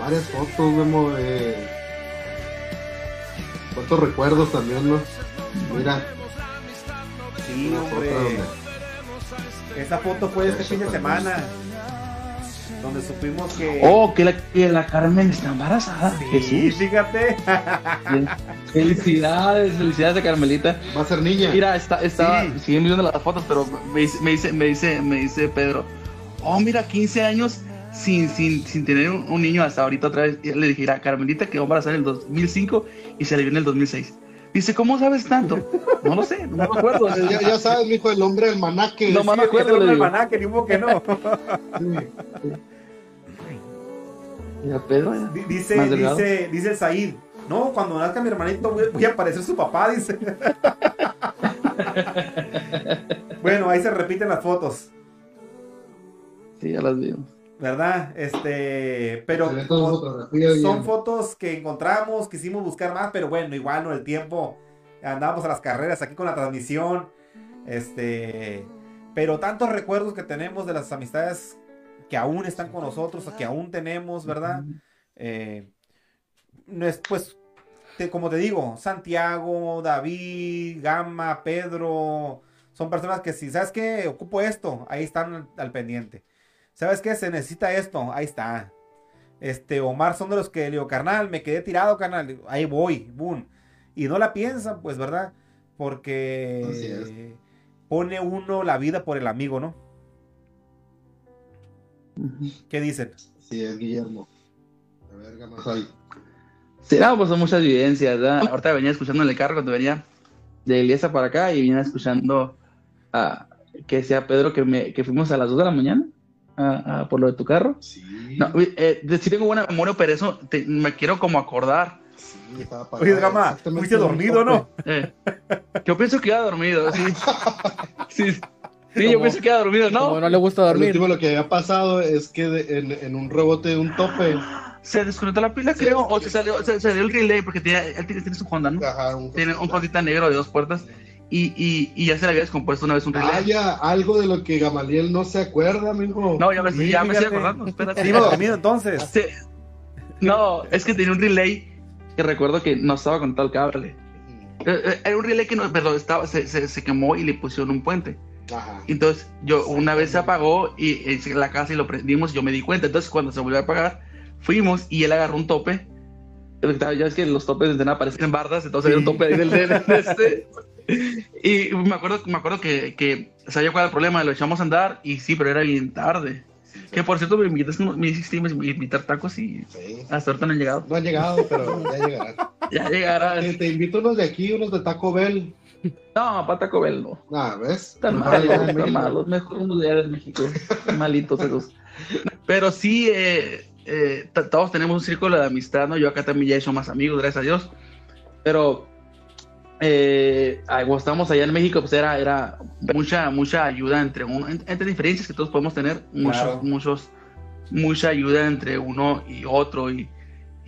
[SPEAKER 5] varias fotos, Memo, de... ¿Cuántos recuerdos también, no? Mira,
[SPEAKER 2] Sí, hombre. Esa foto fue este fin de semana. Donde supimos que...
[SPEAKER 4] Oh, que la, que la Carmen está embarazada.
[SPEAKER 2] Sí,
[SPEAKER 4] Jesús.
[SPEAKER 2] fíjate.
[SPEAKER 4] Felicidades, felicidades a Carmelita.
[SPEAKER 5] Va a ser niña.
[SPEAKER 4] Mira, está, estaba,
[SPEAKER 2] Sí.
[SPEAKER 4] siguen viendo las fotos, pero me dice, me dice, me dice, me dice Pedro, oh, mira, 15 años sin, sin, sin tener un, un niño hasta ahorita otra vez. Y le dije, mira, Carmelita quedó embarazada en el 2005 y se le vio en el 2006. Dice, ¿cómo sabes tanto? No lo sé, no me acuerdo. [LAUGHS]
[SPEAKER 5] Ya, ya sabes, mijo, el hombre almanaque.
[SPEAKER 4] No,
[SPEAKER 2] Sí,
[SPEAKER 4] me
[SPEAKER 2] el que
[SPEAKER 4] acuerdo,
[SPEAKER 2] un
[SPEAKER 4] le digo.
[SPEAKER 2] almanaque, ni modo que no. [LAUGHS]
[SPEAKER 4] Mira, Pedro, ya.
[SPEAKER 2] Dice,
[SPEAKER 4] Más delgado.
[SPEAKER 2] dice, dice el Said. No, cuando nazca mi hermanito voy, voy a parecer su papá, dice. [LAUGHS] bueno, ahí se repiten las fotos,
[SPEAKER 4] Sí, ya las vimos.
[SPEAKER 2] ¿verdad? Este, pero son fotos que encontramos, quisimos buscar más, pero bueno, igual no el tiempo. Andábamos a las carreras aquí con la transmisión. Este, pero tantos recuerdos que tenemos de las amistades que aún están con nosotros, que aún tenemos, ¿verdad? Eh, no es, pues, te- como te digo, Santiago, David, Gama, Pedro, son personas que si sabes que ocupo esto, ahí están al, al pendiente. ¿Sabes qué? Se necesita esto, ahí está. Este, Omar son de los que le digo, carnal, me quedé tirado, carnal, ahí voy, boom. Y no la piensan, pues, ¿verdad? Porque pone uno la vida por el amigo, ¿no? ¿Qué dicen?
[SPEAKER 5] Sí, es Guillermo. A ver, ¿qué más hay?
[SPEAKER 4] Sí, no, pues son muchas vivencias, ¿verdad? Ahorita venía escuchando en el carro cuando venía de iglesia para acá y venía escuchando a que decía Pedro que, me, que fuimos a las 2 de la mañana a- a- por lo de tu carro.
[SPEAKER 5] Sí.
[SPEAKER 4] No, eh, sí tengo buena memoria, pero eso te- me quiero como acordar.
[SPEAKER 5] Sí.
[SPEAKER 2] Oye, Gama, fuiste dormido, ¿no?
[SPEAKER 4] Eh, yo pienso que iba dormido, sí. [LAUGHS] Sí, sí, yo pienso que iba dormido,
[SPEAKER 3] Como
[SPEAKER 4] ¿no?
[SPEAKER 3] no le gusta dormir.
[SPEAKER 5] último lo que había pasado es que de- en, en un rebote de un tope,
[SPEAKER 4] Se desconectó la pila, creo, o se salió, se salió el relay porque tenía, él tiene, tiene su Honda, ¿no?
[SPEAKER 5] ajá, un,
[SPEAKER 4] Tiene un Hondita negro de dos puertas y, y, y ya se le había descompuesto una vez un relay.
[SPEAKER 5] Vaya, algo de lo que Gamaliel no se acuerda, amigo.
[SPEAKER 4] No, ya me,
[SPEAKER 2] Sí,
[SPEAKER 4] ya me estoy acordando, espérate.
[SPEAKER 2] Se iba dormido entonces.
[SPEAKER 4] Sí. No, es que tenía un relay que recuerdo que no estaba conectado el cable. Eh, eh, Era un relay que no, perdón, estaba, se, se, se quemó y le pusieron un puente.
[SPEAKER 5] Ajá.
[SPEAKER 4] Entonces, yo una vez se apagó y en la casa y lo prendimos y yo me di cuenta. Entonces, cuando se volvió a apagar, fuimos y él agarró un tope. Ya es que los topes de nada aparecen en bardas, entonces había un tope ahí del, [LAUGHS] del- del este. Y me acuerdo, me acuerdo que, que sabía cuál era el problema, lo echamos a andar y sí, pero era bien tarde. Que por cierto, me invitaste, me hiciste invitar tacos y
[SPEAKER 5] Sí.
[SPEAKER 4] hasta ahorita no han llegado.
[SPEAKER 5] No han llegado, pero ya llegarán. [LAUGHS]
[SPEAKER 4] Ya llegarán.
[SPEAKER 5] Te, te invito unos de aquí, unos de Taco Bell.
[SPEAKER 4] No, para Taco Bell no.
[SPEAKER 5] Ah, ¿ves?
[SPEAKER 4] Están
[SPEAKER 5] Mejor
[SPEAKER 4] malos,
[SPEAKER 5] en
[SPEAKER 4] están
[SPEAKER 5] México.
[SPEAKER 4] malos. Mejor unos de México. [LAUGHS] Malitos esos. Pero sí, eh, eh, todos tenemos un círculo de amistad, ¿no? Yo acá también ya he hecho más amigos, gracias a Dios. Pero eh, cuando estábamos allá en México, pues era, era mucha, mucha ayuda entre uno, en- entre diferencias que todos podemos tener, muchos,
[SPEAKER 2] Claro.
[SPEAKER 4] muchos, mucha ayuda entre uno y otro. Y,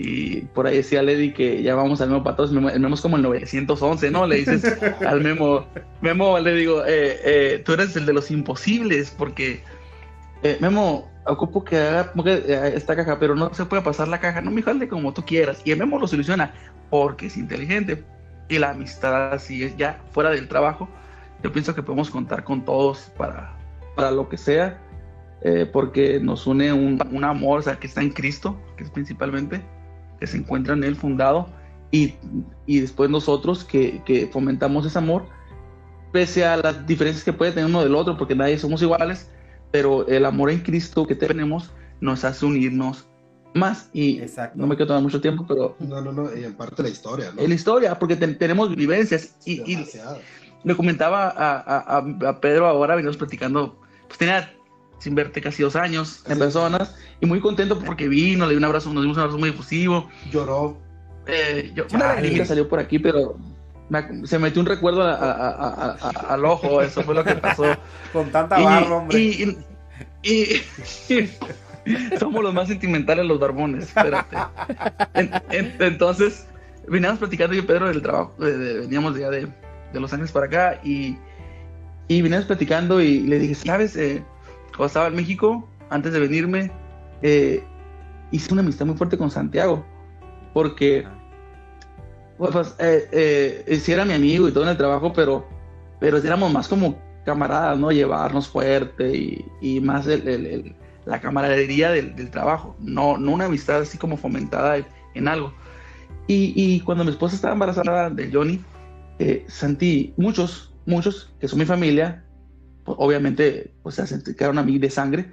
[SPEAKER 4] y por ahí decía Lady que ya vamos al Memo para todos, el Memo es como el 911, ¿no? Le dices [LAUGHS] al Memo, Memo, le digo, eh, eh, tú eres el de los imposibles, porque eh, Memo, ocupo que haga eh, esta caja, pero no se puede pasar la caja, no, mi hazle como tú quieras. Y el Memo lo soluciona porque es inteligente. Y la amistad, así es, ya fuera del trabajo, yo pienso que podemos contar con todos para, para lo que sea, eh, porque nos une un, un amor, o sea, que está en Cristo, que es principalmente, que se encuentra en Él fundado, y, y después nosotros que, que fomentamos ese amor, pese a las diferencias que puede tener uno del otro, porque nadie somos iguales, pero el amor en Cristo que tenemos nos hace unirnos más. Y
[SPEAKER 2] Exacto.
[SPEAKER 4] no me quiero tomar mucho tiempo, pero
[SPEAKER 5] No, no, no, y en parte la historia, ¿no?
[SPEAKER 4] en la historia, porque ten- tenemos vivencias. Y, y le comentaba a, a- a- a Pedro ahora, venimos platicando, pues tenía sin verte casi dos años en
[SPEAKER 5] Sí.
[SPEAKER 4] personas, y muy contento porque vino, le di un abrazo, nos dimos un abrazo muy efusivo.
[SPEAKER 5] Lloró.
[SPEAKER 4] Eh, yo, una lagrimita salió por aquí, pero me se metió un recuerdo a- a- a- a- a- al ojo, eso fue lo que pasó. [LAUGHS]
[SPEAKER 2] Con tanta barba, hombre.
[SPEAKER 4] y- y- y- [LAUGHS] somos los más sentimentales los barbones, espérate. En- en- entonces, veníamos platicando yo y Pedro del trabajo, de- de- veníamos ya de, de Los Ángeles para acá y, y veníamos platicando y le dije, ¿sabes? Eh, cuando estaba en México, antes de venirme, eh, hice una amistad muy fuerte con Santiago, porque pues, pues, eh, eh, sí era mi amigo y todo en el trabajo, pero, pero éramos más como camaradas, ¿no? Llevarnos fuerte y, y más el, el- el- la camaradería del, del trabajo, no, no una amistad así como fomentada en, en algo. Y, y, cuando mi esposa estaba embarazada de Johnny, eh, muchos, muchos que son mi familia, obviamente pues se acercaron a mí de sangre,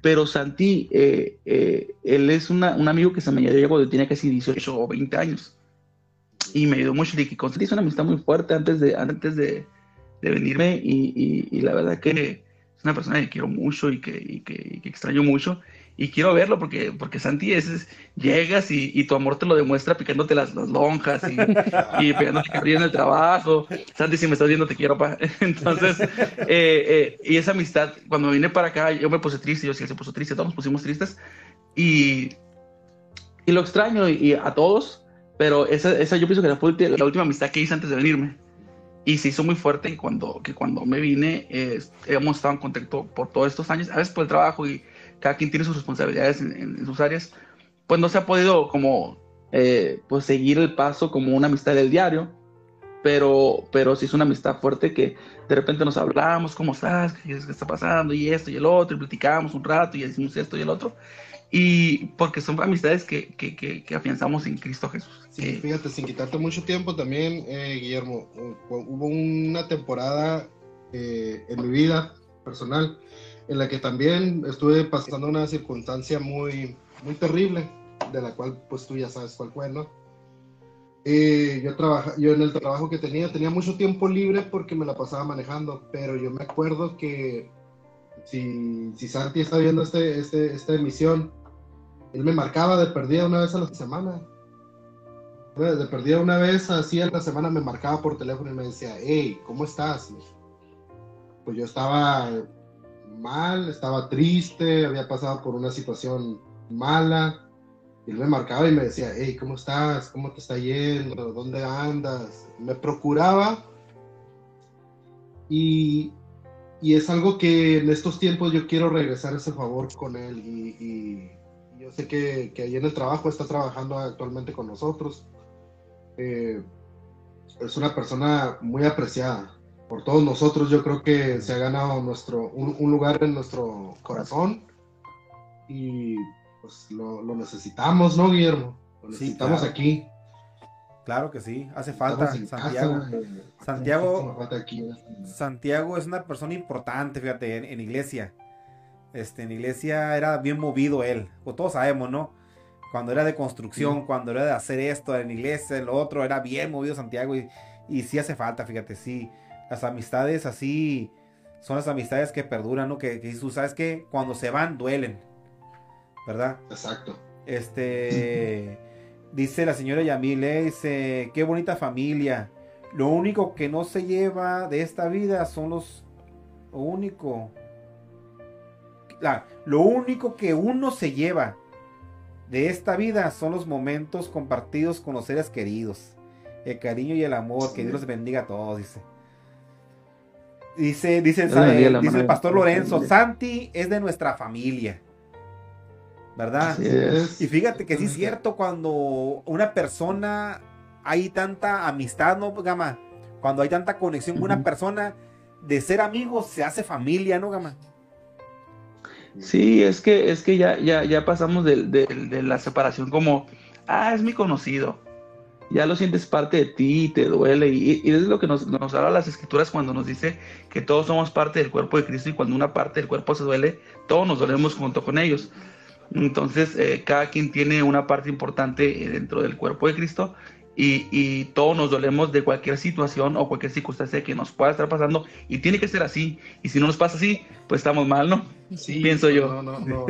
[SPEAKER 4] pero Santi, eh, eh, él es una, un amigo que se me llegó cuando tenía casi 18 o 20 años. Y me ayudó mucho. Y con Santi hizo una amistad muy fuerte antes de, antes de, de venirme. Y, y, y, la verdad que es una persona que quiero mucho y que, y que, que extraño mucho y quiero verlo porque, porque Santi es, llegas y, y, tu amor te lo demuestra picándote las, las lonjas y, y pegándote que en el trabajo. Santi, si me estás viendo, te quiero, pa. [LAUGHS] Entonces, eh, eh, y esa amistad, cuando vine para acá, yo me puse triste, yo sí, él se puso triste, todos nos pusimos tristes y, y lo extraño y, a todos, pero esa, esa yo pienso que fue la última amistad que hice antes de venirme. Y se hizo muy fuerte y cuando, que cuando me vine, eh, hemos estado en contacto por todos estos años, a veces por el trabajo y cada quien tiene sus responsabilidades en, en, sus áreas, pues no se ha podido como eh, pues seguir el paso como una amistad del diario, pero, pero sí es una amistad fuerte que de repente nos hablamos, ¿cómo estás? ¿Qué, qué está pasando? Y esto y el otro, y platicamos un rato y decimos esto y el otro. Y porque son amistades que, que, que, que afianzamos en Cristo Jesús.
[SPEAKER 5] Sí, eh, fíjate, sin quitarte mucho tiempo también, eh, Guillermo, hubo una temporada eh, en mi vida personal en la que también estuve pasando una circunstancia muy, muy terrible, de la cual pues tú ya sabes cuál fue, ¿no? Eh, yo, trabaja, yo en el trabajo que tenía tenía mucho tiempo libre porque me la pasaba manejando, pero yo me acuerdo que si, si Santi está viendo este, este, esta emisión, él me marcaba de perdida una vez a la semana. De perdida una vez así a la semana me marcaba por teléfono y me decía, hey, ¿cómo estás? Pues yo estaba mal, estaba triste, había pasado por una situación mala. Y él me marcaba y me decía, hey, ¿cómo estás? ¿Cómo te está yendo? ¿Dónde andas? Me procuraba. Y, y es algo que en estos tiempos yo quiero regresar ese favor con él. Y, yo sé que, que, ahí en el trabajo está trabajando actualmente con nosotros. Eh, es una persona muy apreciada por todos nosotros. Yo creo que se ha ganado nuestro, un, un lugar en nuestro corazón y pues lo, lo, necesitamos, ¿no, Guillermo? Lo necesitamos
[SPEAKER 2] sí, claro.
[SPEAKER 5] aquí.
[SPEAKER 2] Claro que sí, hace falta Santiago.
[SPEAKER 5] Casa,
[SPEAKER 2] Santiago,
[SPEAKER 5] falta aquí.
[SPEAKER 2] Santiago es una persona importante, fíjate, en, en, iglesia. Este, en iglesia era bien movido él, o todos sabemos, ¿no? Cuando era de construcción, sí. cuando era de hacer esto en iglesia, lo otro, era bien movido Santiago y, y sí hace falta, fíjate, sí las amistades así son las amistades que perduran, ¿no? Que, que tú sabes que cuando se van duelen, ¿verdad?
[SPEAKER 5] Exacto.
[SPEAKER 2] Este, [LAUGHS] dice la señora Yamile, dice, qué bonita familia. Lo único que no se lleva de esta vida son los, lo único, la, lo único que uno se lleva de esta vida son los momentos compartidos con los seres queridos. El cariño y el amor, sí. que Dios los bendiga a todos, dice. Dice, dice, sabe, dice el pastor Lorenzo, Santi es de nuestra familia. ¿Verdad?
[SPEAKER 5] Es.
[SPEAKER 2] Y fíjate que sí es cierto cuando una persona hay tanta amistad, ¿no, Gama? Cuando hay tanta conexión con una persona, de ser amigos se hace familia, ¿no, Gama?
[SPEAKER 4] Sí, es que, es que ya, ya, ya pasamos de, de, de la separación como, ah, es mi conocido ya lo sientes parte de ti, te duele, y, y es lo que nos, nos, habla las escrituras cuando nos dice que todos somos parte del cuerpo de Cristo y cuando una parte del cuerpo se duele, todos nos dolemos junto con ellos. Entonces, eh, cada quien tiene una parte importante dentro del cuerpo de Cristo y, y, todos nos dolemos de cualquier situación o cualquier circunstancia que nos pueda estar pasando y tiene que ser así. Y si no nos pasa así, pues estamos mal, ¿no?
[SPEAKER 5] Sí,
[SPEAKER 4] Pienso yo.
[SPEAKER 5] No, no, no,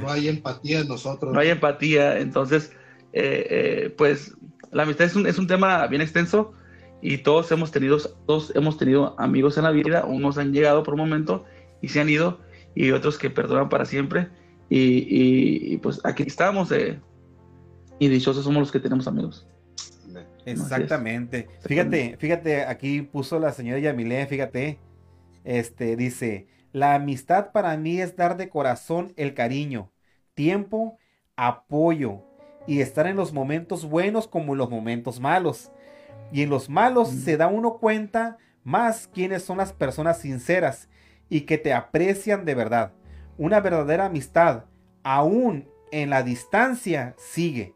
[SPEAKER 5] no hay empatía en nosotros.
[SPEAKER 4] No hay empatía, entonces, eh, eh, pues la amistad es un, es un tema bien extenso y todos hemos tenido todos hemos tenido amigos en la vida, unos han llegado por un momento y se han ido y otros que perduran para siempre y, y, y pues aquí estamos eh, y dichosos somos los que tenemos amigos.
[SPEAKER 2] Exactamente. Fíjate, fíjate, aquí puso la señora Yamilé, fíjate, este dice, la amistad para mí es dar de corazón el cariño, tiempo, apoyo, y estar en los momentos buenos como en los momentos malos. Y en los malos mm. se da uno cuenta más quiénes son las personas sinceras y que te aprecian de verdad. Una verdadera amistad, aún en la distancia, sigue.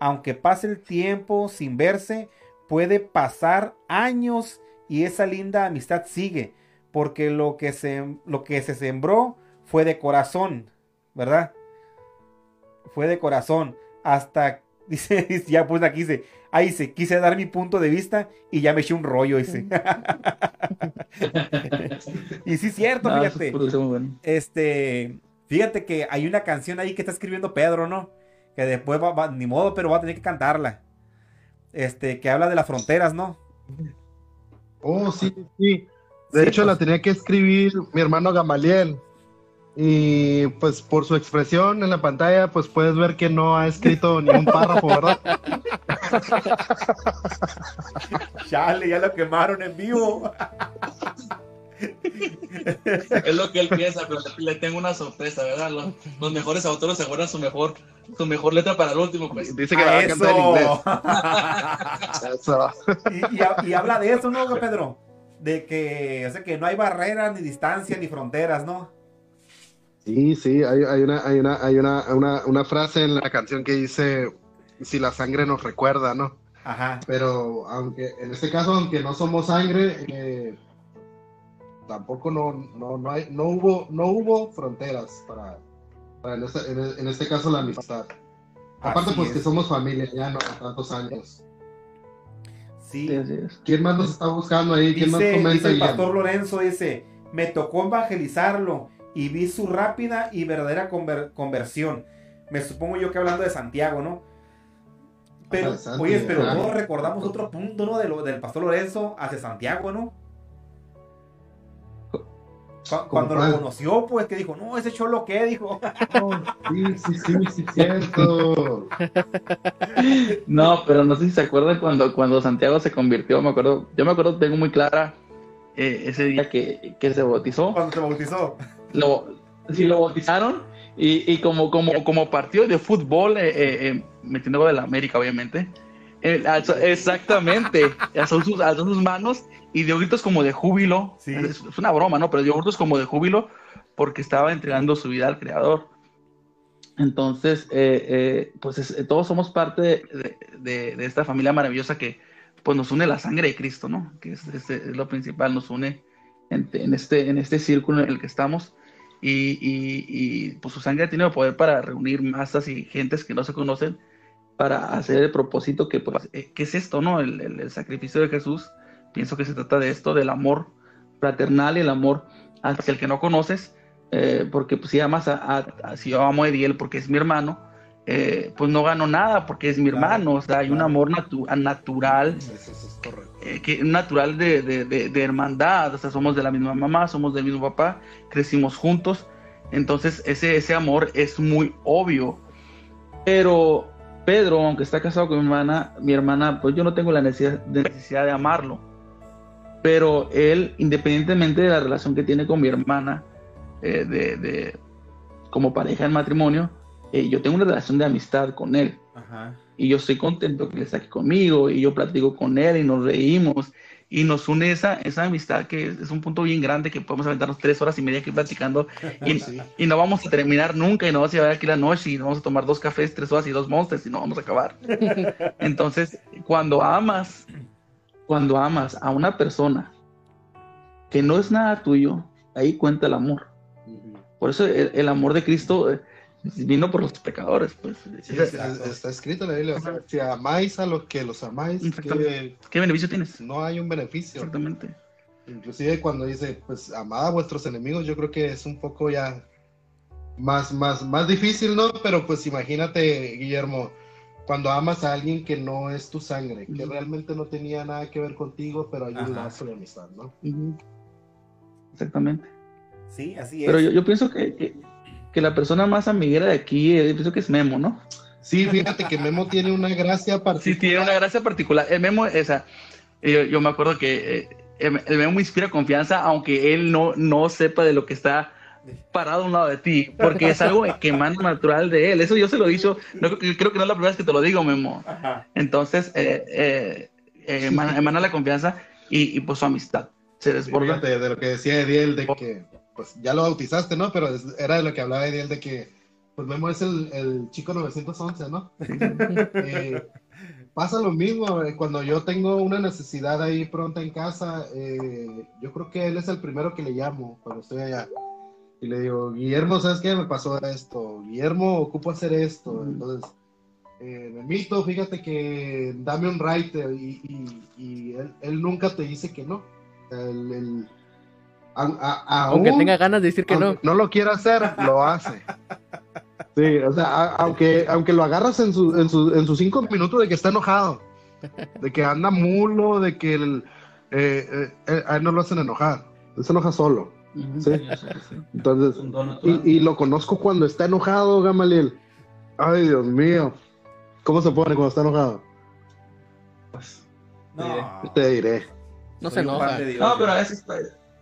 [SPEAKER 2] Aunque pase el tiempo sin verse, puede pasar años y esa linda amistad sigue. Porque lo que se, lo que se sembró fue de corazón, ¿verdad? Fue de corazón. Hasta, [LAUGHS] dice, ya pues aquí dice, ahí se quise dar mi punto de vista y ya me eché un rollo, dice. [LAUGHS] y sí es cierto,
[SPEAKER 4] No,
[SPEAKER 2] fíjate.
[SPEAKER 4] es bueno.
[SPEAKER 2] Este, fíjate que hay una canción ahí que está escribiendo Pedro, ¿no? Que después va, va- ni modo, pero va a tener que cantarla. Este, que habla de las fronteras, ¿no?
[SPEAKER 5] Oh, sí, sí. De
[SPEAKER 2] Sí,
[SPEAKER 5] hecho,
[SPEAKER 2] pues.
[SPEAKER 5] la tenía que escribir mi hermano Gamaliel. Y pues por su expresión en la pantalla, pues puedes ver que no ha escrito [LAUGHS] ni un párrafo, ¿verdad? [LAUGHS]
[SPEAKER 2] Chale, ya lo quemaron en vivo. [LAUGHS]
[SPEAKER 4] Es lo que él piensa, pero le tengo una sorpresa, ¿verdad? Los, los mejores autores se guardan su mejor, su mejor letra para el último, pues.
[SPEAKER 5] Dice que la va a cantar en inglés.
[SPEAKER 2] eso. Y, y ha- y habla de eso, ¿no, Pedro? De que, o sea, que no hay barreras, ni distancias, ni fronteras, ¿no?
[SPEAKER 5] Sí, sí, hay, hay una, hay una, hay una, una, una frase en la canción que dice si la sangre nos recuerda, ¿no?
[SPEAKER 2] Ajá.
[SPEAKER 5] Pero aunque en este caso, aunque no somos sangre, eh, tampoco no, no, no, hay, no hubo, no hubo fronteras para, para en, este, en, en este caso la amistad. Aparte,
[SPEAKER 2] Así
[SPEAKER 5] pues
[SPEAKER 2] es.
[SPEAKER 5] que somos familia ya no tantos años.
[SPEAKER 2] Sí.
[SPEAKER 5] ¿Quién más nos está buscando ahí? ¿Quién más comenta?
[SPEAKER 2] dice el pastor Lorenzo, dice, me tocó evangelizarlo y vi su rápida y verdadera conver- conversión. Me supongo yo que hablando de Santiago, ¿no? Pero,
[SPEAKER 5] Santi,
[SPEAKER 2] oye, pero
[SPEAKER 5] claro.
[SPEAKER 2] todos recordamos otro punto, ¿no? De lo, del pastor Lorenzo hacia Santiago, ¿no? Cu- Cuando lo conoció, pues, que dijo, no, ese cholo, ¿qué? Dijo,
[SPEAKER 5] Sí, sí, sí, sí, cierto.
[SPEAKER 4] No, pero no sé si se acuerdan cuando, cuando Santiago se convirtió, me acuerdo, yo me acuerdo, tengo muy clara eh, ese día que, que se bautizó.
[SPEAKER 2] cuando se bautizó.
[SPEAKER 4] Lo, sí, lo bautizaron y, y como, como, como partido de fútbol, eh, eh, eh, metiendo gol de la América, obviamente. eh, alzó- exactamente, [LAUGHS] alzó sus, alzó sus manos y dio gritos como de júbilo.
[SPEAKER 2] Sí.
[SPEAKER 4] Es, es una broma, ¿no? Pero dio gritos como de júbilo porque estaba entregando su vida al Creador. Entonces, eh, eh, pues es- todos somos parte de, de- de esta familia maravillosa que pues nos une la sangre de Cristo, ¿no? Que es lo principal, nos une en, en este, en este círculo en el que estamos. Y, y- y, pues su sangre ha tenido poder para reunir masas y gentes que no se conocen para hacer el propósito que, pues, eh, ¿qué es esto, no? El, el- sacrificio de Jesús. Pienso que se trata de esto, del amor fraternal y el amor hacia el que no conoces, eh, porque pues, si amas a- si yo amo a Ediel porque es mi hermano, eh, pues no gano nada porque es mi
[SPEAKER 2] Claro,
[SPEAKER 4] hermano, o sea, hay un amor natu- natural
[SPEAKER 5] Eso, es correcto.
[SPEAKER 4] eh, que natural de, de- de- de hermandad, o sea, somos de la misma mamá, somos del mismo papá, crecimos juntos, entonces ese, ese amor es muy obvio. Pero Pedro, aunque está casado con mi hermana, mi hermana, pues yo no tengo la necesidad, de necesidad de amarlo. Pero él, independientemente de la relación que tiene con mi hermana, eh, de, de- como pareja en matrimonio, eh, yo tengo una relación de amistad con él
[SPEAKER 2] Ajá.
[SPEAKER 4] y yo estoy contento que él está aquí conmigo y yo platico con él y nos reímos y nos une esa, esa amistad que es, es un punto bien grande que podemos aventarnos tres horas y media aquí platicando y, [LAUGHS]
[SPEAKER 5] Sí.
[SPEAKER 4] y no vamos a terminar nunca y no vamos a llevar aquí la noche y no vamos a tomar dos cafés, tres horas y dos monsters y no vamos a acabar. [LAUGHS] Entonces, cuando amas, cuando amas a una persona que no es nada tuyo, ahí cuenta el amor. Por eso el, el amor de Cristo eh, vino por los pecadores, pues.
[SPEAKER 5] Sí, está, está escrito en la Biblia, o sea, si amáis a los que los amáis.
[SPEAKER 4] ¿Qué beneficio tienes?
[SPEAKER 5] no hay un beneficio.
[SPEAKER 4] Exactamente.
[SPEAKER 5] Inclusive cuando dice, pues, amad a vuestros enemigos, yo creo que es un poco ya más, más, más difícil, ¿no? Pero pues imagínate, Guillermo, cuando amas a alguien que no es tu sangre, que realmente no tenía nada que ver contigo, pero hay un
[SPEAKER 2] Ajá.
[SPEAKER 5] lazo de amistad, ¿no?
[SPEAKER 4] Exactamente.
[SPEAKER 2] Sí, así es.
[SPEAKER 4] Pero yo, yo pienso que, que, que la persona más amiguera de aquí, eh, pienso que es Memo, ¿no?
[SPEAKER 5] Sí, fíjate que Memo tiene una gracia
[SPEAKER 4] Sí,
[SPEAKER 5] particular.
[SPEAKER 4] tiene una gracia particular. El Memo, esa, yo, yo me acuerdo que eh, el el Memo inspira confianza, aunque él no, no sepa de lo que está parado a un lado de ti, porque es algo que emana natural de él. Eso yo se lo he dicho, no, creo que no es la primera vez que te lo digo, Memo.
[SPEAKER 2] Ajá.
[SPEAKER 4] Entonces, eh, eh, eh, emana, emana la confianza y, y pues su amistad se desborda.
[SPEAKER 5] Fíjate de lo que decía Ediel, de que pues ya lo bautizaste, ¿no? Pero es- era de lo que hablaba de él, de que, pues Memo es el, el chico 911, ¿no? Eh, pasa lo mismo, eh, cuando yo tengo una necesidad ahí pronta en casa, eh, yo creo que él es el primero que le llamo cuando estoy allá. Y le digo, Guillermo, ¿sabes qué? Me pasó esto. Guillermo, ocupo hacer esto. Entonces, eh, Memito, fíjate que dame un writer. Y, y- y él, él nunca te dice que no. El- el- a- a-
[SPEAKER 3] Aunque
[SPEAKER 5] aún-
[SPEAKER 3] tenga ganas de decir que no.
[SPEAKER 5] no lo quiera hacer, lo hace. Sí, o sea, a- aunque, aunque lo agarras en, su- en, su- en sus cinco minutos de que está enojado, de que anda mulo, de que el- eh, eh, a él no lo hacen enojar, él se enoja solo. Sí.
[SPEAKER 4] sí, sí, sí.
[SPEAKER 5] Entonces, y, y lo conozco cuando está enojado, Gamaliel. Ay, Dios mío. ¿Cómo se pone cuando está enojado?
[SPEAKER 4] Pues,
[SPEAKER 2] No.
[SPEAKER 5] Te diré.
[SPEAKER 3] No
[SPEAKER 2] Soy
[SPEAKER 3] se enoja.
[SPEAKER 4] No, pero es, es,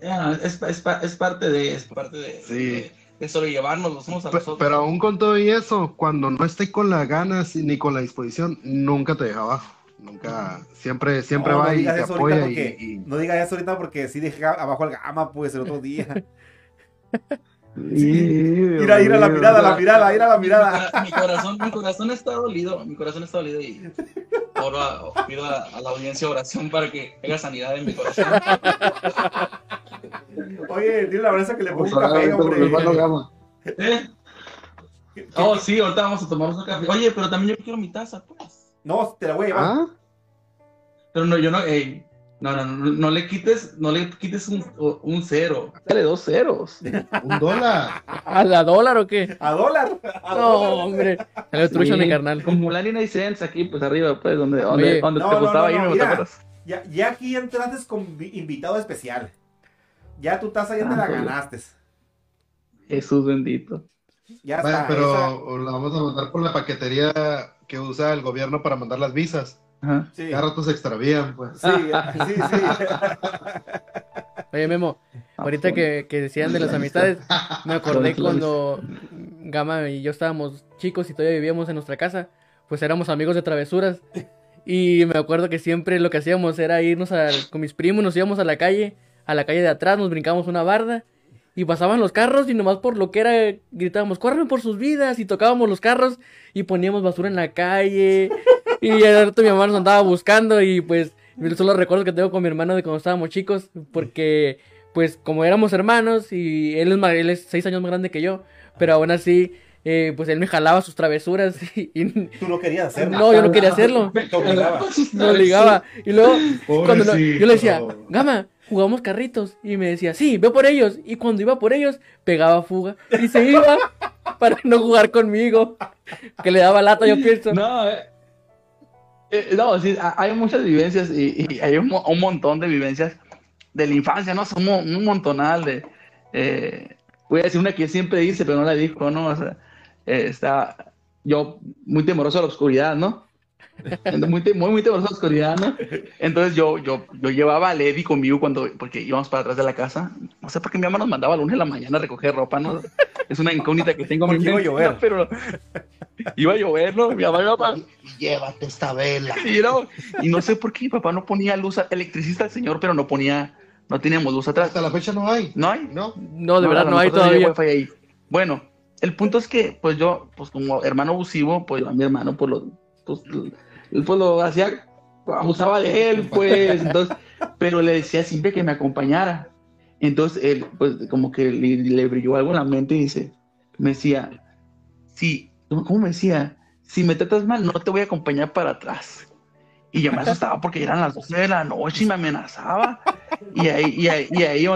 [SPEAKER 4] es, es, es parte de, es parte de,
[SPEAKER 5] Sí.
[SPEAKER 4] de, de sobrellevarnos los unos a los otros.
[SPEAKER 5] Pero aún con todo y eso, cuando no esté con las ganas ni con la disposición, nunca te deja abajo. Nunca, siempre, siempre
[SPEAKER 2] No,
[SPEAKER 5] va
[SPEAKER 2] no
[SPEAKER 5] y te apoya
[SPEAKER 2] porque-
[SPEAKER 5] y, y-
[SPEAKER 2] No digas eso ahorita porque sí dejé abajo el gama, pues, el otro [LAUGHS] día. Mira, mira la mirada, la mirada, mira la mirada.
[SPEAKER 4] Mi, corazón, mi corazón está dolido, mi corazón está dolido y oro a- pido a, a la audiencia oración para que haya sanidad en mi corazón. [LAUGHS]
[SPEAKER 2] Oye, dile la verdad que le pongo un café, hombre.
[SPEAKER 5] hermano Gama.
[SPEAKER 4] ¿Eh? Oh, sí, ahorita vamos a tomarnos un café. Oye, pero también yo quiero mi taza, pues.
[SPEAKER 2] No, te la voy a llevar.
[SPEAKER 5] ¿Ah?
[SPEAKER 4] Pero no, yo no, ey, no, no, no, no le quites, no le quites un, un cero. Dale dos ceros. [LAUGHS]
[SPEAKER 5] Un dólar.
[SPEAKER 3] ¿A la dólar o qué?
[SPEAKER 2] A dólar. [LAUGHS] A
[SPEAKER 3] No,
[SPEAKER 2] dólar.
[SPEAKER 3] hombre. Salió trucho
[SPEAKER 4] Sí,
[SPEAKER 3] mi carnal.
[SPEAKER 4] Como la línea cents aquí, pues arriba, pues, donde, donde, donde
[SPEAKER 2] No,
[SPEAKER 4] te
[SPEAKER 2] no,
[SPEAKER 4] gustaba
[SPEAKER 2] no, no,
[SPEAKER 4] irme, ¿te
[SPEAKER 2] mira.
[SPEAKER 4] acuerdas?
[SPEAKER 2] Ya, ya aquí entraste con vi- invitado especial. Ya tu taza ya te la
[SPEAKER 4] Ah,
[SPEAKER 2] ganaste.
[SPEAKER 4] Jesús bendito.
[SPEAKER 2] Ya
[SPEAKER 5] Vaya,
[SPEAKER 2] está.
[SPEAKER 5] pero
[SPEAKER 2] esa-
[SPEAKER 5] la vamos a mandar por la paquetería que usa el gobierno para mandar las visas.
[SPEAKER 4] Ajá.
[SPEAKER 2] Sí,
[SPEAKER 5] Cada rato se extravían, pues.
[SPEAKER 2] sí, [LAUGHS] sí, sí.
[SPEAKER 3] Oye, Memo, ahorita que, que decían de las amistades, me [LAUGHS] acordé cuando Gama y yo estábamos chicos y todavía vivíamos en nuestra casa, pues éramos amigos de travesuras. Y me acuerdo que siempre lo que hacíamos era irnos a- con mis primos, nos íbamos a la calle, a la calle de atrás, nos brincábamos una barda y pasaban los carros y nomás por lo que era gritábamos, corran por sus vidas y tocábamos los carros y poníamos basura en la calle y al rato mi mamá nos andaba buscando y pues son los recuerdos que tengo con mi hermano de cuando estábamos chicos porque pues como éramos hermanos y él es, ma- él es seis años más grande que yo, pero aún así eh, pues él me jalaba sus travesuras [LAUGHS] y, y
[SPEAKER 2] Tú no querías hacerlo.
[SPEAKER 3] no, yo no quería hacerlo. Me obligaba. Y luego, cuando no- yo le decía. Gama, jugamos carritos. Y me decía, sí, ve por ellos. Y cuando iba por ellos, pegaba fuga. Y se iba [LAUGHS] para no jugar conmigo. Que le daba lata, yo pienso.
[SPEAKER 4] No, eh, eh, no, sí, ha- hay muchas vivencias y, hay un, un montón de vivencias de la infancia, ¿no? Son mo- un montonal de... eh, voy a decir una que siempre dice, pero no la dijo, ¿no? O sea, eh, está yo muy temeroso a la oscuridad, ¿no? Muy, muy, muy a la oscuridad, ¿no? Entonces yo, yo, yo llevaba a Levi conmigo cuando, porque íbamos para atrás de la casa. No sé por qué mi mamá nos mandaba el lunes en la mañana a recoger ropa, ¿no? Es una incógnita que tengo.
[SPEAKER 2] Porque iba a llover.
[SPEAKER 4] Pero iba a llover, ¿no? Mi mamá iba para...
[SPEAKER 5] Llévate esta vela.
[SPEAKER 4] Y no, y no sé por qué mi papá no ponía luz, a- electricista el señor, pero no ponía, no teníamos luz atrás.
[SPEAKER 5] Hasta la fecha no hay.
[SPEAKER 4] ¿No hay?
[SPEAKER 5] ¿No?
[SPEAKER 3] No, de verdad, no, hay todavía.
[SPEAKER 4] wifi ahí. Bueno, el punto es que, pues yo, pues como hermano abusivo, pues a mi hermano, pues lo, pues, lo- pues lo hacía, abusaba de él, pues, [LAUGHS] entonces, pero le decía siempre que me acompañara. Entonces él, pues como que le, le brilló algo en la mente y dice, me decía, si, ¿cómo me decía? Si me tratas mal, no te voy a acompañar para atrás. Y yo me asustaba porque eran las 12 de la noche y me amenazaba. Y ahí, y ahí, y ahí.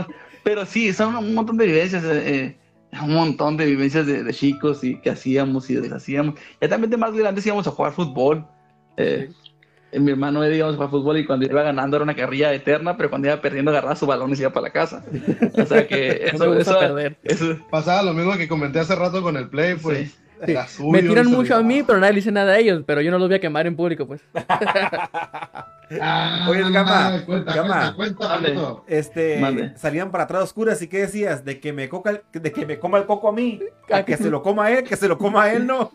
[SPEAKER 4] Pero sí, son un montón de vivencias, eh, eh, un montón de vivencias de, de chicos y que hacíamos y deshacíamos. Ya también de más grandes íbamos a jugar fútbol. Eh, eh, mi hermano Eddie íbamos a jugar fútbol y cuando iba ganando era una carrilla eterna, pero cuando iba perdiendo agarraba su balón y se iba para la casa. O sea que [LAUGHS]
[SPEAKER 3] No
[SPEAKER 4] eso,
[SPEAKER 3] me gusta
[SPEAKER 4] eso-
[SPEAKER 3] perder.
[SPEAKER 4] eso-
[SPEAKER 5] Pasaba lo mismo que comenté hace rato con el Play, pues.
[SPEAKER 3] Sí.
[SPEAKER 5] Suyo,
[SPEAKER 3] Me tiran mucho a mí, pero nadie le dice nada a ellos. Pero yo no los voy a quemar en público, pues.
[SPEAKER 5] Ah,
[SPEAKER 2] Oye, Gama,
[SPEAKER 5] cuenta,
[SPEAKER 2] Gama.
[SPEAKER 5] cuenta.
[SPEAKER 2] Este,
[SPEAKER 4] Mande.
[SPEAKER 2] salían para atrás oscuras y qué decías, de que me coca, el- de que me coma el coco a mí, a que se lo coma a él, que se lo coma a él, ¿no?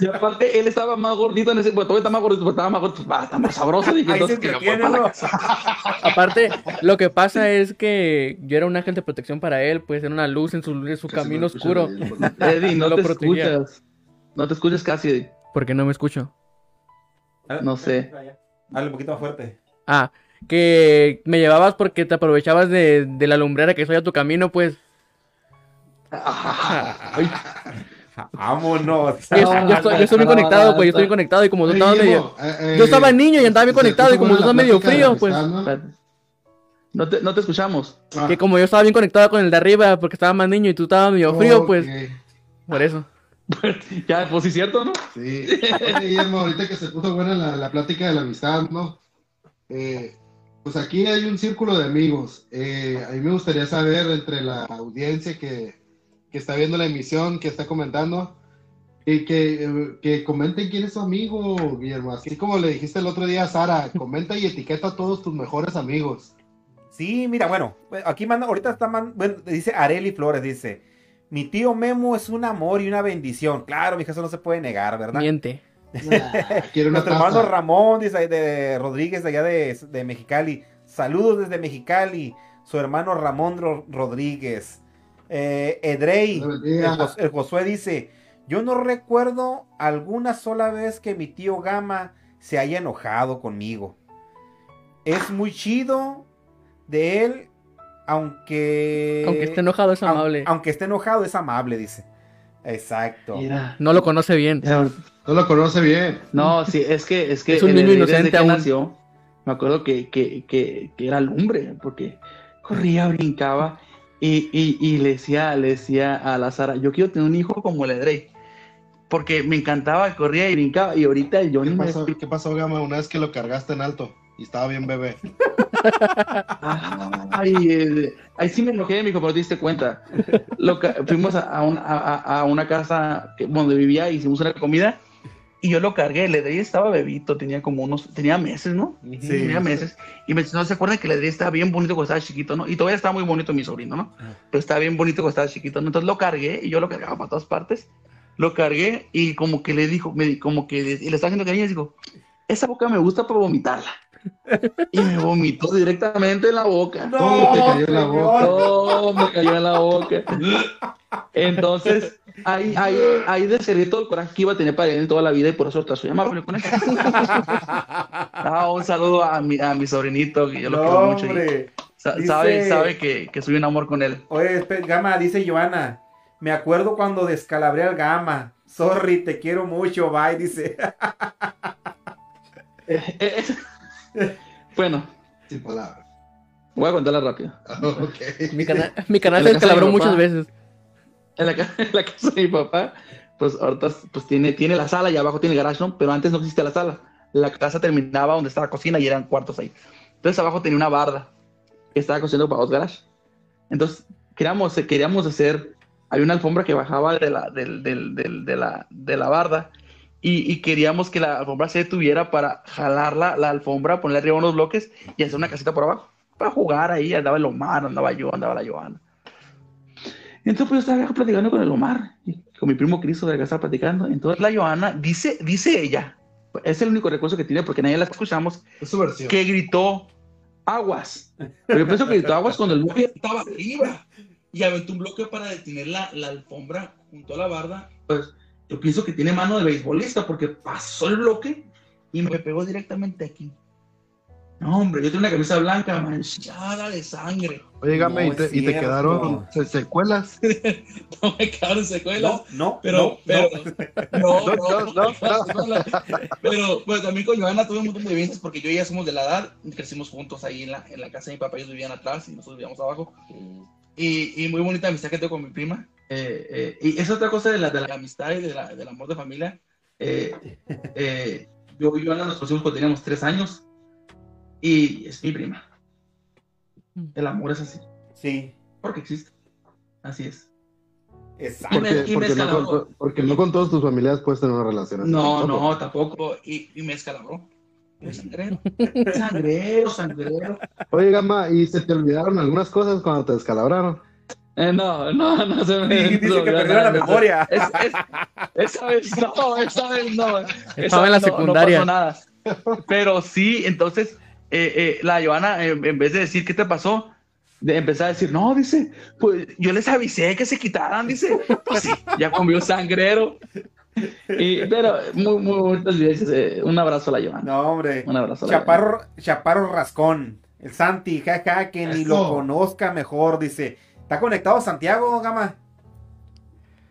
[SPEAKER 4] Y aparte, él estaba más gordito en ese, pues todavía está más gordito, pero estaba más gordito, está más sabroso. [LAUGHS]
[SPEAKER 3] Aparte, lo que pasa es que yo era un ángel de protección para él, pues era una luz en su, en camino oscuro.
[SPEAKER 4] Eddie, no,
[SPEAKER 3] No [LAUGHS] lo
[SPEAKER 4] te
[SPEAKER 3] protegía.
[SPEAKER 4] Escuchas. No te escuchas casi.
[SPEAKER 3] ¿Por qué no me escucho?
[SPEAKER 4] No sé.
[SPEAKER 2] Dale un poquito más fuerte.
[SPEAKER 3] Ah, que me llevabas porque te aprovechabas de, de la lumbrera que soy a tu camino, pues.
[SPEAKER 4] Ay,
[SPEAKER 2] Vámonos.
[SPEAKER 3] Yo, [LAUGHS] yo estoy, yo estoy bien conectado, pues yo estoy bien conectado y como tú estabas medio...
[SPEAKER 5] Eh, eh,
[SPEAKER 3] Yo estaba niño y andaba bien conectado y como tú
[SPEAKER 5] la
[SPEAKER 3] medio frío, pues...
[SPEAKER 5] ¿no?
[SPEAKER 4] te, no te escuchamos.
[SPEAKER 5] Ah,
[SPEAKER 3] Que como yo estaba bien conectado con el de arriba porque estaba más niño y tú estabas medio frío, pues por eso. [LAUGHS]
[SPEAKER 4] ya, pues sí, cierto, ¿no?
[SPEAKER 5] Sí. Oye, Guillermo, ahorita que se puso buena la, la plática de la amistad, ¿no? Eh, pues aquí hay un círculo de amigos. Eh, a mí me gustaría saber entre la audiencia que, que está viendo la emisión, que está comentando, y que, que comenten quién es su amigo, Guillermo. Así como le dijiste el otro día a Sara, comenta y etiqueta a todos tus mejores amigos.
[SPEAKER 2] Sí, mira, bueno, aquí manda, ahorita está, man- bueno, dice Areli Flores, dice, mi tío Memo es un amor y una bendición. Claro, mi eso no se puede negar, ¿verdad?
[SPEAKER 3] Miente.
[SPEAKER 5] Ah,
[SPEAKER 2] Nuestro hermano. Ramón, dice, de Rodríguez, de allá de, de Mexicali. Saludos desde Mexicali. Su hermano Ramón Ro- Rodríguez. Eh, Edrey, el Josué dice, yo no recuerdo alguna sola vez que mi tío Gama se haya enojado conmigo. Es muy chido de él, aunque...
[SPEAKER 3] Aunque esté enojado es amable.
[SPEAKER 2] Aunque esté enojado es amable, dice. Exacto.
[SPEAKER 4] Mira.
[SPEAKER 3] No lo conoce bien.
[SPEAKER 5] No lo conoce bien.
[SPEAKER 4] No, sí, es que es que
[SPEAKER 3] Es un
[SPEAKER 4] el
[SPEAKER 3] niño inocente
[SPEAKER 4] que
[SPEAKER 3] aún.
[SPEAKER 4] nació, me acuerdo que, que, que, que era lumbre, porque corría, brincaba y, y, y le decía, le decía a la Sara, yo quiero tener un hijo como el Edrey, porque me encantaba, corría y brincaba y ahorita yo
[SPEAKER 5] ¿Qué
[SPEAKER 4] ni me
[SPEAKER 5] pasó, ¿Qué pasó, Gama? Una vez que lo cargaste en alto y estaba bien bebé.
[SPEAKER 4] Ay, eh, ahí sí me enojé, mijo, pero te diste cuenta. Lo ca- fuimos a, a una, a- a una casa que- donde vivía, hicimos una comida y yo lo cargué. El Edrey estaba bebito, tenía como unos, tenía meses, ¿no?
[SPEAKER 2] Sí.
[SPEAKER 4] tenía meses. Y me dice, no se acuerdan que el Edrey estaba bien bonito cuando estaba chiquito, ¿no? Y todavía está muy bonito mi sobrino, ¿no? Pero estaba bien bonito cuando estaba chiquito, ¿no? Entonces lo cargué y yo lo cargaba para todas partes. Lo cargué y como que le dijo, me, como que y le estaba haciendo cariño y dijo, esa boca me gusta para vomitarla. [LAUGHS] Y me vomitó directamente en la boca.
[SPEAKER 5] Todo te cayó en la boca.
[SPEAKER 4] Todo me cayó en la boca. Entonces, ahí, ahí, ahí descerré todo el coraje que iba a tener para él en toda la vida y por eso soy amable con él. [LAUGHS] Ah, un saludo a mi, a mi sobrinito, que yo lo
[SPEAKER 2] No,
[SPEAKER 4] quiero mucho. y
[SPEAKER 2] hombre.
[SPEAKER 4] sa-
[SPEAKER 2] Dice-
[SPEAKER 4] sabe sabe que, que soy un amor con él.
[SPEAKER 2] Oye, espe- Gama, dice Joana. Me acuerdo cuando descalabré al Gama. Sorry, te quiero mucho, bye, dice.
[SPEAKER 4] Bueno,
[SPEAKER 5] Sin palabras.
[SPEAKER 4] voy a contarla rápido.
[SPEAKER 5] Ok.
[SPEAKER 3] Mi, cana- [LAUGHS] mi canal se
[SPEAKER 4] de
[SPEAKER 3] descalabró muchas veces.
[SPEAKER 4] En la, [LAUGHS] en la casa de mi papá, pues ahorita pues tiene, tiene la sala y abajo tiene el garage, ¿no? Pero antes no existía la sala. La casa terminaba donde estaba la cocina y eran cuartos ahí. Entonces abajo tenía una barda que estaba cocinando para los garages. Entonces queríamos, queríamos hacer, hay una alfombra que bajaba de la, del- del- del- de la, de la barda y, y queríamos que la alfombra se detuviera para jalar la, la alfombra, ponerle arriba unos bloques y hacer una casita por abajo. Para jugar ahí, andaba el Omar, andaba yo, andaba la Joana. Entonces pues yo estaba platicando con el Omar, y con mi primo Cristo de estaba platicando. Entonces la Joana dice, dice ella, es el único recurso que tiene porque nadie la escuchamos,
[SPEAKER 5] Es
[SPEAKER 4] que gritó aguas. Pero yo pienso que gritó aguas cuando el bloque estaba arriba y aventó un bloque para detener la, la alfombra junto a la barda. Pues yo pienso que tiene mano de beisbolista porque pasó el bloque y me pegó directamente aquí. No, hombre, yo tengo una camisa blanca manchada de sangre.
[SPEAKER 2] No
[SPEAKER 5] ¿y te, y quedaron se- secuelas? [LAUGHS]
[SPEAKER 4] No me quedaron secuelas.
[SPEAKER 2] No, no,
[SPEAKER 4] Pero,
[SPEAKER 2] no,
[SPEAKER 4] pero,
[SPEAKER 2] no.
[SPEAKER 4] no,
[SPEAKER 5] No,
[SPEAKER 4] no,
[SPEAKER 5] no, no,
[SPEAKER 4] Pero, pero también con Joana tuve un montón de eventos porque yo y ella somos de la edad, crecimos juntos ahí en la, en la casa de mi papá, ellos vivían atrás y nosotros vivíamos abajo. Y, y muy bonita amistad que tengo con mi prima. Eh, eh, y es otra cosa de la, de la amistad y de la, del amor de familia. Eh, eh, yo y Joana nos conocimos cuando teníamos tres años y es mi prima. El amor es así,
[SPEAKER 2] Sí,
[SPEAKER 4] porque existe. Así es.
[SPEAKER 2] exacto.
[SPEAKER 4] Y me-
[SPEAKER 5] Porque,
[SPEAKER 4] y me
[SPEAKER 5] porque, no con, porque no con todos tus familiares puedes tener una relación así.
[SPEAKER 4] No,
[SPEAKER 5] tampoco.
[SPEAKER 4] no, tampoco. Y, y me escalabró. Sangrero, sangrero, sangrero.
[SPEAKER 5] Oye, Gama, ¿y se te olvidaron algunas cosas cuando te descalabraron?
[SPEAKER 4] Eh, no, no, no se me.
[SPEAKER 2] Dice que perdieron la memoria.
[SPEAKER 4] Es, es- esa vez no, [LAUGHS] esa vez no. Esa
[SPEAKER 3] Estaba en la
[SPEAKER 4] vez no- no
[SPEAKER 3] secundaria.
[SPEAKER 4] pasó nada. Pero sí, entonces, eh, eh, la Joana, eh, en vez de decir qué te pasó, de empezar a decir, no, dice, pues yo les avisé que se quitaran, dice, pues sí, ya comió sangrero. Y, pero muy, muy bonitas eh, un abrazo a la Joana.
[SPEAKER 2] No, hombre.
[SPEAKER 4] Un abrazo a la
[SPEAKER 2] Chaparro, Chaparro Rascón. El Santi, jaja, que ni lo
[SPEAKER 5] Eso.
[SPEAKER 2] conozca mejor, dice. ¿Está conectado Santiago, Gama?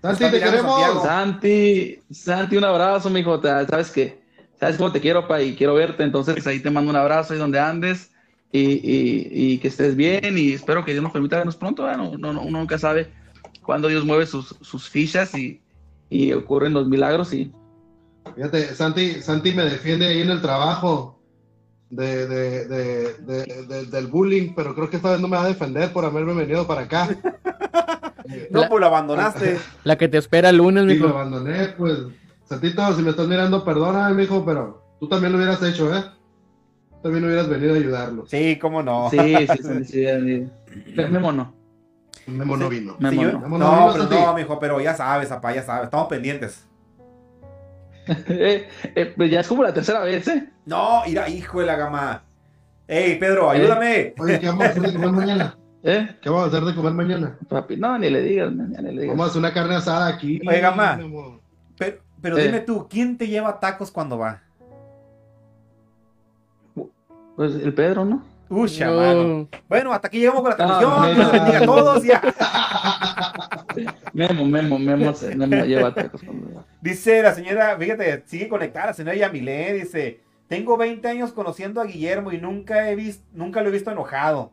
[SPEAKER 5] Santi, te queremos.
[SPEAKER 2] Santiago.
[SPEAKER 4] Santi, Santi, un abrazo, mijo. Sabes que, sabes cómo te quiero, pa, y quiero verte. Entonces, ahí te mando un abrazo ahí donde andes y, y- y que estés bien. Y espero que Dios nos permita vernos pronto. ¿verdad? No, no, no, uno nunca sabe cuándo Dios mueve sus, sus fichas y, y ocurren los milagros. Y
[SPEAKER 5] Fíjate, Santi, Santi me defiende ahí en el trabajo de, de- de- de- de- del bullying, pero creo que esta vez no me va a defender por haberme venido para acá. [LAUGHS]
[SPEAKER 2] No,
[SPEAKER 3] La-
[SPEAKER 2] pues lo abandonaste.
[SPEAKER 3] La que te espera el lunes,
[SPEAKER 5] Sí, lo
[SPEAKER 3] mijo.
[SPEAKER 5] abandoné, pues. Santito, si me estás mirando, perdóname, mijo, pero tú también lo hubieras hecho, ¿eh? También hubieras venido a ayudarlos.
[SPEAKER 2] Sí, cómo no.
[SPEAKER 4] sí, sí, sí, sí, sí. Memo no.
[SPEAKER 5] Memo no vino.
[SPEAKER 2] Sí,
[SPEAKER 4] no.
[SPEAKER 5] Memo
[SPEAKER 2] no,
[SPEAKER 5] no vino,
[SPEAKER 2] pero no, mijo, pero ya sabes, apá, ya sabes. Estamos pendientes. [LAUGHS]
[SPEAKER 4] Eh, eh, pues ya es como la tercera vez, ¿eh?
[SPEAKER 2] No, mira, hijo de la gama. Ey, Pedro, ayúdame.
[SPEAKER 5] Oye, ¿qué vamos a hacer de comer mañana?
[SPEAKER 4] ¿Eh?
[SPEAKER 5] ¿Qué vamos a hacer de comer mañana?
[SPEAKER 4] Papi, no, ni le digas, ni le digas.
[SPEAKER 5] Vamos a hacer una carne asada aquí.
[SPEAKER 2] Oye, Gama. Pero, pero
[SPEAKER 4] Eh.
[SPEAKER 2] dime tú, ¿quién te lleva tacos cuando va?
[SPEAKER 4] Pues el Pedro, ¿no?
[SPEAKER 2] Uy,
[SPEAKER 3] No.
[SPEAKER 2] mano. Bueno, hasta aquí llegamos con la
[SPEAKER 4] Ah,
[SPEAKER 2] transmisión.
[SPEAKER 4] mira.
[SPEAKER 2] Dios bendiga a todos. Ya.
[SPEAKER 4] Memo, Memo, Memo, Memo lleva tacos cuando va.
[SPEAKER 2] Dice la señora, fíjate, sigue conectada, la señora Yamilé, dice, tengo 20 años conociendo a Guillermo y nunca he visto, nunca lo he visto enojado.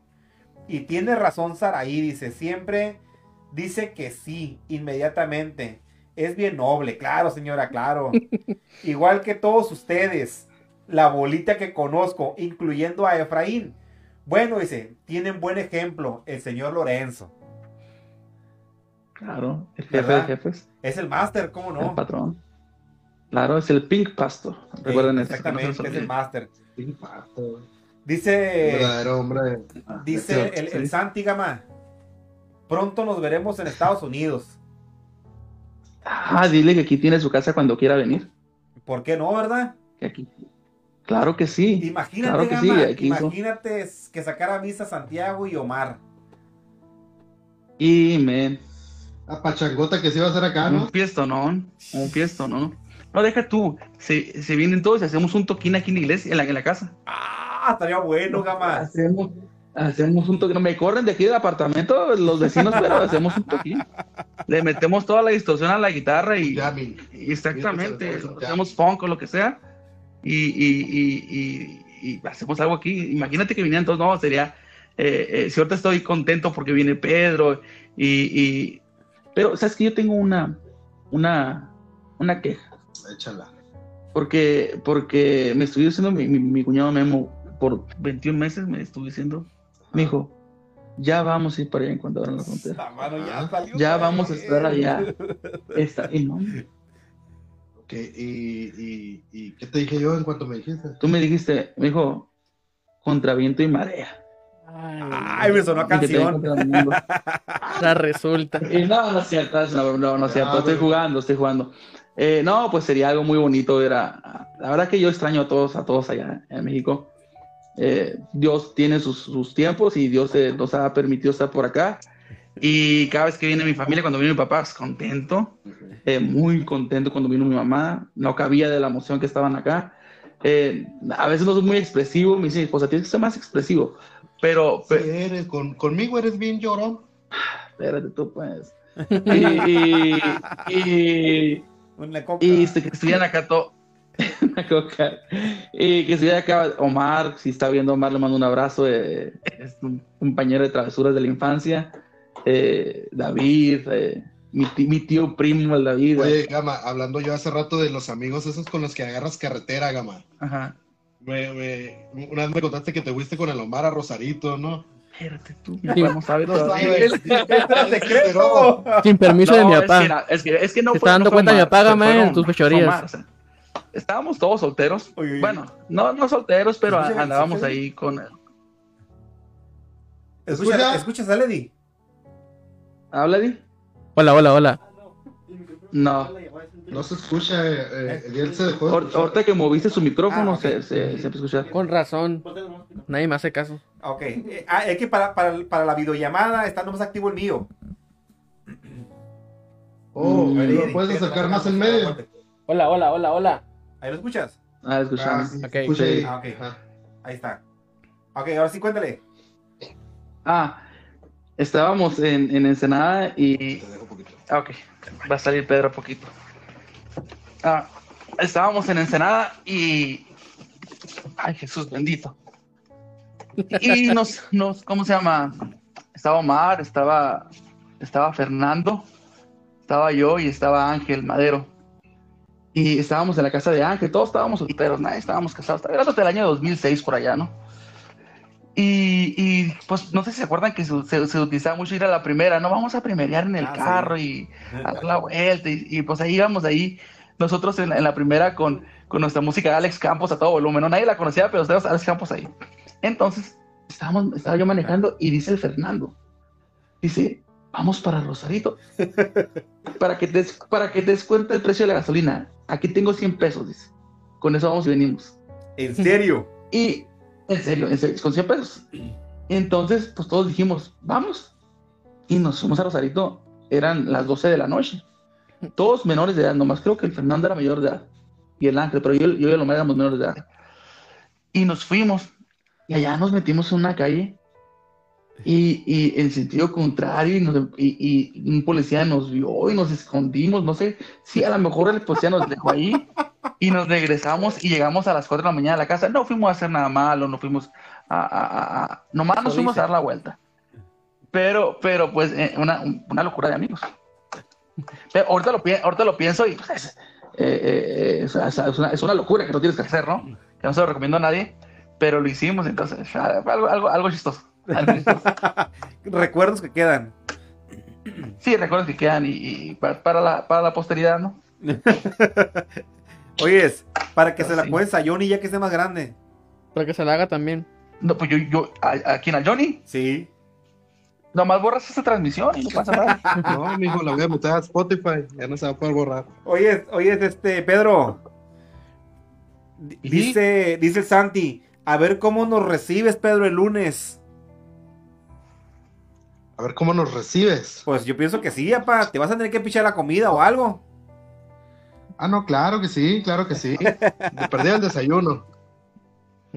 [SPEAKER 2] Y tiene razón Saraí, dice, siempre dice que sí, inmediatamente. Es bien noble, claro señora, claro. [LAUGHS] Igual que todos ustedes, la bolita que conozco, incluyendo a Efraín. Bueno, dice, tienen buen ejemplo, el señor Lorenzo.
[SPEAKER 4] Claro, el jefe
[SPEAKER 2] ¿Verdad?
[SPEAKER 4] de jefes,
[SPEAKER 2] Es el máster, ¿cómo
[SPEAKER 4] el
[SPEAKER 2] no?
[SPEAKER 4] patrón. Claro, es el Pink Pastor. Recuerden eso. no les
[SPEAKER 2] Exactamente, es el máster.
[SPEAKER 5] Sí, pato.
[SPEAKER 2] Dice,
[SPEAKER 5] Verdadero hombre.
[SPEAKER 2] dice
[SPEAKER 4] Sí,
[SPEAKER 2] el,
[SPEAKER 4] sí.
[SPEAKER 2] el Santi Gama, pronto nos veremos en Estados Unidos.
[SPEAKER 4] Ah, dile que aquí tiene su casa cuando quiera venir.
[SPEAKER 2] ¿Por qué no, verdad?
[SPEAKER 4] Que aquí. Claro que sí.
[SPEAKER 2] Imagínate,
[SPEAKER 4] Claro que
[SPEAKER 2] Gama,
[SPEAKER 4] sí, aquí son-
[SPEAKER 2] imagínate que sacara misa Santiago y Omar.
[SPEAKER 4] Y, men,
[SPEAKER 5] A pachangota que se iba a hacer acá, ¿no?
[SPEAKER 4] un fiestonón, un fiestonón. No, deja tú, se, se vienen todos y hacemos un toquín aquí en la iglesia, en la, en la casa.
[SPEAKER 2] Ah, estaría bueno, Gama.
[SPEAKER 4] Hacemos, hacemos un toquín. No me corren de aquí del apartamento los vecinos, pero [LAUGHS] hacemos un toquín. Le metemos toda la distorsión a la guitarra y, y exactamente, hacemos funk o lo que sea. Y, y, y, y- y hacemos algo aquí. Imagínate que vinieran todos, no, sería. eh, eh, si ahorita estoy contento porque viene Pedro y, y- pero sabes que yo tengo una una una queja
[SPEAKER 5] Échala.
[SPEAKER 4] porque porque me estuve diciendo mi, mi, mi cuñado Memo por 21 meses me estuvo diciendo me dijo ya vamos a ir para allá en cuando abran la frontera
[SPEAKER 2] Ah, mano, ya, salió,
[SPEAKER 4] ya
[SPEAKER 2] güey.
[SPEAKER 4] vamos a estar allá [LAUGHS] Esta- y no,
[SPEAKER 5] Ok, y, y, y ¿qué te dije yo en cuanto me dijiste?
[SPEAKER 4] tú me dijiste me dijo contra viento y marea
[SPEAKER 2] Ay, me sonó a canción. [LAUGHS]
[SPEAKER 3] Ahora resulta.
[SPEAKER 4] Y no, no es cierto, no, no, no es cierto, estoy
[SPEAKER 5] bueno.
[SPEAKER 4] jugando, estoy jugando. Eh, no, pues sería algo muy bonito ver a, la verdad que yo extraño a todos, a todos allá en México. Eh, Dios tiene sus, sus tiempos y Dios eh, nos ha permitido estar por acá. Y cada vez que viene mi familia, cuando viene mi papá, es contento, eh, muy contento cuando vino mi mamá, no cabía de la emoción que estaban acá. Eh, a veces no soy muy expresivo, me dice mi esposa, tienes que ser más expresivo, pero,
[SPEAKER 5] Sí, eres, con, conmigo eres bien llorón.
[SPEAKER 4] espérate tú pues. Y, y, y,
[SPEAKER 2] Una coca.
[SPEAKER 4] y este, que estuvieran acá todo. Una [LAUGHS] coca. Y que estuviera acá Omar, si está viendo Omar, le mando un abrazo. eh, es un compañero de travesuras de la infancia. Eh, David, eh, mi, tío primo, el David.
[SPEAKER 5] Oye, Gama, hablando yo hace rato de los amigos esos con los que agarras carretera, Gama.
[SPEAKER 4] Ajá.
[SPEAKER 5] Me, me- una vez me contaste que te fuiste con el Omar a Rosarito, ¿no?
[SPEAKER 4] Espérate tú, no vamos a ver
[SPEAKER 2] secreto.
[SPEAKER 3] Sin permiso
[SPEAKER 4] No,
[SPEAKER 3] de mi
[SPEAKER 4] es
[SPEAKER 3] papá.
[SPEAKER 4] que era- es, que, es que no
[SPEAKER 3] Se
[SPEAKER 4] fue-
[SPEAKER 3] está dando
[SPEAKER 4] no
[SPEAKER 3] cuenta mi papá, man, tus fechorías.
[SPEAKER 4] Sea, estábamos todos solteros.
[SPEAKER 2] Oye, oye.
[SPEAKER 4] Bueno, no, no solteros, pero
[SPEAKER 2] Escucha,
[SPEAKER 4] andábamos
[SPEAKER 2] escucha.
[SPEAKER 4] ahí con...
[SPEAKER 2] Escucha,
[SPEAKER 5] ¿Escucha?
[SPEAKER 2] ¿Escuchas a Lady?
[SPEAKER 4] ¿Habla, Di?
[SPEAKER 3] Hola, hola, hola.
[SPEAKER 4] No.
[SPEAKER 5] No se escucha, eh, eh, él se dejó. de
[SPEAKER 4] Ahor-
[SPEAKER 5] escuchar.
[SPEAKER 4] Ahorita que moviste su micrófono,
[SPEAKER 2] Ah,
[SPEAKER 4] se, se, se empezó a escuchar.
[SPEAKER 3] Con razón. Nadie me hace caso.
[SPEAKER 2] Ok. Eh, ah, es que para, para, para la videollamada está nomás activo el mío.
[SPEAKER 5] Oh,
[SPEAKER 4] Mm.
[SPEAKER 5] ¿lo puedes acercar más en medio?
[SPEAKER 3] Hola, hola, hola, hola.
[SPEAKER 2] ¿Ahí lo escuchas?
[SPEAKER 4] Ah,
[SPEAKER 5] Ah,
[SPEAKER 4] escuchamos.
[SPEAKER 5] sí, escucha.
[SPEAKER 2] Ah, ok.
[SPEAKER 5] Ajá.
[SPEAKER 2] Ahí está. Ok, ahora sí cuéntale.
[SPEAKER 4] Ah, estábamos en, en Ensenada y...
[SPEAKER 5] Te dejo poquito.
[SPEAKER 4] Ah, ok. Va a salir Pedro poquito. Ah, estábamos en Ensenada y... Ay, Jesús bendito. Y nos, nos, ¿cómo se llama? Estaba Omar, estaba, estaba Fernando, estaba yo y estaba Ángel Madero. Y estábamos en la casa de Ángel, todos estábamos solteros, nadie estábamos casados. Estaba hablando del año 2006 por allá, ¿no? Y, y, pues no sé si se acuerdan que se, se- se utilizaba mucho ir a la primera, ¿no? Vamos a primerear en el
[SPEAKER 2] Ah, sí.
[SPEAKER 4] carro y a dar la vuelta. Y, y, pues ahí íbamos ahí, nosotros en, la- en la primera con, con nuestra música Alex Campos a todo volumen. ¿no? Nadie la conocía, pero estábamos Alex Campos ahí. Entonces, estábamos, estaba yo manejando y dice el Fernando, dice, vamos para Rosarito. [LAUGHS] para, que te, para que te des cuenta el precio de la gasolina. Aquí tengo 100 pesos, dice. Con eso vamos y venimos.
[SPEAKER 2] ¿En serio?
[SPEAKER 4] Y, en serio, en serio, con 100 pesos. Entonces, pues todos dijimos, vamos. Y nos fuimos a Rosarito, eran las 12 de la noche. Todos menores de edad, nomás creo que el Fernando era mayor de edad. Y el Ángel, pero yo, yo y el éramos menores de edad. Y nos fuimos. Y allá nos metimos en una calle. Y, y en sentido contrario, y, nos- y- y un policía nos vio y nos escondimos. No sé si a lo mejor el policía nos dejó ahí y nos regresamos y llegamos a las 4 de la mañana a la casa. No fuimos a hacer nada malo, no fuimos a... a- a- nomás nos fuimos a dar la vuelta. Pero, pero pues, eh, una, una locura de amigos. Pero ahorita lo, ahorita lo pienso y pues, eh, eh, eh, es, es- es una, es una locura que no tienes que hacer, ¿no? Que no se lo recomiendo a nadie, pero lo hicimos, entonces, fue algo, algo, algo chistoso. algo chistoso. [LAUGHS]
[SPEAKER 2] Recuerdos que quedan.
[SPEAKER 4] Sí, recuerdos que quedan y, y pa- para, la, para la posteridad, ¿no? [LAUGHS]
[SPEAKER 2] Oyes, para que se la
[SPEAKER 4] Sí.
[SPEAKER 2] a Johnny ya que esté más grande.
[SPEAKER 3] Para que se la haga también.
[SPEAKER 4] No, pues yo, yo, a, a quién, a Johnny,
[SPEAKER 2] Sí.
[SPEAKER 4] Nomás borras esta transmisión y no pasa nada. [LAUGHS]
[SPEAKER 5] No, mijo, la voy a meter a Spotify. Ya no se va a poder borrar.
[SPEAKER 2] Oyes, oyes, este, Pedro. Dice, dice el Santi, a ver cómo nos recibes, Pedro, el lunes.
[SPEAKER 5] A ver cómo nos recibes.
[SPEAKER 2] Pues yo pienso que sí, papá. Te vas a tener que pichar la comida o algo.
[SPEAKER 5] Ah, no, claro que sí, claro que sí. Me perdí el desayuno.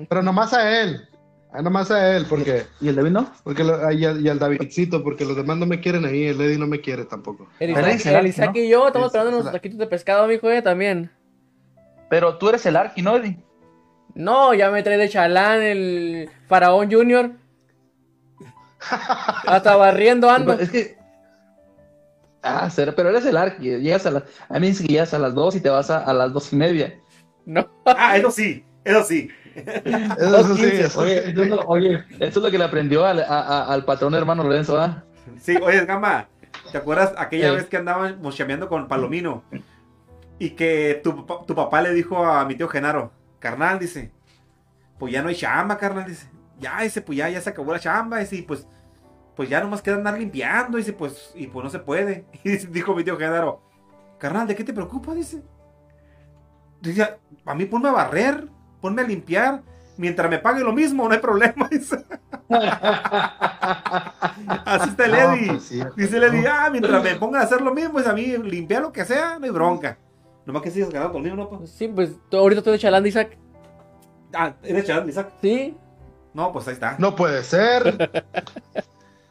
[SPEAKER 5] Pero nomás a él. Ah, nomás a él, porque,
[SPEAKER 4] ¿Y el David no?
[SPEAKER 5] porque lo- y, al, y al Davidcito, porque los demás no me quieren ahí. El Eddie no me quiere tampoco.
[SPEAKER 3] El Isaac,
[SPEAKER 4] dice
[SPEAKER 3] el Isaac
[SPEAKER 4] ¿no?
[SPEAKER 3] y yo estamos esperando unos taquitos de pescado, mijo, eh, también.
[SPEAKER 4] Pero tú eres el Arqui, ¿no, Eddie?
[SPEAKER 3] No, ya me trae de chalán el Faraón Junior. Hasta barriendo ando.
[SPEAKER 4] Es que. Ah, será- pero eres el Arqui. Llegas a las. A mí me dice que llegas a las 2 y te vas a, a las 2 y media.
[SPEAKER 3] No.
[SPEAKER 2] Ah, eso sí, eso sí.
[SPEAKER 5] Eso sí,
[SPEAKER 4] 2:15.
[SPEAKER 5] eso
[SPEAKER 4] Oye, eso es lo- oye, eso es lo que le aprendió al, a- a- al patrón hermano Lorenzo, ¿ah?
[SPEAKER 2] Sí, oye, Gama, ¿te acuerdas aquella
[SPEAKER 3] Sí.
[SPEAKER 2] vez que andábamos chameando con Palomino? Y que tu, pa- tu papá le dijo a mi tío Genaro, carnal, dice, pues ya no hay chamba, carnal, dice. Ya, dice, pues ya, ya se acabó la chamba, dice, y pues, pues ya nomás queda andar limpiando, dice, pues, y pues no se puede. [LAUGHS] Y dice- dijo mi tío Genaro, carnal, ¿de qué te preocupas? Dice. Dice, a mí ponme a barrer, ponme a limpiar, mientras me pague lo mismo, no hay problema, [LAUGHS] dice. Así está el
[SPEAKER 5] No,
[SPEAKER 2] Eddie.
[SPEAKER 5] pues sí,
[SPEAKER 2] Dice el Eddie, ah, mientras me pongan a hacer lo mismo, pues a mí limpiar lo que sea, no hay bronca. Nomás que sigas ganando conmigo, ¿no? pa?
[SPEAKER 3] Sí, pues ahorita estoy de chalán de Isaac.
[SPEAKER 2] Ah, ¿eres chaval, Isaac?
[SPEAKER 3] Sí.
[SPEAKER 2] No, pues ahí está.
[SPEAKER 5] No puede ser. [LAUGHS]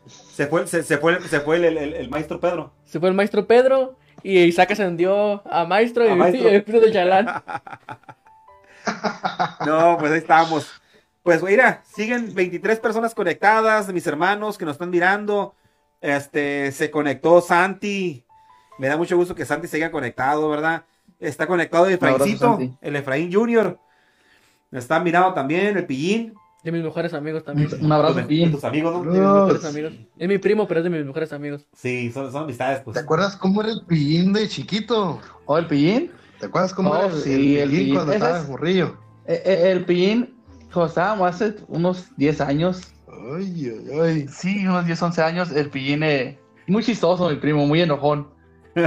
[SPEAKER 2] Se fue, se, se fue, se fue el, el- el maestro Pedro.
[SPEAKER 3] Se fue el maestro Pedro. Y Isaac ascendió a maestro y
[SPEAKER 2] A maestro. [LAUGHS]
[SPEAKER 3] y fui de chalán.
[SPEAKER 2] No, pues ahí estamos. Pues mira, siguen 23 personas conectadas, mis hermanos que nos están mirando. Este, se conectó Santi. Me da mucho gusto que Santi siga conectado, ¿verdad? Está conectado el Efraíncito, el Efraín Junior. Está mirando también el Pillín.
[SPEAKER 3] De mis mejores amigos también.
[SPEAKER 4] Un abrazo,
[SPEAKER 2] De- de
[SPEAKER 4] Pillín.
[SPEAKER 2] tus amigos, ¿no?
[SPEAKER 3] De mis mejores amigos. Es mi primo, pero es de mis mejores amigos.
[SPEAKER 2] Sí, son, son amistades, pues.
[SPEAKER 5] ¿Te acuerdas cómo era el pillín de chiquito?
[SPEAKER 4] ¿O el Pillín?
[SPEAKER 5] ¿Te acuerdas cómo
[SPEAKER 4] Oh,
[SPEAKER 5] era el,
[SPEAKER 4] sí,
[SPEAKER 5] el
[SPEAKER 4] el
[SPEAKER 5] Pillín cuando
[SPEAKER 4] Ese
[SPEAKER 5] estaba
[SPEAKER 4] es-
[SPEAKER 5] morrillo?
[SPEAKER 4] Eh, eh, el pillín, cuando estábamos hace unos 10 años,
[SPEAKER 5] Ay, ay, ay.
[SPEAKER 4] sí, unos 10, 11 años, el pillín, eh, muy chistoso, mi primo, muy enojón.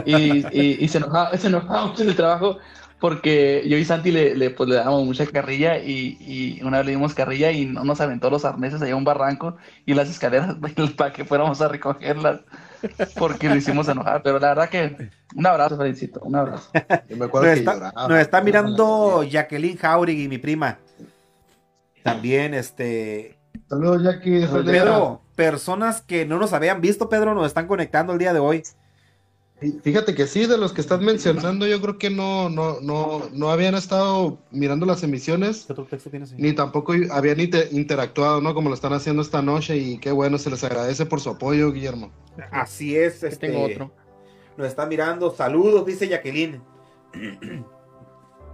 [SPEAKER 4] Y, [LAUGHS] y, y se, enojaba, se enojaba mucho en el trabajo porque yo y Santi le, le, pues, le dábamos mucha carrilla y, y una vez le dimos carrilla y no nos aventó los arneses allá a un barranco y las escaleras [LAUGHS] para que fuéramos a recogerlas porque lo hicimos enojar. Pero la verdad que un abrazo, Felicito, un abrazo.
[SPEAKER 5] Yo me acuerdo
[SPEAKER 2] Nos
[SPEAKER 5] que
[SPEAKER 2] está,
[SPEAKER 5] lloraba.
[SPEAKER 2] nos está mirando Jacqueline Jauregui, mi prima. También, este.
[SPEAKER 5] Saludos, Jackie.
[SPEAKER 2] Pedro, personas que no nos habían visto, Pedro, nos están conectando el día de hoy.
[SPEAKER 5] Fí- Fíjate que sí, de los que estás mencionando, yo creo que no, no, no, no habían estado mirando las emisiones,
[SPEAKER 2] ¿Qué otro texto tienes ahí?
[SPEAKER 5] ni tampoco habían inte- interactuado, ¿no? Como lo están haciendo esta noche, y qué bueno, se les agradece por su apoyo, Guillermo.
[SPEAKER 2] Así es, este.
[SPEAKER 3] tengo otro.
[SPEAKER 2] Nos está mirando. Saludos, dice Jacqueline.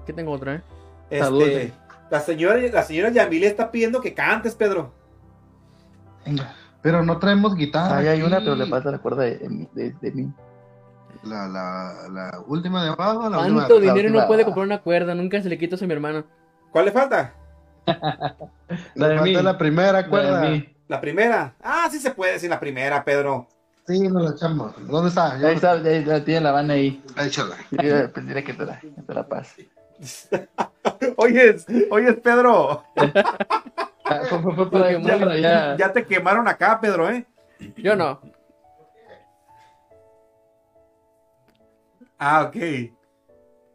[SPEAKER 3] ¿Qué tengo otro, eh?
[SPEAKER 2] Este,
[SPEAKER 4] Saludos.
[SPEAKER 2] la señora, la señora Yamile está pidiendo que cantes, Pedro.
[SPEAKER 4] Venga.
[SPEAKER 5] Pero no traemos guitarra.
[SPEAKER 4] Ahí hay una, pero le falta la cuerda de, de, de mí.
[SPEAKER 5] La, la, la última de abajo, la última
[SPEAKER 3] ¿Cuánto
[SPEAKER 5] de arriba.
[SPEAKER 3] dinero no
[SPEAKER 4] última-
[SPEAKER 3] puede comprar una cuerda? Nunca se le quita eso a mi hermano.
[SPEAKER 2] ¿Cuál le falta? [LAUGHS]
[SPEAKER 5] Le
[SPEAKER 4] La de
[SPEAKER 5] falta
[SPEAKER 4] mí.
[SPEAKER 5] la primera
[SPEAKER 4] La de
[SPEAKER 5] cuerda.
[SPEAKER 4] mí.
[SPEAKER 2] La primera. Ah, sí se puede sin la primera, Pedro.
[SPEAKER 5] Sí, nos la echamos. ¿Dónde está? Yo-
[SPEAKER 4] Ahí está, ahí la tiene la van ahí.
[SPEAKER 5] Échala.
[SPEAKER 4] Yo a pedirle que te la, que te la pase. [LAUGHS]
[SPEAKER 2] Oyes, oyes, Pedro. [LAUGHS]
[SPEAKER 4] Ah, allá.
[SPEAKER 2] Ya te quemaron acá, Pedro, ¿eh?
[SPEAKER 3] Yo no.
[SPEAKER 2] Ah, ok.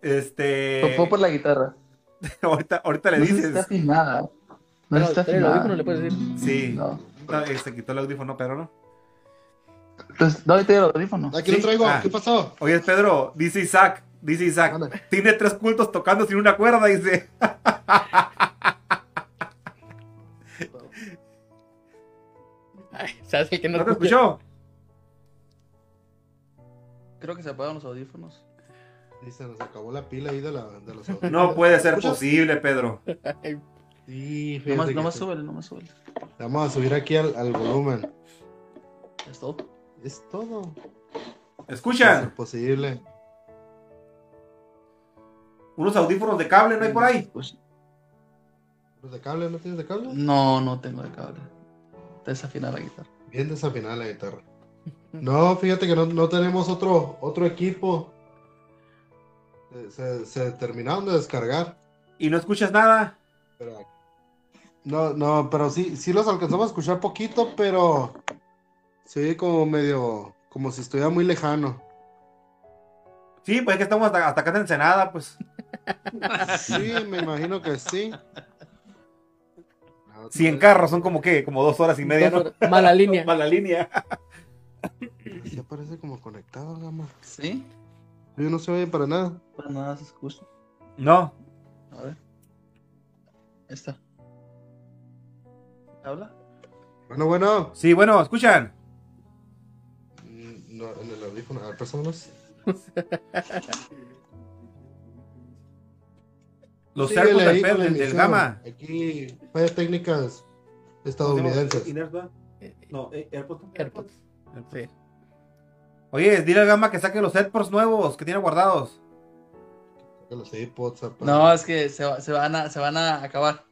[SPEAKER 2] Este.
[SPEAKER 4] Fue- Fue por la guitarra. [LAUGHS]
[SPEAKER 2] ahorita, ahorita le
[SPEAKER 4] No está
[SPEAKER 2] dices.
[SPEAKER 4] sin nada. No
[SPEAKER 3] Pero,
[SPEAKER 4] está
[SPEAKER 3] el
[SPEAKER 4] nada.
[SPEAKER 3] audífono, le puedes decir.
[SPEAKER 2] Sí.
[SPEAKER 4] No.
[SPEAKER 2] No, eh, se quitó el audífono, Pedro, ¿no?
[SPEAKER 4] Entonces, ¿dónde te dio el audífono?
[SPEAKER 5] Aquí
[SPEAKER 2] Sí.
[SPEAKER 5] lo traigo.
[SPEAKER 2] Ah.
[SPEAKER 5] ¿Qué pasó?
[SPEAKER 2] Oye, Pedro, dice Isaac, dice Isaac, tiene tres cultos tocando sin una cuerda, dice. [LAUGHS]
[SPEAKER 3] Ay, ¿sabes que no,
[SPEAKER 2] ¿No te escuchó?
[SPEAKER 4] Creo que se apagaron los audífonos.
[SPEAKER 5] Y se nos acabó la pila ahí de, la, de los
[SPEAKER 2] No puede ser
[SPEAKER 5] ¿Escuchas?
[SPEAKER 2] posible, Pedro.
[SPEAKER 5] Sí,
[SPEAKER 4] No más, no más súbele, no más súbele.
[SPEAKER 5] Vamos a subir aquí al, al volumen.
[SPEAKER 4] Es todo.
[SPEAKER 5] Es todo. Es
[SPEAKER 2] ¿Escuchan?
[SPEAKER 5] posible.
[SPEAKER 2] Unos audífonos de cable, ¿no hay por ahí?
[SPEAKER 4] Pues,
[SPEAKER 5] ¿Los de cable? ¿No tienes de cable?
[SPEAKER 4] no, no tengo de cable. Está desafinada la guitarra.
[SPEAKER 5] Bien desafinada la guitarra. No, fíjate que no, no tenemos otro, otro equipo. Se, se- terminaron de descargar.
[SPEAKER 2] ¿Y no escuchas nada?
[SPEAKER 5] Pero, no, no, pero sí, sí los alcanzamos a escuchar poquito, pero sí como medio, como si estuviera muy lejano.
[SPEAKER 2] Sí, pues es que estamos hasta, hasta acá en Ensenada, pues.
[SPEAKER 5] Sí, me imagino que sí.
[SPEAKER 2] Sí, en carro son como que, como dos horas y media, ¿no?
[SPEAKER 3] Mala línea. [LAUGHS]
[SPEAKER 2] Mala línea.
[SPEAKER 5] Sí aparece como conectado, gama.
[SPEAKER 4] ¿Sí?
[SPEAKER 5] Yo no se oye para nada.
[SPEAKER 4] Para nada se escucha.
[SPEAKER 2] No.
[SPEAKER 4] A ver. Ahí está. ¿Habla?
[SPEAKER 5] Bueno, bueno.
[SPEAKER 2] Sí, bueno, escuchan.
[SPEAKER 5] Mm, No, en el audífono. A ver, pásamelos. [LAUGHS]
[SPEAKER 2] Los
[SPEAKER 5] Síguele
[SPEAKER 2] cercos del, del, gama.
[SPEAKER 5] Aquí, fallas técnicas estadounidenses.
[SPEAKER 2] No, eh, AirPods.
[SPEAKER 3] AirPods. Sí.
[SPEAKER 2] Oye, dile al gama que saque los AirPods nuevos que tiene guardados.
[SPEAKER 5] Que los AirPods.
[SPEAKER 4] No, es que se, va- se van, a, se van a acabar.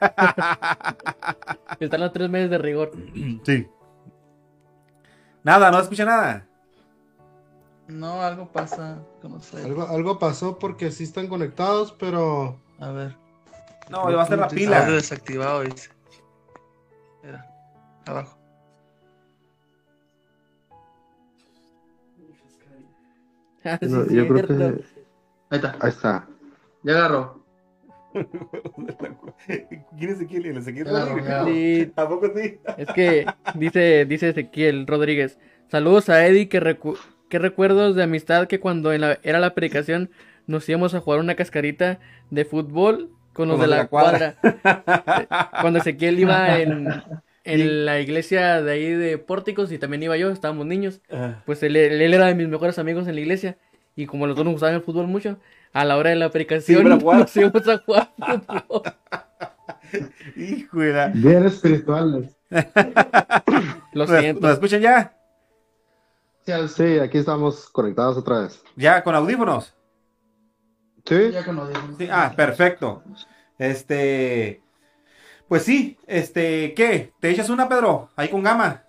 [SPEAKER 4] [LAUGHS]
[SPEAKER 3] Están los tres meses de rigor.
[SPEAKER 2] Sí. Nada, no escucha nada.
[SPEAKER 4] No, algo pasa. que No sé.
[SPEAKER 5] Algo, algo pasó porque sí están conectados, pero
[SPEAKER 4] A ver.
[SPEAKER 2] No, le va a hacer la pila.
[SPEAKER 4] desactivado, dice. Mira, abajo. [LAUGHS]
[SPEAKER 5] Yo, creo que
[SPEAKER 4] Ahí está.
[SPEAKER 5] ahí está.
[SPEAKER 4] Ya agarró. [LAUGHS]
[SPEAKER 2] ¿Quién es Ezequiel? ¿El Ezequiel Rodríguez? ¿A [LAUGHS] poco sí?
[SPEAKER 3] es que dice, dice Ezequiel Rodríguez. Saludos a Eddie, que recu- qué recuerdos de amistad que cuando en la- era la predicación nos íbamos a jugar una cascarita de fútbol con los de la, cuadra. Eh, cuando Ezequiel iba en, en la iglesia de ahí de Pórticos y también iba yo, estábamos niños. Pues él, él era de mis mejores amigos en la iglesia. Y como los dos nos gustaban el fútbol mucho, a la hora de la predicación
[SPEAKER 2] iban a [LAUGHS] jugar.
[SPEAKER 3] nos íbamos a jugar fútbol. [LAUGHS]
[SPEAKER 2] Hijo de la-
[SPEAKER 5] Bien espirituales. [LAUGHS]
[SPEAKER 3] Lo
[SPEAKER 2] ¿Nos,
[SPEAKER 3] siento.
[SPEAKER 2] nos escuchan ya?
[SPEAKER 5] Sí, aquí estamos conectados otra vez.
[SPEAKER 2] ¿Ya con audífonos?
[SPEAKER 5] Sí,
[SPEAKER 4] Ya que nos dijo.
[SPEAKER 2] Sí, ah, perfecto. Este. Pues sí, este, ¿qué? ¿Te echas una, Pedro? Ahí con gama.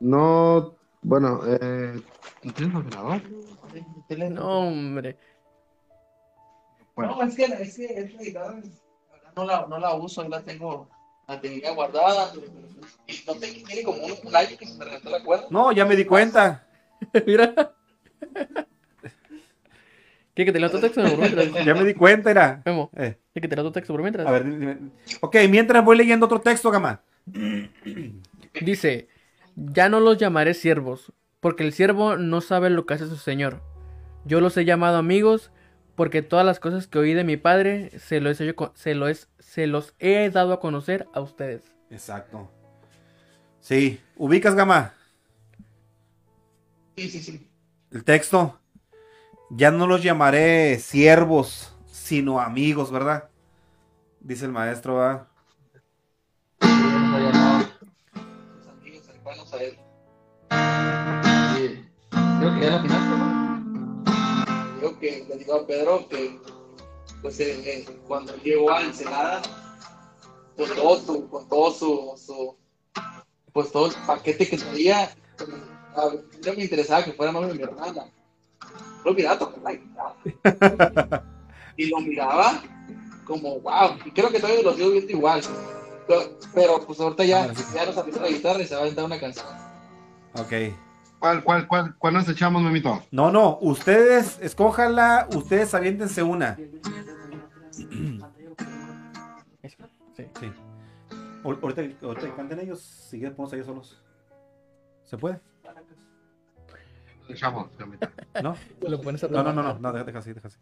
[SPEAKER 5] no, bueno, eh, ¿tienes ordenador?
[SPEAKER 3] No, hombre.
[SPEAKER 5] Bueno.
[SPEAKER 4] No, es que, es que es la guitarra, no la, no la uso, la tengo, la tenía guardada. No te, tiene como un, un año que se me reventó la cuerda.
[SPEAKER 2] No, ya me di cuenta. [LAUGHS]
[SPEAKER 3] Mira. ¿Qué? ¿Que te tu texto? [LAUGHS]
[SPEAKER 2] Ya me di cuenta, era.
[SPEAKER 3] Memo,
[SPEAKER 2] Eh,
[SPEAKER 3] ¿qué? ¿Que te leo tu texto por mientras?
[SPEAKER 2] a ver, dime. Ok, mientras voy leyendo otro texto, gama. [CLEARS THROAT]
[SPEAKER 3] Dice, ya no los llamaré siervos, porque el siervo no sabe lo que hace su señor. Yo los he llamado amigos, porque todas las cosas que oí de mi padre se los he, se lo es- se los he dado a conocer a ustedes.
[SPEAKER 2] Exacto. Sí, ubicas, gama.
[SPEAKER 4] Sí, sí, sí.
[SPEAKER 2] El texto. Ya no los llamaré siervos, sino amigos, ¿verdad? Dice el maestro, ¿verdad?
[SPEAKER 4] No, ya no. Los amigos cercanos a él. Sí. Creo que ya la final, ¿no? Digo que le digo a Pedro que pues eh, eh, cuando llegó a Ensenada con todo su, con todo su, su pues todo el paquete que traía, no me interesaba que fuera novio de mi hermana. Lo miraba tocar la guitarra. [LAUGHS] Y lo miraba como wow. Y creo que todavía lo sigo viendo igual. Pero, pero, pues ahorita ya,
[SPEAKER 2] Ah, sí.
[SPEAKER 4] ya nos aprieta la guitarra y se va a aventar una canción.
[SPEAKER 2] Ok.
[SPEAKER 5] ¿Cuál, cuál, cuál, cuál nos echamos, Memito?
[SPEAKER 2] No, no, ustedes escójanla, ustedes aviéntense una.
[SPEAKER 3] Sí.
[SPEAKER 2] Sí. Ahor- Ahorita, ahorita que canten ellos, si quieren ponemos ellos solos. ¿Se puede?
[SPEAKER 5] Echamos.
[SPEAKER 2] ¿No?
[SPEAKER 3] Lo pones a
[SPEAKER 2] No, no, no, no, no, deja así, deja así.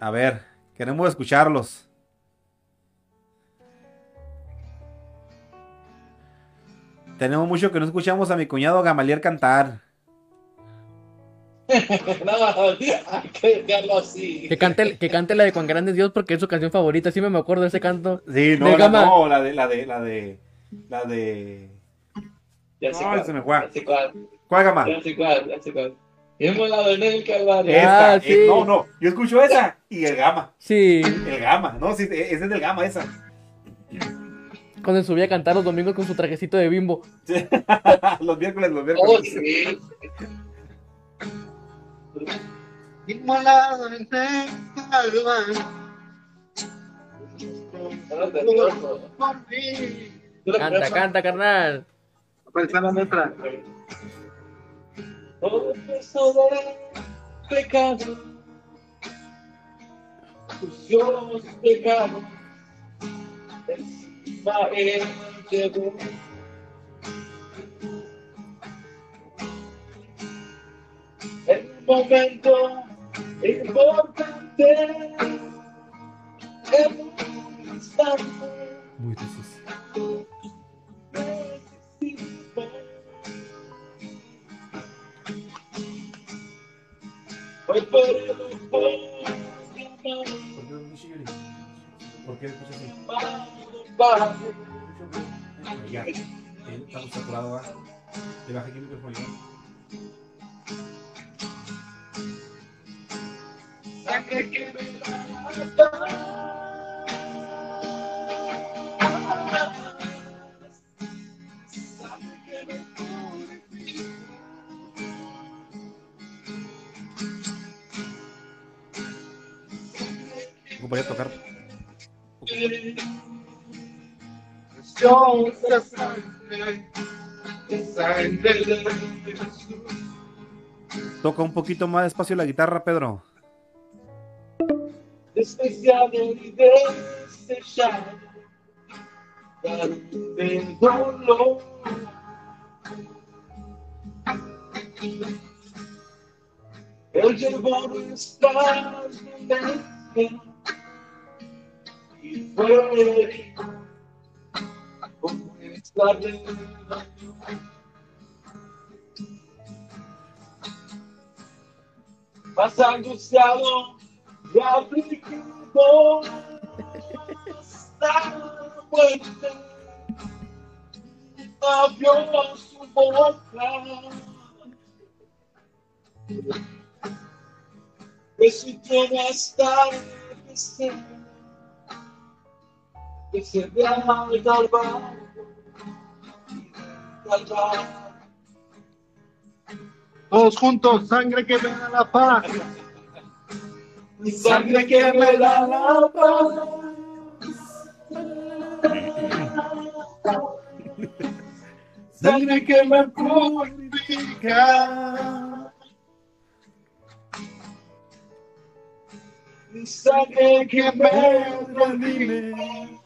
[SPEAKER 2] A ver, queremos escucharlos. Tenemos mucho que no escuchamos a mi cuñado Gamaliel cantar. [LAUGHS]
[SPEAKER 4] no, hay que dejarlo así.
[SPEAKER 3] Que cante, que cante la de Juan Grande es Dios porque es su canción favorita. Sí me acuerdo de ese canto.
[SPEAKER 2] Sí, no,
[SPEAKER 3] De
[SPEAKER 2] la, no, la de, la de, la de, la de.
[SPEAKER 4] Ya sé
[SPEAKER 2] Ay,
[SPEAKER 4] cuál,
[SPEAKER 2] se me fue.
[SPEAKER 4] ya sé cuál,
[SPEAKER 2] ¿Cuál Gama?
[SPEAKER 4] ya sé cuál, ya sé cuál. Hemos la en el calvario.
[SPEAKER 2] Esta,
[SPEAKER 3] Ah,
[SPEAKER 2] eh,
[SPEAKER 3] sí.
[SPEAKER 2] no, no, yo escucho esa y el Gama,
[SPEAKER 3] Sí,
[SPEAKER 2] el Gama, no, sí, ese es del Gama esa.
[SPEAKER 3] cuando subía a cantar los domingos con su trajecito de bimbo. [LAUGHS]
[SPEAKER 2] los miércoles, los
[SPEAKER 4] Oh,
[SPEAKER 2] miércoles.
[SPEAKER 4] sí.
[SPEAKER 5] El
[SPEAKER 4] tú lo
[SPEAKER 3] Canta, canta, carnal.
[SPEAKER 5] Aparece la letra.
[SPEAKER 4] Todo peso de pecado. Sucios pecado. Encima él llevó. En un momento importante. En un instante.
[SPEAKER 2] Muy
[SPEAKER 4] Hoy por amor,
[SPEAKER 2] ¿Por qué escuchas así?
[SPEAKER 4] Padre,
[SPEAKER 2] Ya, eh, estamos saturados. Le bajé aquí el micrófono.
[SPEAKER 4] saque
[SPEAKER 2] Tocar.
[SPEAKER 5] Sangre de Jesús.
[SPEAKER 2] Toca un poquito más despacio la guitarra, Pedro.
[SPEAKER 4] Él llevó nuestra Ivaneri, Passando se a longe, aplicando na violência boca. Esse tema é está.
[SPEAKER 7] É que se vea al Calvario, Calvario.
[SPEAKER 5] Todos juntos, sangre que me da la paz.
[SPEAKER 7] Sangre que me da la paz. Sangre que me purifica. Sangre que me redime.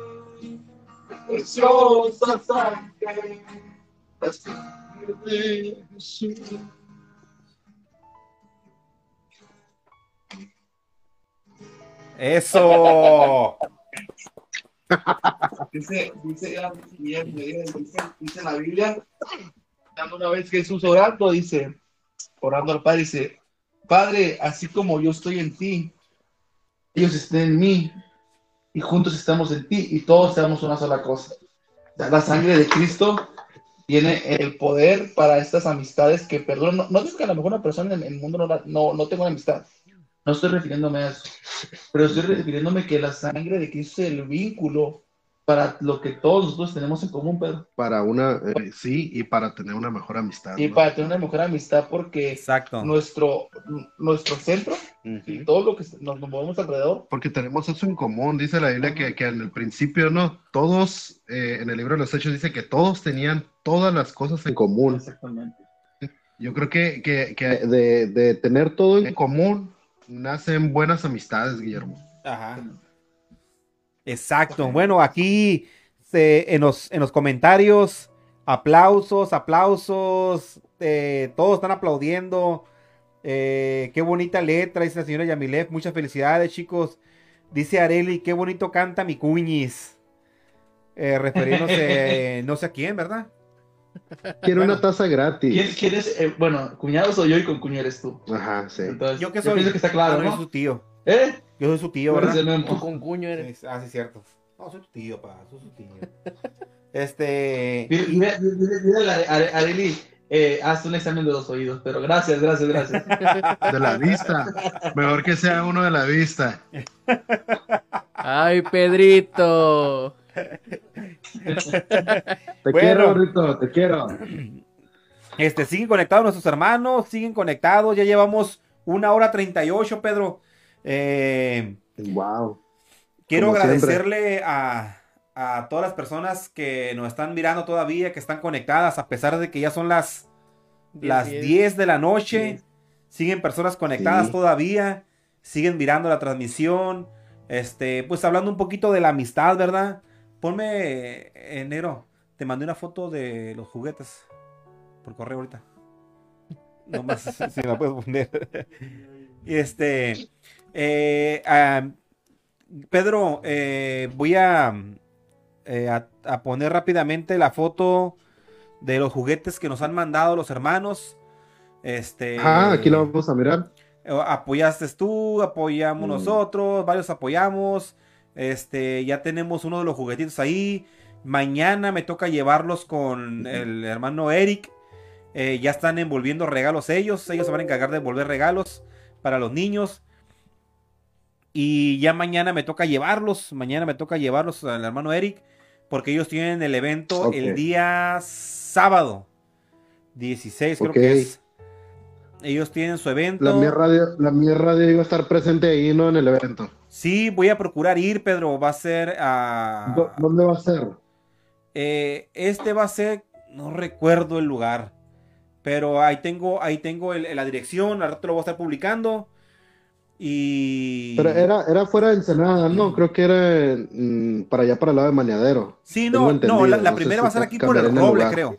[SPEAKER 7] Preciosa sangre. La sangre de Jesús.
[SPEAKER 2] Eso. [LAUGHS]
[SPEAKER 4] Dice, dice, dice, dice, dice la Biblia, una vez Jesús orando, dice, orando al Padre, dice, Padre, así como yo estoy en ti, ellos estén en mí, y juntos estamos en ti, y todos seamos una sola cosa. La sangre de Cristo tiene el poder para estas amistades que, perdón, no, no digo que a lo mejor una persona en el mundo no, la- no, no tenga una amistad, no estoy refiriéndome a eso, pero estoy refiriéndome que la sangre de Cristo es el vínculo para lo que todos nosotros tenemos en común, Pedro.
[SPEAKER 5] Para una, eh, sí, y para tener una mejor amistad.
[SPEAKER 4] Y
[SPEAKER 5] ¿no?
[SPEAKER 4] para tener una mejor amistad, porque
[SPEAKER 2] Exacto.
[SPEAKER 4] nuestro, nuestro centro y todo lo que nos, nos movemos alrededor,
[SPEAKER 5] Porque tenemos eso en común, dice la Biblia que, que en el principio, ¿no? Todos, eh, en el libro de los Hechos dice que todos tenían todas las cosas en común.
[SPEAKER 4] exactamente.
[SPEAKER 5] Yo creo que, que, que de, de tener todo en común nacen buenas amistades, Guillermo.
[SPEAKER 2] Ajá. Exacto. Bueno, aquí se- en, los, en los comentarios, aplausos, aplausos. eh, todos están aplaudiendo. Eh, qué bonita letra, dice la señora Yamilet. Muchas felicidades, chicos. Dice Areli, qué bonito canta mi cuñis. Eh, refiriéndose, [LAUGHS] no sé a quién, ¿verdad?
[SPEAKER 5] Quiero
[SPEAKER 2] Bueno.
[SPEAKER 5] una taza gratis.
[SPEAKER 4] ¿Quién, quién es? Eh, bueno, cuñado soy yo y con cuñado eres tú.
[SPEAKER 5] Ajá, sí.
[SPEAKER 4] Entonces,
[SPEAKER 2] Yo que soy.
[SPEAKER 4] pienso que está claro,
[SPEAKER 2] no, yo su tío.
[SPEAKER 4] ¿Eh?
[SPEAKER 2] Yo soy su tío, ¿verdad?
[SPEAKER 3] Tu concuño eres.
[SPEAKER 2] Sí, Ah, sí, cierto. No, soy tu tío, pa. Soy su tío. [LAUGHS] Este.
[SPEAKER 4] Mira, mira, mira, mira, Are- Areli, eh, haz un examen de los oídos, pero gracias, gracias, gracias.
[SPEAKER 5] De la vista. Mejor que sea uno de la vista.
[SPEAKER 3] Ay, Pedrito.
[SPEAKER 5] Te
[SPEAKER 2] Bueno.
[SPEAKER 5] quiero, Rito, te quiero.
[SPEAKER 2] Este, siguen conectados nuestros hermanos, siguen conectados. Ya llevamos una hora 38, Pedro. Eh,
[SPEAKER 5] Wow.
[SPEAKER 2] quiero
[SPEAKER 5] Como
[SPEAKER 2] agradecerle a, a todas las personas que nos están mirando todavía, que están conectadas, a pesar de que ya son las,
[SPEAKER 3] Diez,
[SPEAKER 2] las
[SPEAKER 3] diez.
[SPEAKER 2] 10 de la noche. Siguen personas conectadas
[SPEAKER 5] Sí.
[SPEAKER 2] todavía, siguen mirando la transmisión. Este, pues hablando un poquito de la amistad, ¿verdad? Ponme, enero, te mandé una foto de los juguetes por correo ahorita. [LAUGHS] Nomás [LAUGHS] si me la puedes poner. Y este, eh, ah, Pedro, eh, voy a, eh, a, a poner rápidamente la foto de los juguetes que nos han mandado los hermanos. Este,
[SPEAKER 5] Ah, aquí lo vamos a mirar.
[SPEAKER 2] apoyaste tú, apoyamos
[SPEAKER 5] Mm.
[SPEAKER 2] nosotros, varios apoyamos. Este, ya tenemos uno de los juguetitos ahí. Mañana me toca llevarlos con el hermano Eric. Eh, ya están envolviendo regalos ellos. Ellos se van a encargar de envolver regalos para los niños. Y ya mañana me toca llevarlos. Mañana me toca llevarlos al hermano Eric. Porque ellos tienen el evento el día sábado. 16 creo que es. Ellos tienen su evento.
[SPEAKER 5] La mía radio, la mía radio iba a estar presente ahí, ¿no? En el evento.
[SPEAKER 2] Sí, voy a procurar ir, Pedro. Va a ser a.
[SPEAKER 5] ¿Dó- ¿Dónde va a ser?
[SPEAKER 2] Eh, este va a ser. No recuerdo el lugar. Pero ahí tengo, ahí tengo el- la dirección. Al rato lo voy a estar publicando. Y.
[SPEAKER 5] Pero era, era fuera de Ensenada, ¿no? Creo que era mm, para allá, para el lado de Maneadero.
[SPEAKER 2] Sí, no, no, la, la
[SPEAKER 5] no sé
[SPEAKER 2] primera va a ser aquí por el Roble, creo.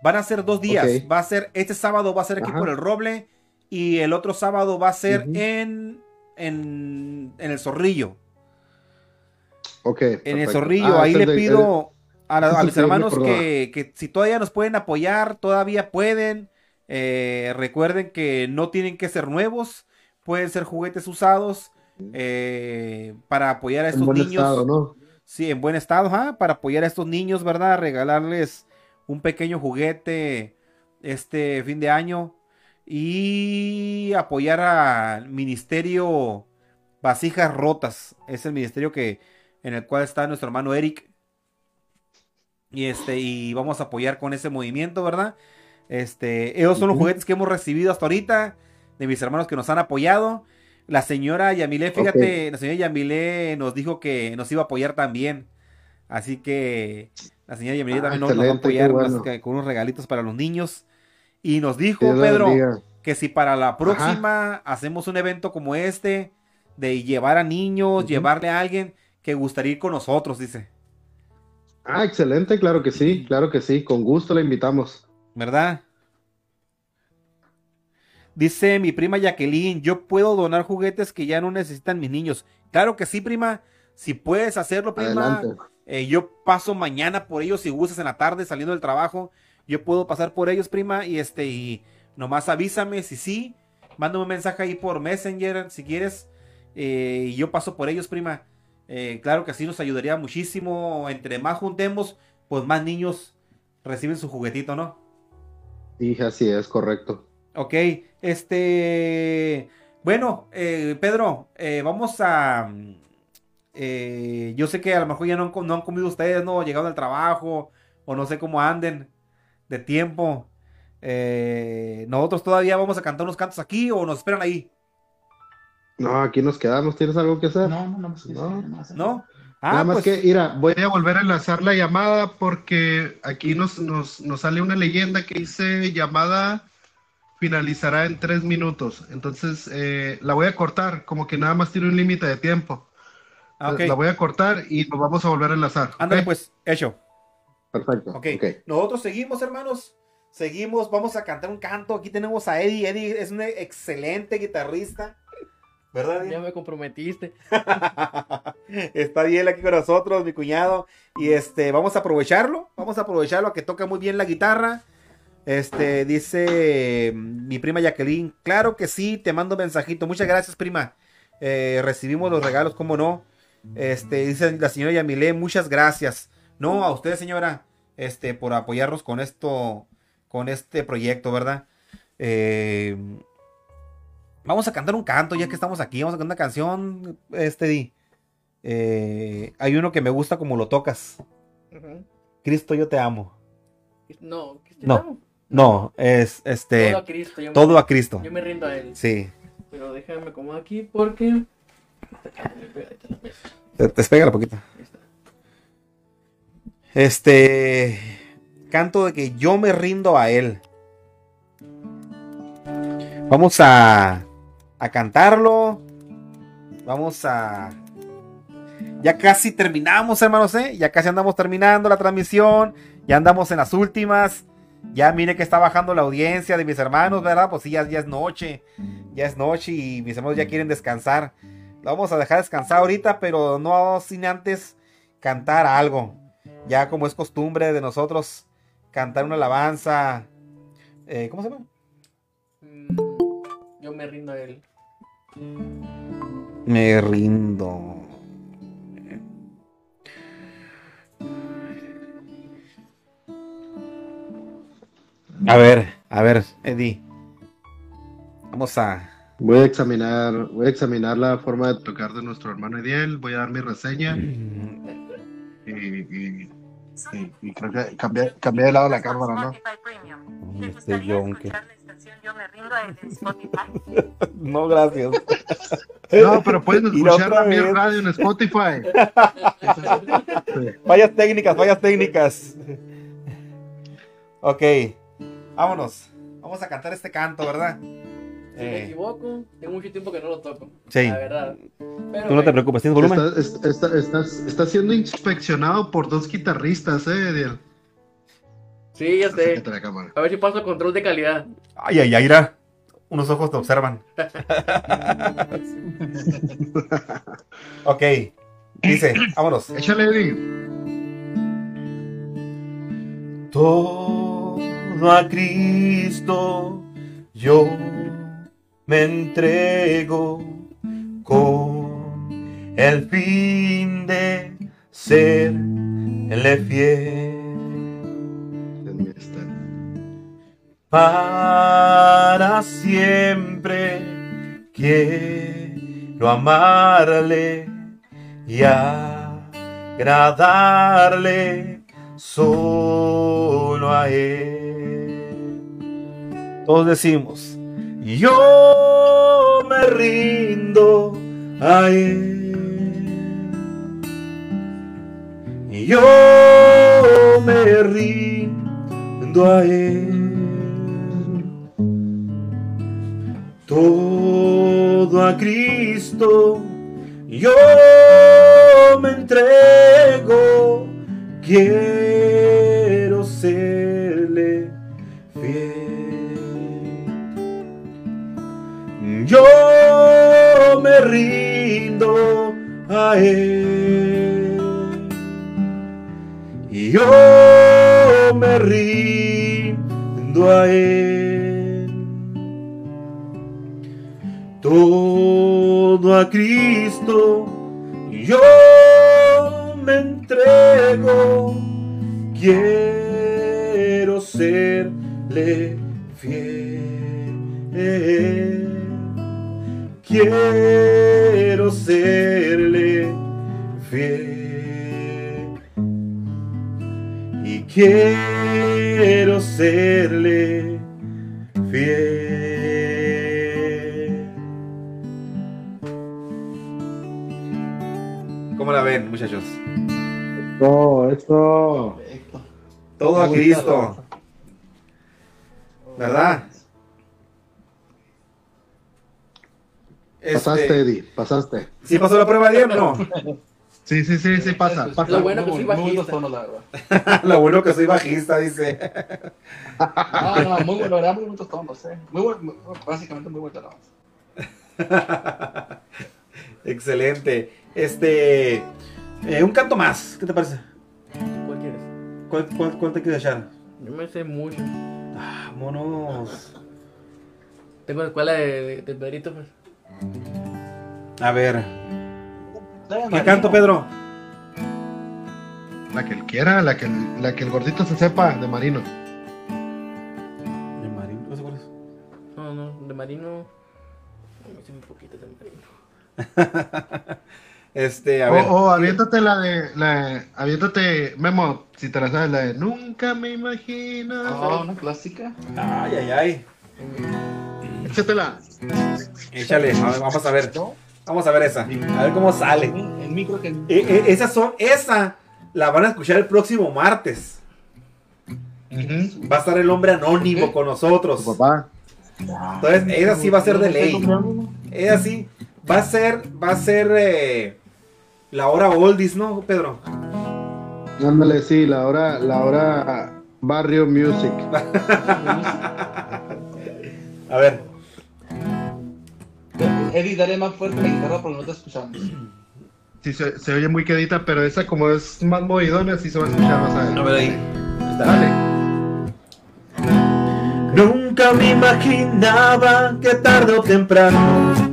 [SPEAKER 2] Van a ser dos días. Va a ser, este sábado va a ser aquí
[SPEAKER 5] Ajá.
[SPEAKER 2] por el Roble Y el otro sábado va a ser en, en, en el Zorrillo.
[SPEAKER 5] Ok.
[SPEAKER 2] En el. Zorrillo,
[SPEAKER 5] Ah,
[SPEAKER 2] ahí
[SPEAKER 5] ese
[SPEAKER 2] le pido a, la-
[SPEAKER 5] ese
[SPEAKER 2] a mis hermanos que, que si todavía nos pueden apoyar, todavía pueden. Eh, recuerden que no tienen que ser nuevos, pueden ser juguetes usados eh, para apoyar a
[SPEAKER 5] en
[SPEAKER 2] estos
[SPEAKER 5] buen
[SPEAKER 2] niños.
[SPEAKER 5] estado, ¿no?
[SPEAKER 2] Sí, en buen estado, para apoyar a estos niños, ¿verdad? Regalarles un pequeño juguete este fin de año y apoyar al ministerio Vasijas Rotas. Es el ministerio que en el cual está nuestro hermano Eric. Y este y vamos a apoyar con ese movimiento, ¿verdad? Este, esos son los juguetes que hemos recibido hasta ahorita de mis hermanos que nos han apoyado. La señora Yamile, fíjate, la señora Yamile nos dijo que nos iba a apoyar también. Así que la señora Yamile
[SPEAKER 5] Ah,
[SPEAKER 2] también nos, va a apoyar
[SPEAKER 5] bueno.
[SPEAKER 2] más que con unos regalitos para los niños. Y nos dijo,
[SPEAKER 5] Dios
[SPEAKER 2] Pedro, que si para la próxima hacemos un evento como este, de llevar a niños, llevarle a alguien que gustaría ir con nosotros, dice.
[SPEAKER 5] Ah, excelente, claro que sí, claro que sí. Con gusto la invitamos.
[SPEAKER 2] ¿Verdad? Dice mi prima Jacqueline, yo puedo donar juguetes que ya no necesitan mis niños. Claro que sí, prima. Si puedes hacerlo, prima. Eh, yo paso mañana por ellos si gustas en la tarde saliendo del trabajo. Yo puedo pasar por ellos, prima. Y este, y nomás avísame si sí. Mándame un mensaje ahí por Messenger si quieres. eh, y yo paso por ellos, prima. Eh, claro que sí nos ayudaría muchísimo. Entre más juntemos, pues más niños reciben su juguetito, ¿no?
[SPEAKER 5] Y así es, correcto.
[SPEAKER 2] Ok, este, bueno, eh, Pedro, eh, vamos a, mm, eh, yo sé que a lo mejor ya no han, co- no han comido ustedes, ¿no? Llegado al trabajo, o no sé cómo anden de tiempo. Eh, nosotros todavía vamos a cantar unos cantos aquí o nos esperan ahí,
[SPEAKER 5] No, aquí nos quedamos. ¿Tienes algo que hacer?
[SPEAKER 4] No, no, no, más que
[SPEAKER 5] No.
[SPEAKER 2] ¿no?
[SPEAKER 5] Nada
[SPEAKER 2] Ah,
[SPEAKER 5] más
[SPEAKER 2] pues,
[SPEAKER 5] que, mira, voy a volver a enlazar la llamada porque aquí nos, nos, nos sale una leyenda que dice llamada finalizará en tres minutos. Entonces, eh, la voy a cortar, como que nada más tiene un límite de tiempo.
[SPEAKER 2] ah.
[SPEAKER 5] La voy a cortar y nos vamos a volver a enlazar.
[SPEAKER 2] Ándale pues, hecho.
[SPEAKER 5] Perfecto.
[SPEAKER 2] Ok,
[SPEAKER 5] ok.
[SPEAKER 2] nosotros seguimos, hermanos. Seguimos, vamos a cantar un canto. Aquí tenemos a Eddie. Eddie es un excelente guitarrista. ¿Verdad, Eddie?
[SPEAKER 3] Ya me comprometiste. [LAUGHS]
[SPEAKER 2] Está bien aquí con nosotros, mi cuñado. Y este, vamos a aprovecharlo. Vamos a aprovecharlo a que toca muy bien la guitarra. Este, dice mm, mi prima Jacqueline. Claro que sí, te mando mensajito. Muchas gracias, prima. Eh, recibimos los regalos, cómo no. Este, dice la señora Yamile, muchas gracias. No, a usted, señora, este, por apoyarnos con esto, con este proyecto, ¿verdad? Eh, vamos a cantar un canto, ya que estamos aquí. Vamos a cantar una canción, este, Di. Eh, hay uno que me gusta como lo tocas. Cristo, yo te amo.
[SPEAKER 3] No, ¿qué estoy
[SPEAKER 2] No.
[SPEAKER 3] dando?
[SPEAKER 2] No, es este.
[SPEAKER 3] Todo a Cristo. Yo me-
[SPEAKER 2] Todo a Cristo.
[SPEAKER 3] Yo me rindo a él.
[SPEAKER 2] Sí.
[SPEAKER 3] Pero déjame acomodo aquí porque.
[SPEAKER 2] Te, despega la poquita. Este. Canto de que yo me rindo a él. Vamos a. A cantarlo. Vamos a. Ya casi terminamos, hermanos, ¿eh? Ya casi andamos terminando la transmisión. Ya andamos en las últimas. Ya mire que está bajando la audiencia de mis hermanos, ¿verdad? Pues sí, ya, ya es noche. Ya es noche y mis hermanos ya quieren descansar. La vamos a dejar descansar ahorita, pero no sin antes cantar algo. Ya como es costumbre de nosotros, cantar una alabanza. Eh, ¿Cómo se llama?
[SPEAKER 3] Mm, Yo me rindo a él.
[SPEAKER 2] Me rindo. A ver, a ver, Eddie. Vamos a.
[SPEAKER 5] Voy a examinar, voy a examinar la forma de tocar de nuestro hermano Ediel. Voy a dar mi reseña. Y, y- y- y creo que cambié, cambié de lado la cámara, ¿no?
[SPEAKER 2] Este yonke. [LAUGHS] No, gracias.
[SPEAKER 5] No, pero pueden [LAUGHS] escuchar
[SPEAKER 2] vez.
[SPEAKER 5] radio en Spotify. [LAUGHS]
[SPEAKER 2] Fallas técnicas, fallas técnicas. Ok, vámonos. Vamos a cantar este canto, ¿verdad?
[SPEAKER 3] Si me
[SPEAKER 2] Eh,
[SPEAKER 3] equivoco, tengo mucho tiempo que no lo toco.
[SPEAKER 2] Sí.
[SPEAKER 3] La verdad. Pero,
[SPEAKER 2] tú no te preocupes, ¿tienes volumen?
[SPEAKER 5] Está- es- está- estás, estás siendo inspeccionado por dos guitarristas, ¿eh, Ediel?
[SPEAKER 3] Sí, ya sé.
[SPEAKER 5] A
[SPEAKER 3] ver si paso control de calidad.
[SPEAKER 2] Ay, ay, ay, mira.
[SPEAKER 8] Unos ojos te observan. [LAUGHS] ok. Dice, vámonos.
[SPEAKER 5] Échale, Eddie.
[SPEAKER 2] Todo a Cristo yo me entrego con el fin de serle fiel. Para siempre quiero amarle y agradarle solo a él. Todos decimos, yo me rindo a él. Yo me rindo a él. Todo a Cristo yo me entrego, quiero Yo me rindo a él. Y yo me rindo a él. Todo a Cristo yo me entrego. Quiero serle fiel. Quiero serle fiel. Y quiero serle fiel.
[SPEAKER 8] ¿Cómo la ven, muchachos?
[SPEAKER 5] Eso, eso.
[SPEAKER 8] Todo a Cristo. ¿Verdad?
[SPEAKER 5] Pasaste,
[SPEAKER 8] Este,
[SPEAKER 5] Eddie, pasaste.
[SPEAKER 8] ¿Sí pasó la prueba de no?
[SPEAKER 5] Sí, sí, sí, sí, pasa, pasa.
[SPEAKER 3] Lo bueno que soy bajista.
[SPEAKER 4] tonos, la verdad. [LAUGHS]
[SPEAKER 8] Lo bueno que soy bajista, dice.
[SPEAKER 4] No, no, muy bueno, verdad, muy buenos tonos, eh. Muy buen, muy- básicamente muy buenos tonos. [LAUGHS]
[SPEAKER 8] Excelente. Este. eh, un canto más. ¿Qué te parece?
[SPEAKER 3] ¿Cuál quieres?
[SPEAKER 8] ¿Cuál, cuál, cuál te quieres echar?
[SPEAKER 3] Yo me sé mucho.
[SPEAKER 8] Vámonos.
[SPEAKER 3] Tengo la escuela de, de, de Pedrito, pues.
[SPEAKER 8] A ver. ¿Qué canto, Pedro?
[SPEAKER 5] La que él quiera, la que, el- la que el gordito se sepa de Marino.
[SPEAKER 8] De Marino. ¿No sé cuál es?
[SPEAKER 3] No, no, de Marino. Me un poquito de Marino. [LAUGHS]
[SPEAKER 8] Este, a
[SPEAKER 5] O
[SPEAKER 8] ver.
[SPEAKER 5] oh, aviéntate la de, la, aviéntate, Memo, si te la sabes, la de Nunca me imagino.
[SPEAKER 4] Ah, una clásica.
[SPEAKER 8] Ay, ay, ay.
[SPEAKER 5] Échatela.
[SPEAKER 8] Échale. a ver, vamos a ver. Vamos a ver esa. A ver cómo sale.
[SPEAKER 4] El micro que.
[SPEAKER 8] Eh, eh, esas son. Esa la van a escuchar el próximo martes. Va a estar el hombre anónimo con nosotros.
[SPEAKER 5] Tu papá.
[SPEAKER 8] Entonces, esa sí va a ser de ley. Esa sí va a ser, va a ser eh, la hora oldies, ¿no, Pedro?
[SPEAKER 5] Ándale, sí, la hora, la hora Barrio Music. [LAUGHS]
[SPEAKER 8] A ver.
[SPEAKER 4] Eddie, dale más fuerte la guitarra porque no te escuchamos.
[SPEAKER 5] Sí, se, se oye muy quedita, pero esa como es más movidona, sí se va a escuchar más adelante.
[SPEAKER 8] A ver ahí.
[SPEAKER 5] Dale.
[SPEAKER 2] Nunca me imaginaba que tarde o temprano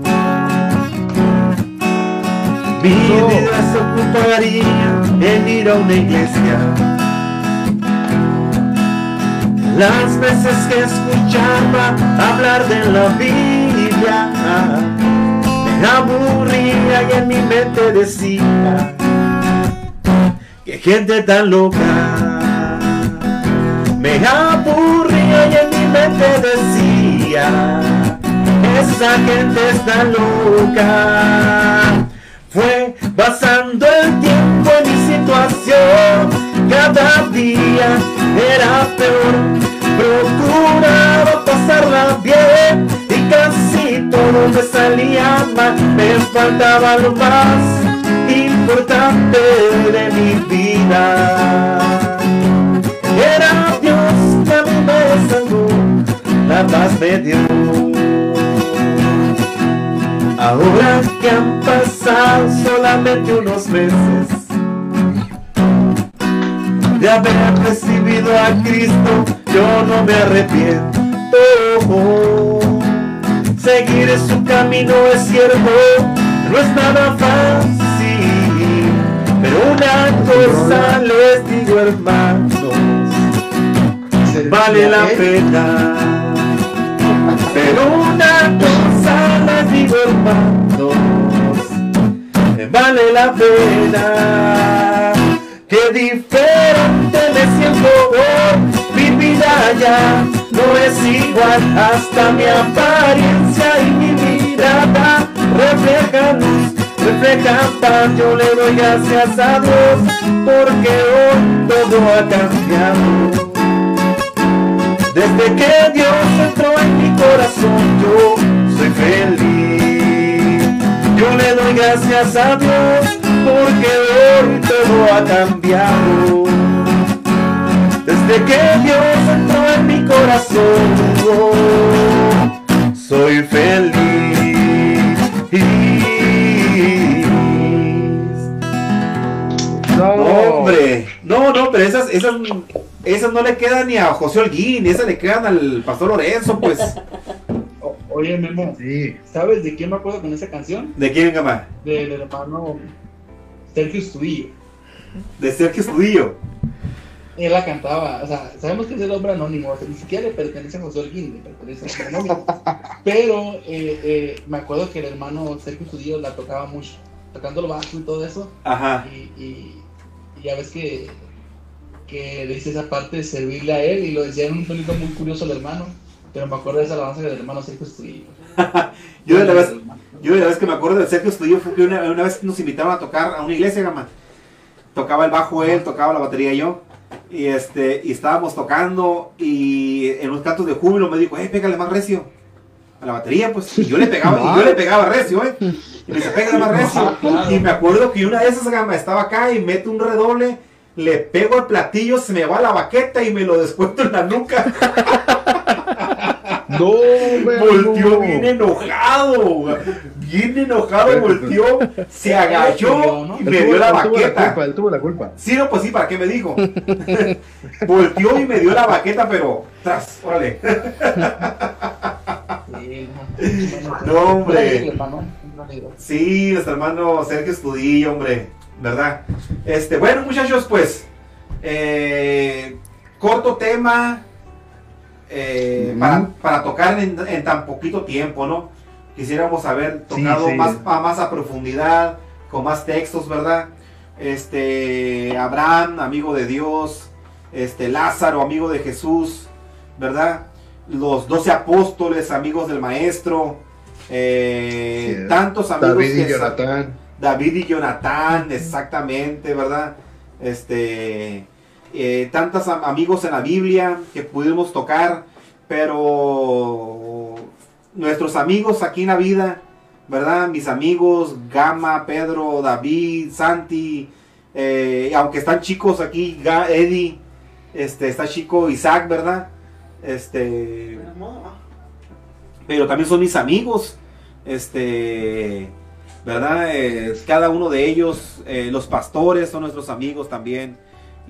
[SPEAKER 2] mi vida se ocuparía en ir a una iglesia. Las veces que escuchaba hablar de la Me aburría y en mi mente decía que gente tan loca. Me aburría y en mi mente decía esa gente está loca. Fue pasando el tiempo en mi situación cada día era peor. Procuraba pasarla bien todo me salía mal me faltaba lo más importante de mi vida era Dios que a me salvó, la paz me dio.
[SPEAKER 9] Ahora que han pasado solamente unos meses de haber recibido a Cristo, yo no me arrepiento. Seguir su camino es cierto, no es nada fácil, pero una cosa les digo hermanos, vale la pena. Pero una cosa les digo hermanos, vale la pena. Qué diferente me siento hoy, mi vida ya no es igual, hasta mi apariencia y mi mirada reflejan luz, reflejan paz. Yo le doy gracias a Dios porque hoy todo ha cambiado. Desde que Dios entró en mi corazón, yo soy feliz. Yo le doy gracias a Dios porque hoy todo ha cambiado. Desde que Dios entró en mi corazón, soy feliz.
[SPEAKER 2] No, hombre. No, no, pero esas, esas, esas no le quedan ni a José Holguín, esas le quedan al Pastor Lorenzo, pues. [LAUGHS]
[SPEAKER 10] O- Oye, Memo, ¿sabes de quién me acuerdo con esa canción?
[SPEAKER 2] ¿De quién, gama?
[SPEAKER 10] Del hermano Sergio Estudillo.
[SPEAKER 2] De Sergio Estudillo.
[SPEAKER 10] Él la cantaba, o sea, sabemos que es el hombre anónimo, o sea, ni siquiera le pertenece a José Holguín, le pertenece a un anónimo. [LAUGHS] Pero eh, eh, me acuerdo que el hermano Sergio Estudillo la tocaba mucho, tocando el bajo y todo eso.
[SPEAKER 2] Ajá.
[SPEAKER 10] Y, y- y ya ves que, que le dice esa parte de servirle a él y lo decía en un tonito muy curioso el hermano. Pero me acuerdo de esa alabanza del hermano Sergio Estudillo. [LAUGHS]
[SPEAKER 2] Yo de la vez, yo de la vez que me acuerdo de Sergio Estudillo fue que una, una vez nos invitaron a tocar a una iglesia, gama. Tocaba el bajo él, tocaba la batería yo. Y este, y estábamos tocando y en los cantos de júbilo me dijo, eh, pégale más recio. A la batería, pues. Y yo le pegaba, y yo le pegaba recio, eh. Y me dice, pégale más recio. [LAUGHS] Y me acuerdo que una de esas gama estaba acá y mete un redoble, le pego al platillo, se me va la baqueta y me lo descuento en la nuca. [LAUGHS]
[SPEAKER 5] No,
[SPEAKER 2] Volteó bien enojado, bien enojado, volteó, se agachó y me dio la
[SPEAKER 5] Él tuvo la
[SPEAKER 2] baqueta.
[SPEAKER 5] culpa, él tuvo la culpa.
[SPEAKER 2] Sí, no, pues sí, ¿para qué me dijo? [LAUGHS] volteó y me dio la baqueta, pero tras, órale. No, hombre. Sí, nuestro hermano Sergio Estudillo, hombre, ¿verdad? Este, bueno, muchachos, pues, eh, corto tema eh, para, para tocar en, en tan poquito tiempo, ¿no? Quisiéramos haber tocado
[SPEAKER 5] sí.
[SPEAKER 2] Más, a, más a profundidad, con más textos, ¿verdad? Este, Abraham, amigo de Dios, este, Lázaro, amigo de Jesús, ¿verdad? Los doce apóstoles, amigos del maestro, eh,
[SPEAKER 5] Sí,
[SPEAKER 2] tantos amigos
[SPEAKER 5] David y
[SPEAKER 2] que
[SPEAKER 5] Jonatán.
[SPEAKER 2] David y Jonathan, exactamente, ¿verdad? Este, eh, tantos am- amigos en la Biblia que pudimos tocar, pero nuestros amigos aquí en la vida, ¿verdad? Mis amigos, Gama, Pedro, David, Santi, eh, aunque están chicos aquí, Eddie, este, está chico Isaac, ¿verdad? Este, pero también son mis amigos, este, ¿verdad? Eh, cada uno de ellos, eh, los pastores son nuestros amigos también.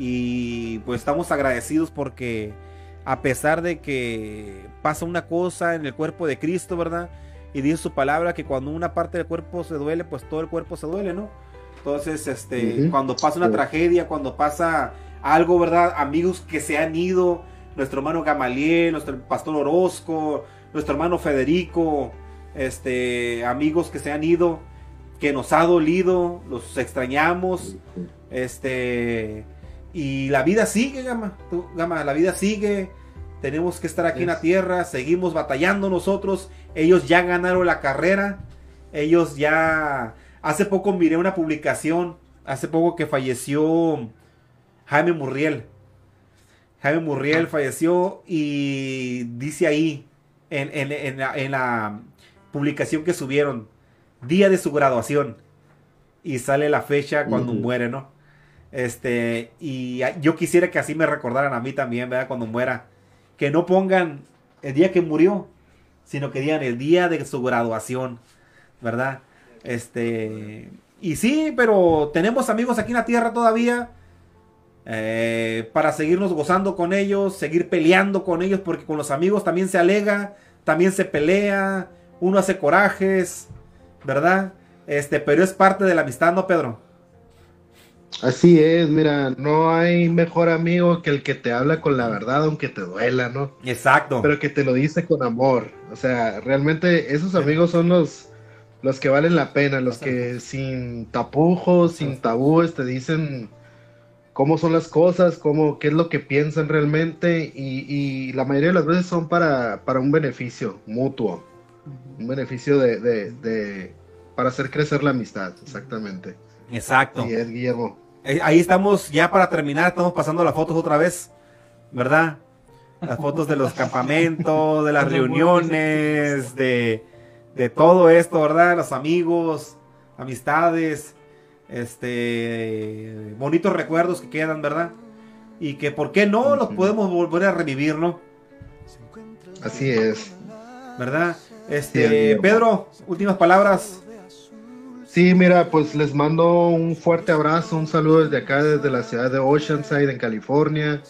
[SPEAKER 2] Y pues estamos agradecidos porque a pesar de que pasa una cosa en el cuerpo de Cristo, ¿verdad? Y dice su palabra que cuando una parte del cuerpo se duele, pues todo el cuerpo se duele, ¿no? Entonces, este, cuando pasa una
[SPEAKER 5] Sí.
[SPEAKER 2] tragedia, cuando pasa algo, ¿verdad? Amigos que se han ido, nuestro hermano Gamaliel, nuestro pastor Orozco, nuestro hermano Federico, este, amigos que se han ido, que nos ha dolido, los extrañamos, este, y la vida sigue, Gama, tú, Gama, la vida sigue, tenemos que estar aquí en la tierra, seguimos batallando nosotros, ellos ya ganaron la carrera, ellos ya, hace poco miré una publicación, hace poco que falleció Jaime Murriel, Jaime Murriel falleció y dice ahí en, en- en la, en la publicación que subieron, día de su graduación, y sale la fecha cuando muere, ¿no? Este, y yo quisiera que así me recordaran a mí también, ¿verdad? Cuando muera, que no pongan el día que murió, sino que digan el día de su graduación, ¿verdad? Este, y sí, pero tenemos amigos aquí en la tierra todavía. eh, para seguirnos gozando con ellos, seguir peleando con ellos, porque con los amigos también se alega, también se pelea, uno hace corajes, ¿verdad? Este, pero es parte de la amistad, ¿no, Pedro?
[SPEAKER 5] Así es, mira, no hay mejor amigo que el que te habla con la verdad, aunque te duela, ¿no?
[SPEAKER 2] Exacto.
[SPEAKER 5] Pero que te lo dice con amor. O sea, realmente esos amigos son los, los que valen la pena, los que sin tapujos, sin tabúes, te dicen cómo son las cosas, cómo, qué es lo que piensan realmente, y, y la mayoría de las veces son para, para un beneficio mutuo, un beneficio de, de- de- para hacer crecer la amistad, exactamente.
[SPEAKER 2] Exacto.
[SPEAKER 5] Y es Guillermo.
[SPEAKER 2] Eh, Ahí estamos ya para terminar, estamos pasando las fotos otra vez, ¿verdad? Las fotos de los campamentos, de las [LAUGHS] reuniones, de, de todo esto, ¿verdad? Los amigos, amistades, este, bonitos recuerdos que quedan, ¿verdad? Y que, ¿por qué no? Los podemos volver a revivir, ¿no?
[SPEAKER 5] Así es.
[SPEAKER 2] ¿Verdad? Este. Pedro, últimas palabras.
[SPEAKER 5] Sí, mira, pues les mando un fuerte abrazo, un saludo desde acá, desde la ciudad de Oceanside, en California.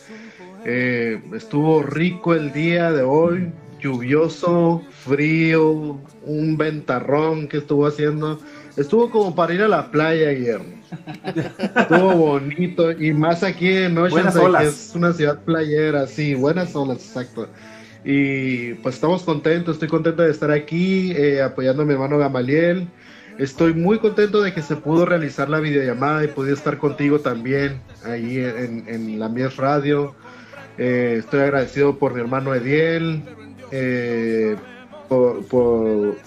[SPEAKER 5] Eh, estuvo rico el día de hoy, lluvioso, frío, un ventarrón que estuvo haciendo. Estuvo como para ir a la playa, Guillermo. Estuvo bonito y más aquí en Oceanside, que es una ciudad playera, sí, buenas olas, exacto. Y pues estamos contentos, estoy contento de estar aquí eh, apoyando a mi hermano Gamaliel. Estoy muy contento de que se pudo realizar la videollamada y pude estar contigo también ahí en, la Mies Radio. Eh, estoy agradecido por mi hermano Ediel, eh, por,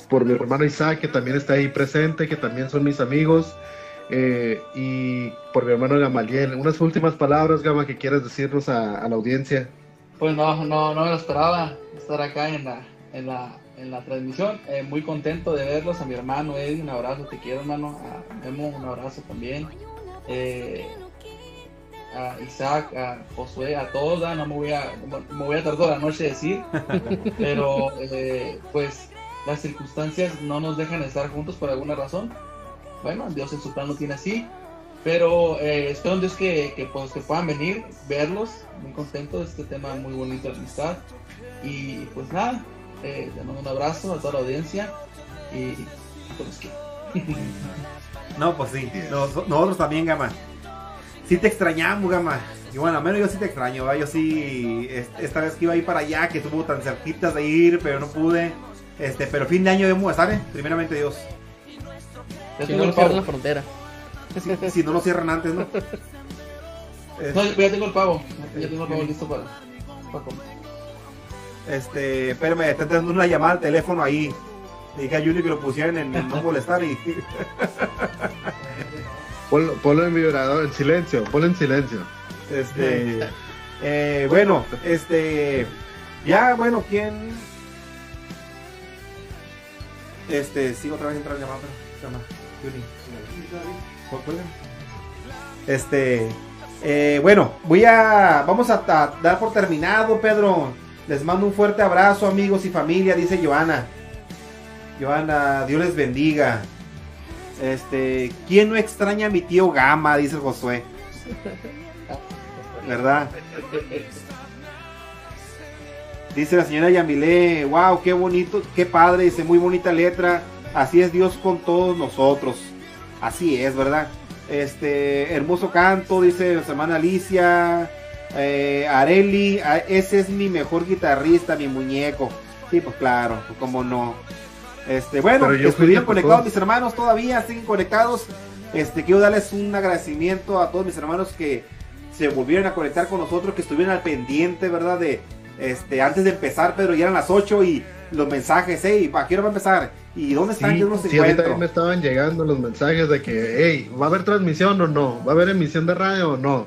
[SPEAKER 5] por- mi hermano Isaac, que también está ahí presente, que también son mis amigos, eh, y por mi hermano Gamaliel. Unas últimas palabras, Gama, que quieras decirnos a, a la audiencia.
[SPEAKER 4] Pues no, no, no me lo esperaba estar acá en la, en la, en la transmisión. Eh, muy contento de verlos. A mi hermano Eddie, un abrazo, te quiero, hermano. A Memo, un abrazo también. Eh, a Isaac, a Josué, a todos, no me voy a, me voy a tardar toda la noche a decir, [LAUGHS] pero eh, pues las circunstancias no nos dejan estar juntos por alguna razón. Bueno, Dios en su plan lo tiene así, pero eh, espero en Dios que, que, pues, que puedan venir, verlos, muy contento de este tema muy bonito de amistad. Y pues nada, eh, les mando un abrazo a toda la audiencia y pues quiero. [LAUGHS]
[SPEAKER 2] No, pues sí. Nos- nosotros también, Gama. Sí te extrañamos, Gama. Y bueno, al menos yo sí te extraño, ¿va? Yo sí, es- esta vez que iba a ir para allá, que estuvo tan cerquitas de ir, pero no pude. Este, pero fin de año debemos estar, ¿eh? Primeramente Dios.
[SPEAKER 4] Ya
[SPEAKER 3] Si
[SPEAKER 4] tengo
[SPEAKER 3] no
[SPEAKER 4] el
[SPEAKER 3] cierran la frontera.
[SPEAKER 2] Si, si no lo cierran antes, ¿no? [LAUGHS]
[SPEAKER 4] No, ya tengo el pavo. Ya tengo el pavo listo para, para comer.
[SPEAKER 2] Este, espérame, está entrando una llamada al teléfono ahí. Le dije a Juni que lo pusieran en, no molestar y. [LAUGHS]
[SPEAKER 5] Ponlo, ponlo en vibrador, en silencio, ponlo en silencio.
[SPEAKER 2] Este. eh, bueno, este. Ya, bueno, ¿quién? Este, sí, otra vez entra la llamada, pero se llama Juni. ¿Cu- cuál era? Este. eh, bueno, voy a. Vamos a, a dar por terminado, Pedro. Les mando un fuerte abrazo, amigos y familia, dice Joana. Joana, Dios les bendiga. Este, ¿quién no extraña a mi tío Gama? Dice Josué. ¿Verdad? Dice la señora Yamilé, wow, qué bonito, qué padre, dice muy bonita letra. Así es Dios con todos nosotros. Así es, ¿verdad? Este, hermoso canto, dice la semana Alicia. Eh, Areli, ese es mi mejor guitarrista, mi muñeco. Sí, pues claro, pues cómo no. Este, bueno, estuvieron conectados mis hermanos todavía, siguen conectados. Este, quiero darles un agradecimiento a todos mis hermanos que se volvieron a conectar con nosotros, que estuvieron al pendiente, ¿verdad? De, este, antes de empezar, Pedro, ya eran las 8 y los mensajes, hey, ¿a qué hora va a empezar? ¿Y dónde están?
[SPEAKER 5] Sí,
[SPEAKER 2] Yo no los
[SPEAKER 5] sí,
[SPEAKER 2] encuentro.
[SPEAKER 5] también me estaban llegando los mensajes de que, hey, ¿va a haber transmisión o no? ¿Va a haber emisión de radio o no?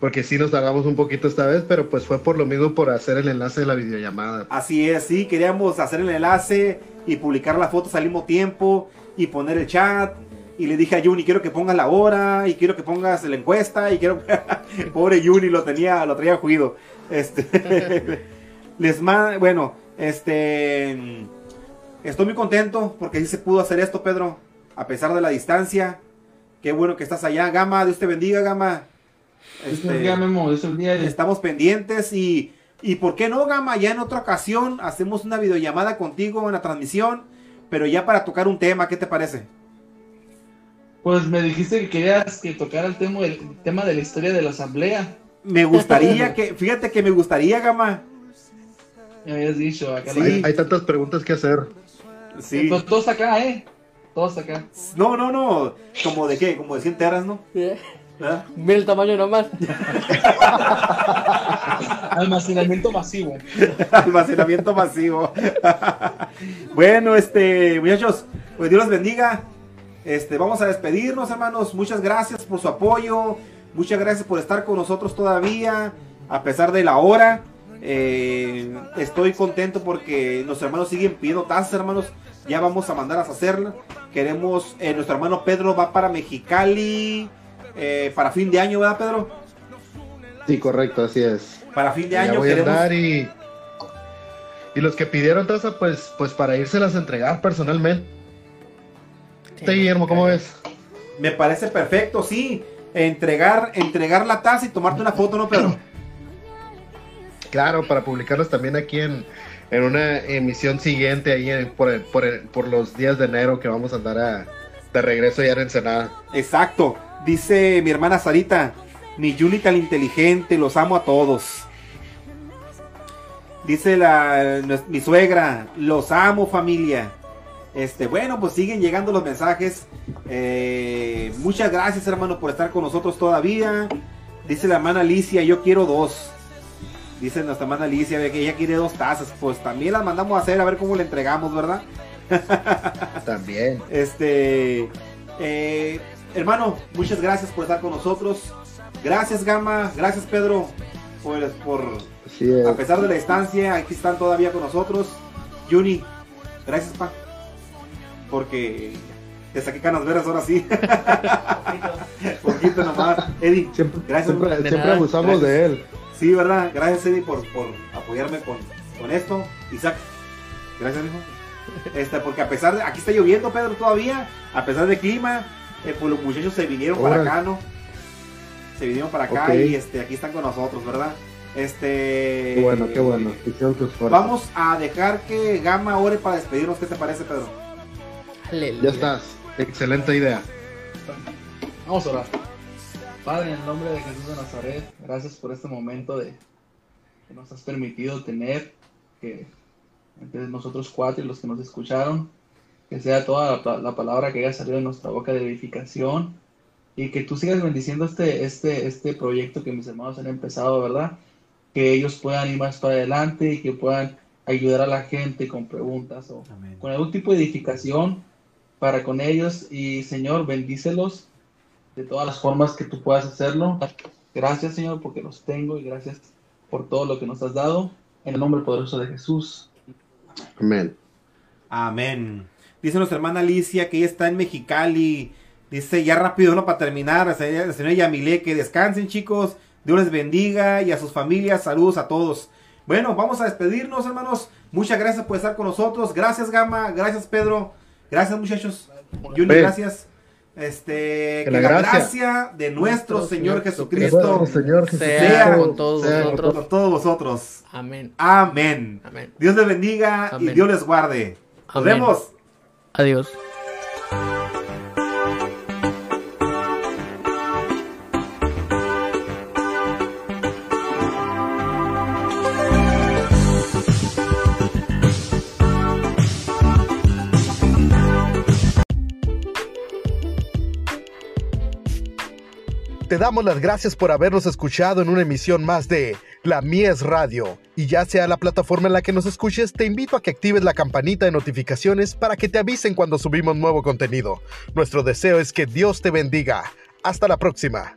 [SPEAKER 5] Porque sí nos tardamos un poquito esta vez, pero pues fue por lo mismo por hacer el enlace de la videollamada.
[SPEAKER 2] Así es, sí, queríamos hacer el enlace y publicar las fotos al mismo tiempo y poner el chat. Y le dije a Juni, quiero que pongas la hora y quiero que pongas la encuesta y quiero... [LAUGHS] [LAUGHS] Pobre Juni, lo tenía, lo traía juido. Este... [LAUGHS] Les mando, bueno, este... estoy muy contento porque sí se pudo hacer esto, Pedro, a pesar de la distancia. Qué bueno que estás allá, Gama. Dios te bendiga, Gama. Este,
[SPEAKER 4] Ya, Memo, es el día de...
[SPEAKER 2] estamos pendientes y, y ¿por qué no, Gama? Ya en otra ocasión hacemos una videollamada contigo en la transmisión, pero ya para tocar un tema, ¿qué te parece?
[SPEAKER 4] Pues me dijiste que querías que tocara el tema, el tema de la historia de la asamblea.
[SPEAKER 2] Me gustaría que, fíjate que me gustaría, Gama.
[SPEAKER 4] Me habías dicho, acá
[SPEAKER 2] Sí.
[SPEAKER 5] Hay, hay tantas preguntas que hacer.
[SPEAKER 2] Sí.
[SPEAKER 4] Pues todos acá, ¿eh? Todos acá.
[SPEAKER 2] No, no, no. ¿Como de qué? Como de 100 teras, ¿no? [LAUGHS] ¿Verdad?
[SPEAKER 3] Mira el tamaño nomás. [LAUGHS]
[SPEAKER 4] Almacenamiento masivo.
[SPEAKER 2] Almacenamiento masivo. [LAUGHS] bueno, este, muchachos, pues Dios los bendiga. Este, vamos a despedirnos, hermanos. Muchas gracias por su apoyo. Muchas gracias por estar con nosotros todavía, a pesar de la hora. Eh, estoy contento porque nuestros hermanos siguen pidiendo tazas, hermanos. Ya vamos a mandar a hacerla. Queremos, eh, nuestro hermano Pedro va para Mexicali eh, para fin de año, ¿verdad, Pedro?
[SPEAKER 5] Sí, correcto, así es.
[SPEAKER 2] Para fin de año
[SPEAKER 5] voy a
[SPEAKER 2] queremos.
[SPEAKER 5] andar y. Y los que pidieron taza, pues, pues para írselas a entregar personalmente. Sí, Guillermo, ¿cómo ves?
[SPEAKER 2] Me parece perfecto, sí. Entregar, entregar la taza y tomarte una foto, ¿no, Pedro?
[SPEAKER 5] Claro, para publicarlos también aquí en, en una emisión siguiente, ahí en- por, el- por, el- por los días de enero que vamos a andar a- de regreso ya en Ensenada.
[SPEAKER 2] Exacto. Dice mi hermana Sarita, mi Juni tan inteligente, los amo a todos. Dice la, mi suegra, los amo familia. Este, bueno, pues siguen llegando los mensajes. Eh, muchas gracias hermano por estar con nosotros todavía. Dice la hermana Alicia, yo quiero dos. Dice nuestra hermana Alicia que ella quiere dos tazas. Pues también las mandamos a hacer a ver cómo le entregamos, ¿verdad? [LAUGHS]
[SPEAKER 5] También.
[SPEAKER 2] Este, eh, hermano, muchas gracias por estar con nosotros. Gracias, Gama. Gracias, Pedro, por, a pesar de la distancia, aquí están todavía con nosotros. Juni, gracias, pa. Porque te saqué canas verdes ahora sí. [LAUGHS] Poquito nomás. Eddie,
[SPEAKER 5] Siempre,
[SPEAKER 2] Gracias,
[SPEAKER 5] siempre,
[SPEAKER 3] de
[SPEAKER 5] siempre abusamos de él.
[SPEAKER 2] sí, ¿verdad? Gracias, Eddie, por, por apoyarme con, con esto. Isaac, gracias, hijo. Este, porque a pesar de, aquí está lloviendo, Pedro, todavía, a pesar del clima, eh, pues los muchachos se vinieron para acá, ¿no? Se vinieron para acá y este, aquí están con nosotros, ¿verdad? Este.
[SPEAKER 5] Qué bueno, qué bueno.
[SPEAKER 2] Vamos a dejar que Gama ore para despedirnos. ¿Qué te parece, Pedro?
[SPEAKER 3] Aleluya.
[SPEAKER 5] Ya estás. Excelente idea.
[SPEAKER 4] Vamos a orar. Padre, en el nombre de Jesús de Nazaret, gracias por este momento de que nos has permitido tener, que entre nosotros cuatro y los que nos escucharon, que sea toda la, pa- la palabra que haya salido de nuestra boca de edificación y que tú sigas bendiciendo este, este, este proyecto que mis hermanos han empezado, ¿verdad? Que ellos puedan ir más para adelante y que puedan ayudar a la gente con preguntas o con algún tipo de edificación para con ellos y Señor, bendícelos de todas las formas que tú puedas hacerlo. Gracias Señor porque los tengo y gracias por todo lo que nos has dado. En el nombre poderoso de Jesús.
[SPEAKER 5] Amén.
[SPEAKER 2] Amén. Dice nuestra hermana Alicia que ella está en Mexicali. Dice ya rápido, ¿no? Para terminar, la señora Yamile, que descansen, chicos. Dios les bendiga y a sus familias. Saludos a todos. Bueno, vamos a despedirnos, hermanos. Muchas gracias por estar con nosotros. Gracias, Gama. Gracias, Pedro. Gracias, muchos. Juni,
[SPEAKER 5] Ven.
[SPEAKER 2] gracias. Este, que,
[SPEAKER 5] la gracia
[SPEAKER 2] gracia de nuestro
[SPEAKER 3] Nuestro
[SPEAKER 2] Señor
[SPEAKER 3] Señor
[SPEAKER 2] Jesucristo
[SPEAKER 5] Señor
[SPEAKER 3] Sea
[SPEAKER 5] Jesucristo,
[SPEAKER 3] con todos
[SPEAKER 5] sea
[SPEAKER 3] vosotros.
[SPEAKER 2] con todos vosotros.
[SPEAKER 3] Amén.
[SPEAKER 2] Amén.
[SPEAKER 3] Amén.
[SPEAKER 2] Dios les bendiga y. Dios les guarde. Nos
[SPEAKER 3] Amén.
[SPEAKER 2] vemos.
[SPEAKER 3] Adiós.
[SPEAKER 1] Te damos las gracias por habernos escuchado en una emisión más de La Mies Radio. Y ya sea la plataforma en la que nos escuches, te invito a que actives la campanita de notificaciones para que te avisen cuando subimos nuevo contenido. Nuestro deseo es que Dios te bendiga. Hasta la próxima.